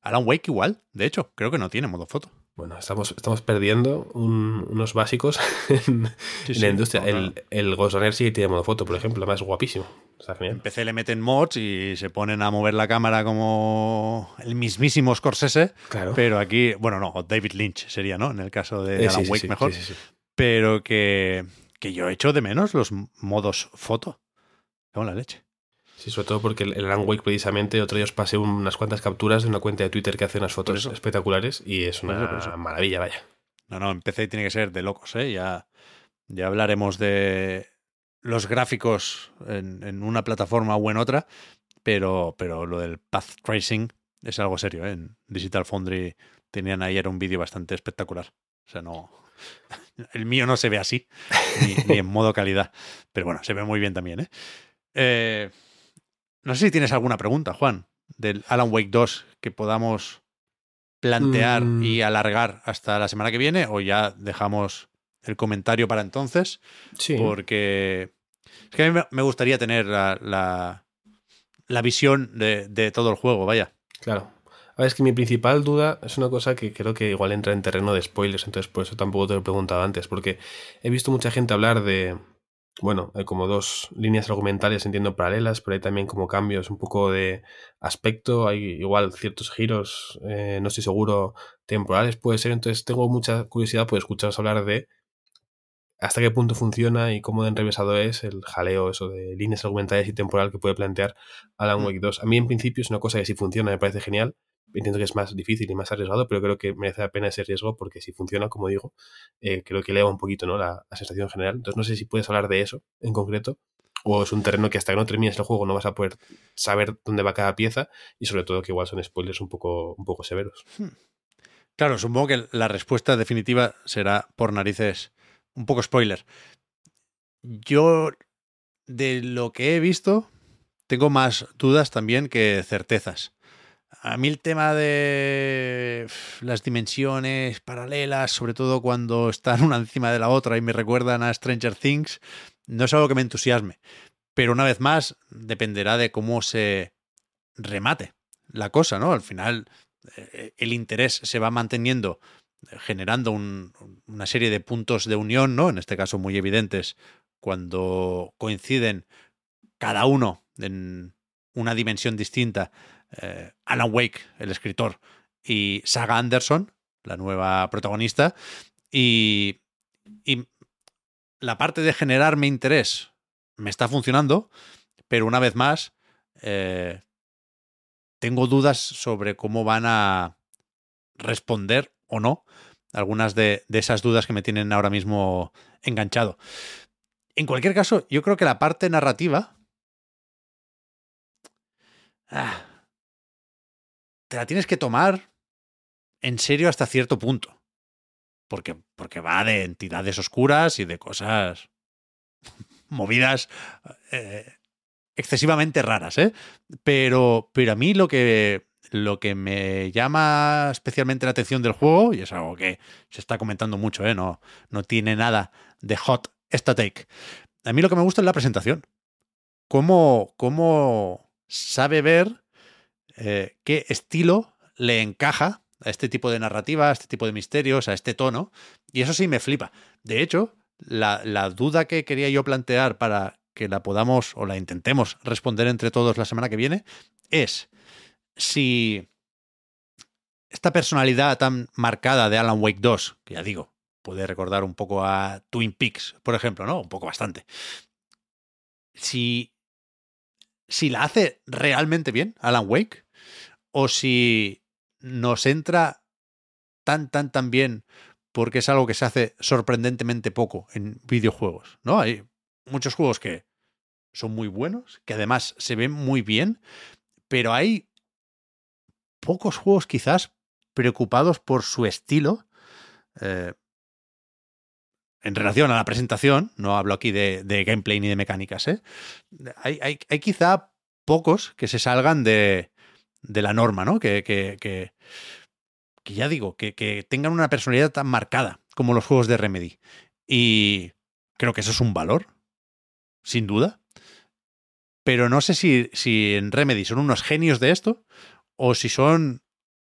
S1: Alan Wake igual, de hecho, creo que no tiene modo foto.
S2: Bueno, estamos, estamos perdiendo un- unos básicos (laughs) en,
S1: Sí,
S2: en
S1: sí.
S2: la industria. El, el Ghost Runner sí tiene modo foto, por ejemplo, además guapísimo. Está
S1: En. PC le meten mods y se ponen a mover la cámara como el mismísimo Scorsese,
S2: Claro.
S1: pero aquí, bueno, no, David Lynch sería, ¿no? En el caso de
S2: Eh,
S1: Alan
S2: sí,
S1: Wake mejor,
S2: sí, sí, sí.
S1: pero que, que yo echo de menos los modos foto. Con la leche.
S2: Sí, sobre todo porque el, el Alan Wake precisamente, otro día os pasé unas cuantas capturas de una cuenta de Twitter que hace unas fotos espectaculares y es una
S1: eso, por eso.
S2: maravilla, vaya.
S1: No, no, en PC tiene que ser de locos, ¿eh? Ya, ya hablaremos de los gráficos en, en una plataforma o en otra, pero, pero lo del path tracing es algo serio, ¿eh? En Digital Foundry tenían ayer un vídeo bastante espectacular. O sea, no. (laughs) El mío no se ve así, ni, ni en modo calidad. Pero bueno, se ve muy bien también, ¿eh? Eh, No sé si tienes alguna pregunta, Juan, del Alan Wake 2 que podamos plantear
S2: Mm.
S1: y alargar hasta la semana que viene o ya dejamos el comentario para entonces
S2: Sí.
S1: porque es que a mí me- gustaría tener la, la, la visión de, de todo el juego, vaya.
S2: Claro. A ver, es que mi principal duda es una cosa que creo que igual entra en terreno de spoilers, entonces por eso tampoco te lo he preguntado antes, porque he visto mucha gente hablar de, bueno, hay como dos líneas argumentales, entiendo, paralelas, pero hay también como cambios un poco de aspecto, hay igual ciertos giros, eh, no estoy seguro, temporales puede ser, entonces tengo mucha curiosidad por escucharos hablar de hasta qué punto funciona y cómo de enrevesado es el jaleo eso de líneas argumentales y temporal que puede plantear Alan
S1: Mm.
S2: Wake 2. A mí en principio es una cosa que si funciona me parece genial, entiendo que es más difícil y más arriesgado, pero creo que merece la pena ese riesgo porque si funciona, como digo, eh, creo que eleva un poquito ¿no? la, sensación general. Entonces no sé si puedes hablar de eso en concreto o es un terreno que hasta que no termines el juego no vas a poder saber dónde va cada pieza y sobre todo que igual son spoilers un poco, un poco severos.
S1: Claro, supongo que la respuesta definitiva será por narices un poco spoiler. Yo, de lo que he visto, tengo más dudas también que certezas. A mí el tema de las dimensiones paralelas, sobre todo cuando están (laughs) una encima de la otra y me recuerdan a Stranger Things, no es algo que me entusiasme. Pero una vez más, dependerá de cómo se remate la cosa, ¿no? Al final, eh, el interés se va manteniendo, eh, generando una serie de puntos de unión, ¿no? En este caso, muy evidentes, cuando coinciden cada uno en una dimensión distinta. Eh, Alan Wake, el escritor, y Saga Anderson, la nueva protagonista. Y, la parte de generarme interés me está funcionando, pero una vez más, eh, tengo dudas sobre cómo van a responder o no algunas de, esas dudas que me tienen ahora mismo enganchado. En cualquier caso, yo creo que la parte narrativa... Ah, te la tienes que tomar en serio hasta cierto punto. Porque, porque va de entidades oscuras y de cosas (laughs) movidas eh, excesivamente raras, ¿eh? Pero, pero a mí lo que, lo que me llama especialmente la atención del juego, y es algo que se está comentando mucho, ¿eh? No, no tiene nada de hot static. A mí lo que me gusta es la presentación. Cómo, cómo sabe ver eh, qué estilo le encaja a este tipo de narrativa, a este tipo de misterios, a este tono. Y eso sí me flipa. De hecho, la, duda que quería yo plantear para que la podamos o la intentemos responder entre todos la semana que viene es si esta personalidad tan marcada de Alan Wake 2, que ya digo, puede recordar un poco a Twin Peaks, por ejemplo, ¿no? Un poco bastante. Si, si la hace realmente bien Alan Wake, o si nos entra tan, tan, tan bien porque es algo que se hace sorprendentemente poco en videojuegos, ¿no? Hay muchos juegos que son muy buenos, que además se ven muy bien, pero hay pocos juegos quizás preocupados por su estilo. Eh, en relación a la presentación, no hablo aquí de, gameplay ni de mecánicas, ¿eh? hay, hay, quizá pocos que se salgan de, de la norma, ¿no? Que, que, que, que ya digo, que, que, tengan una personalidad tan marcada como los juegos de Remedy. Y creo que eso es un valor, sin duda. Pero no sé si, si en Remedy son unos genios de esto o si son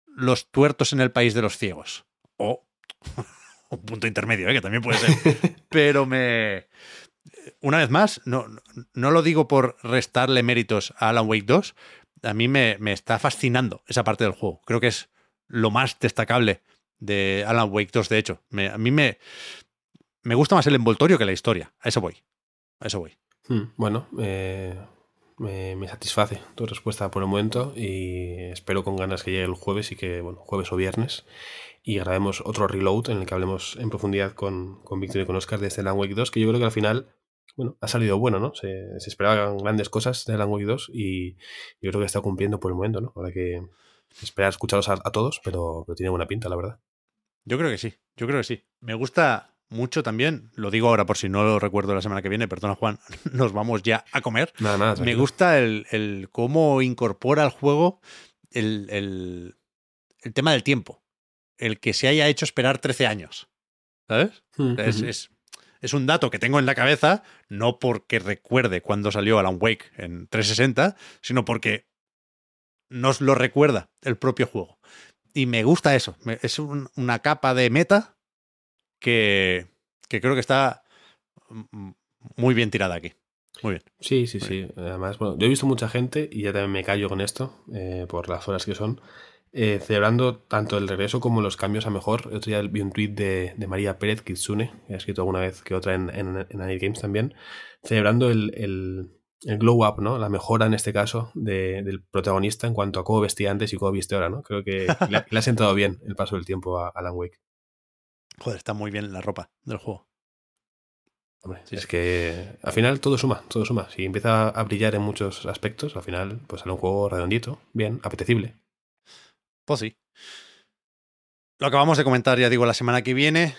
S1: los tuertos en el país de los ciegos. O un punto intermedio, ¿eh? que también puede ser. (laughs) Pero me. Una vez más, no, no lo digo por restarle méritos a Alan Wake 2. A mí me, me está fascinando esa parte del juego. Creo que es lo más destacable de Alan Wake 2, de hecho. a mí me, me gusta más el envoltorio que la historia. A eso voy. A eso voy.
S2: Hmm, bueno, eh, me, satisface tu respuesta por el momento y espero con ganas que llegue el jueves y que, bueno, jueves o viernes, y grabemos otro reload en el que hablemos en profundidad con, con Víctor y con Oscar de este Alan Wake 2, que yo creo que al final, bueno, ha salido bueno, ¿no? Se, esperaban grandes cosas de Alan Wake 2 y yo creo que está cumpliendo por el momento, ¿no? Ahora que esperar escucharlos a, todos, pero, pero tiene buena pinta, la verdad.
S1: Yo creo que sí, yo creo que sí. Me gusta mucho también, lo digo ahora por si no lo recuerdo la semana que viene, perdona Juan, (laughs) nos vamos ya a comer.
S2: Nada, nada,
S1: Me gusta el, cómo incorpora al juego el, el, tema del tiempo, el que se haya hecho esperar 13 años. ¿Sabes? Mm, es, es, un dato que tengo en la cabeza, no porque recuerde cuando salió Alan Wake en 360, sino porque nos lo recuerda el propio juego. Y me gusta eso. Es una capa de meta que, creo que está muy bien tirada aquí. Muy bien.
S2: Sí, sí, sí. Además, bueno, yo he visto mucha gente, y ya también me callo con esto, eh, por las horas que son, eh, celebrando tanto el regreso como los cambios a mejor. El otro día vi un tweet de, María Pérez Kitsune, que ha escrito alguna vez que otra en, en, en Games también, celebrando el, el, glow up, ¿no? La mejora en este caso del protagonista en cuanto a cómo vestía antes y cómo viste ahora, ¿no? Creo que (laughs) le, ha sentado bien el paso del tiempo a Alan Wake.
S1: Joder, está muy bien la ropa del juego.
S2: Hombre, es que al final todo suma, todo suma. Si empieza a brillar en muchos aspectos, al final pues sale un juego redondito, bien, apetecible.
S1: Pues sí. Lo acabamos de comentar, ya digo, la semana que viene,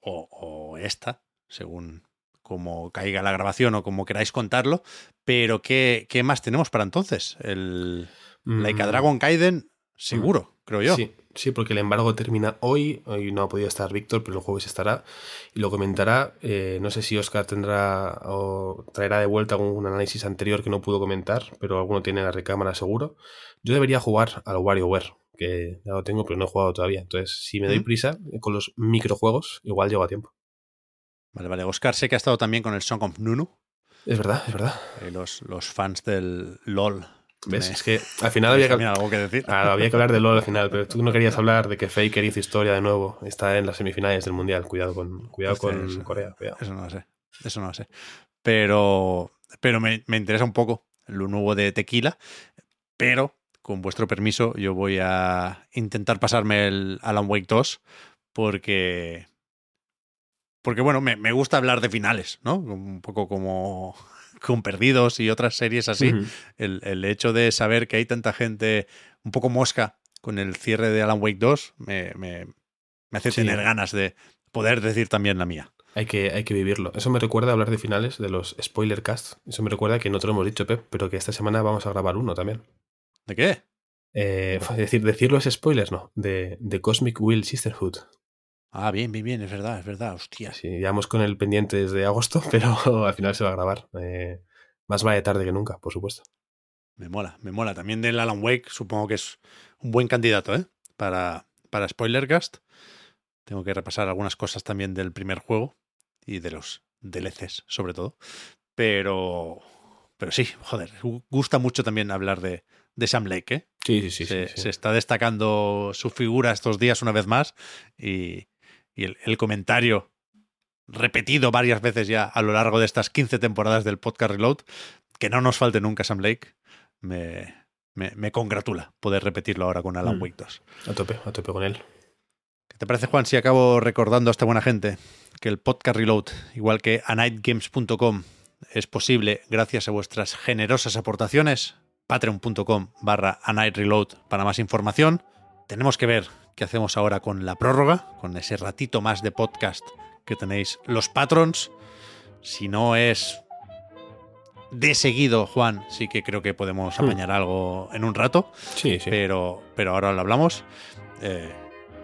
S1: o, esta, según como caiga la grabación o como queráis contarlo, pero ¿qué, qué más tenemos para entonces? El Laika mm. Dragon Kaiden seguro, creo yo.
S2: Sí, sí, porque el embargo termina hoy. Hoy no ha podido estar Víctor, pero el jueves estará y lo comentará. Eh, no sé si Oscar tendrá o traerá de vuelta algún análisis anterior que no pudo comentar, pero alguno tiene la recámara seguro. Yo debería jugar al WarioWare, que ya lo tengo, pero no he jugado todavía. Entonces, si me doy prisa con los microjuegos, igual llego a tiempo.
S1: Vale, vale. Oscar sé que ha estado también con el Song of Nunu.
S2: Es verdad, es verdad.
S1: Eh, los, los fans del LOL.
S2: ¿Ves?
S1: Me-
S2: Es que al final (laughs) había que,
S1: algo que decir.
S2: Ah, había que hablar de LOL al final, pero tú no (laughs) querías hablar de que Faker hizo historia de nuevo. Está en las semifinales del Mundial. Cuidado con, cuidado
S1: Hostia,
S2: con
S1: eso-
S2: Corea. Cuidado.
S1: Eso no lo sé. Eso no lo sé. Pero, pero me, me interesa un poco lo nuevo de Tequila. Pero, con vuestro permiso, yo voy a intentar pasarme el Alan Wake 2 porque... Porque, bueno, me, me gusta hablar de finales, ¿no? Un poco como (laughs) con Perdidos y otras series así. El, el hecho de saber que hay tanta gente un poco mosca con el cierre de Alan Wake 2 me, me- me hace
S2: Sí.
S1: tener ganas de poder decir también la mía.
S2: Hay que, hay que vivirlo. Eso me recuerda a hablar de finales de los spoiler cast. Eso me recuerda que no te lo hemos dicho, Pep, pero que esta semana vamos a grabar uno también.
S1: ¿De qué?
S2: Eh, es decir, decir los spoilers, no. De, de Cosmic Will Sisterhood.
S1: Ah, bien, bien, bien, es verdad, es verdad, hostias.
S2: Sí, llevamos con el pendiente desde agosto, (laughs) pero al final se va a grabar. Eh, más vale tarde que nunca, por supuesto.
S1: Me mola, me mola. También del Alan Wake supongo que es un buen candidato, ¿eh? Para, para Spoilercast. Tengo que repasar algunas cosas también del primer juego y de los DLCs, sobre todo. Pero, pero sí, joder, gu- gusta mucho también hablar de, de Sam Lake, ¿eh?
S2: Sí, sí, sí.
S1: se,
S2: sí,
S1: se está destacando su figura estos días una vez más y, y el, el comentario repetido varias veces ya a lo largo de estas 15 temporadas del podcast Reload, que no nos falte nunca Sam Lake, me, me, me congratula poder repetirlo ahora con Alan
S2: Mm.
S1: Wake 2.
S2: A tope, a tope con él.
S1: ¿Qué te parece, Juan, si acabo recordando a esta buena gente que el podcast Reload, igual que a nightgames.com, es posible gracias a vuestras generosas aportaciones? Patreon.com barra a night reload para más información. Tenemos que ver qué hacemos ahora con la prórroga, con ese ratito más de podcast que tenéis los patrons. Si no es de seguido, Juan, sí que creo que podemos
S2: Hmm.
S1: apañar algo en un rato
S2: Sí, sí.
S1: pero, pero ahora lo hablamos. Eh,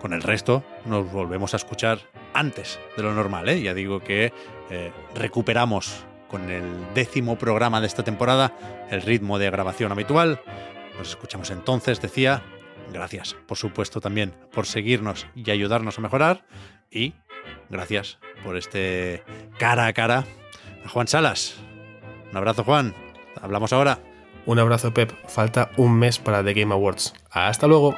S1: con el resto nos volvemos a escuchar antes de lo normal. ¿eh? Ya digo que eh, recuperamos con el décimo programa de esta temporada el ritmo de grabación habitual. Nos escuchamos entonces, decía. Gracias, por supuesto, también por seguirnos y ayudarnos a mejorar. Y gracias por este cara a cara a Juan Salas. Un abrazo, Juan. Hablamos ahora.
S2: Un abrazo, Pep. Falta un mes para The Game Awards. Hasta luego.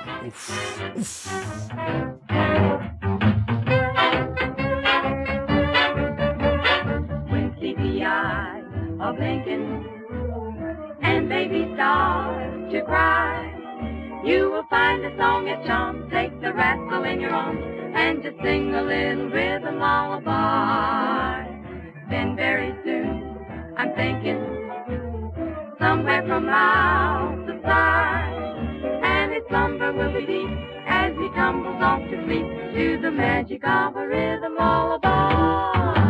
S5: You will find a song at charm. Take the rascal in your arms and just sing a little rhythm lullaby. Then very soon, I'm thinking somewhere from miles aside, and his slumber will be deep as he tumbles off to sleep to the magic of a rhythm lullaby.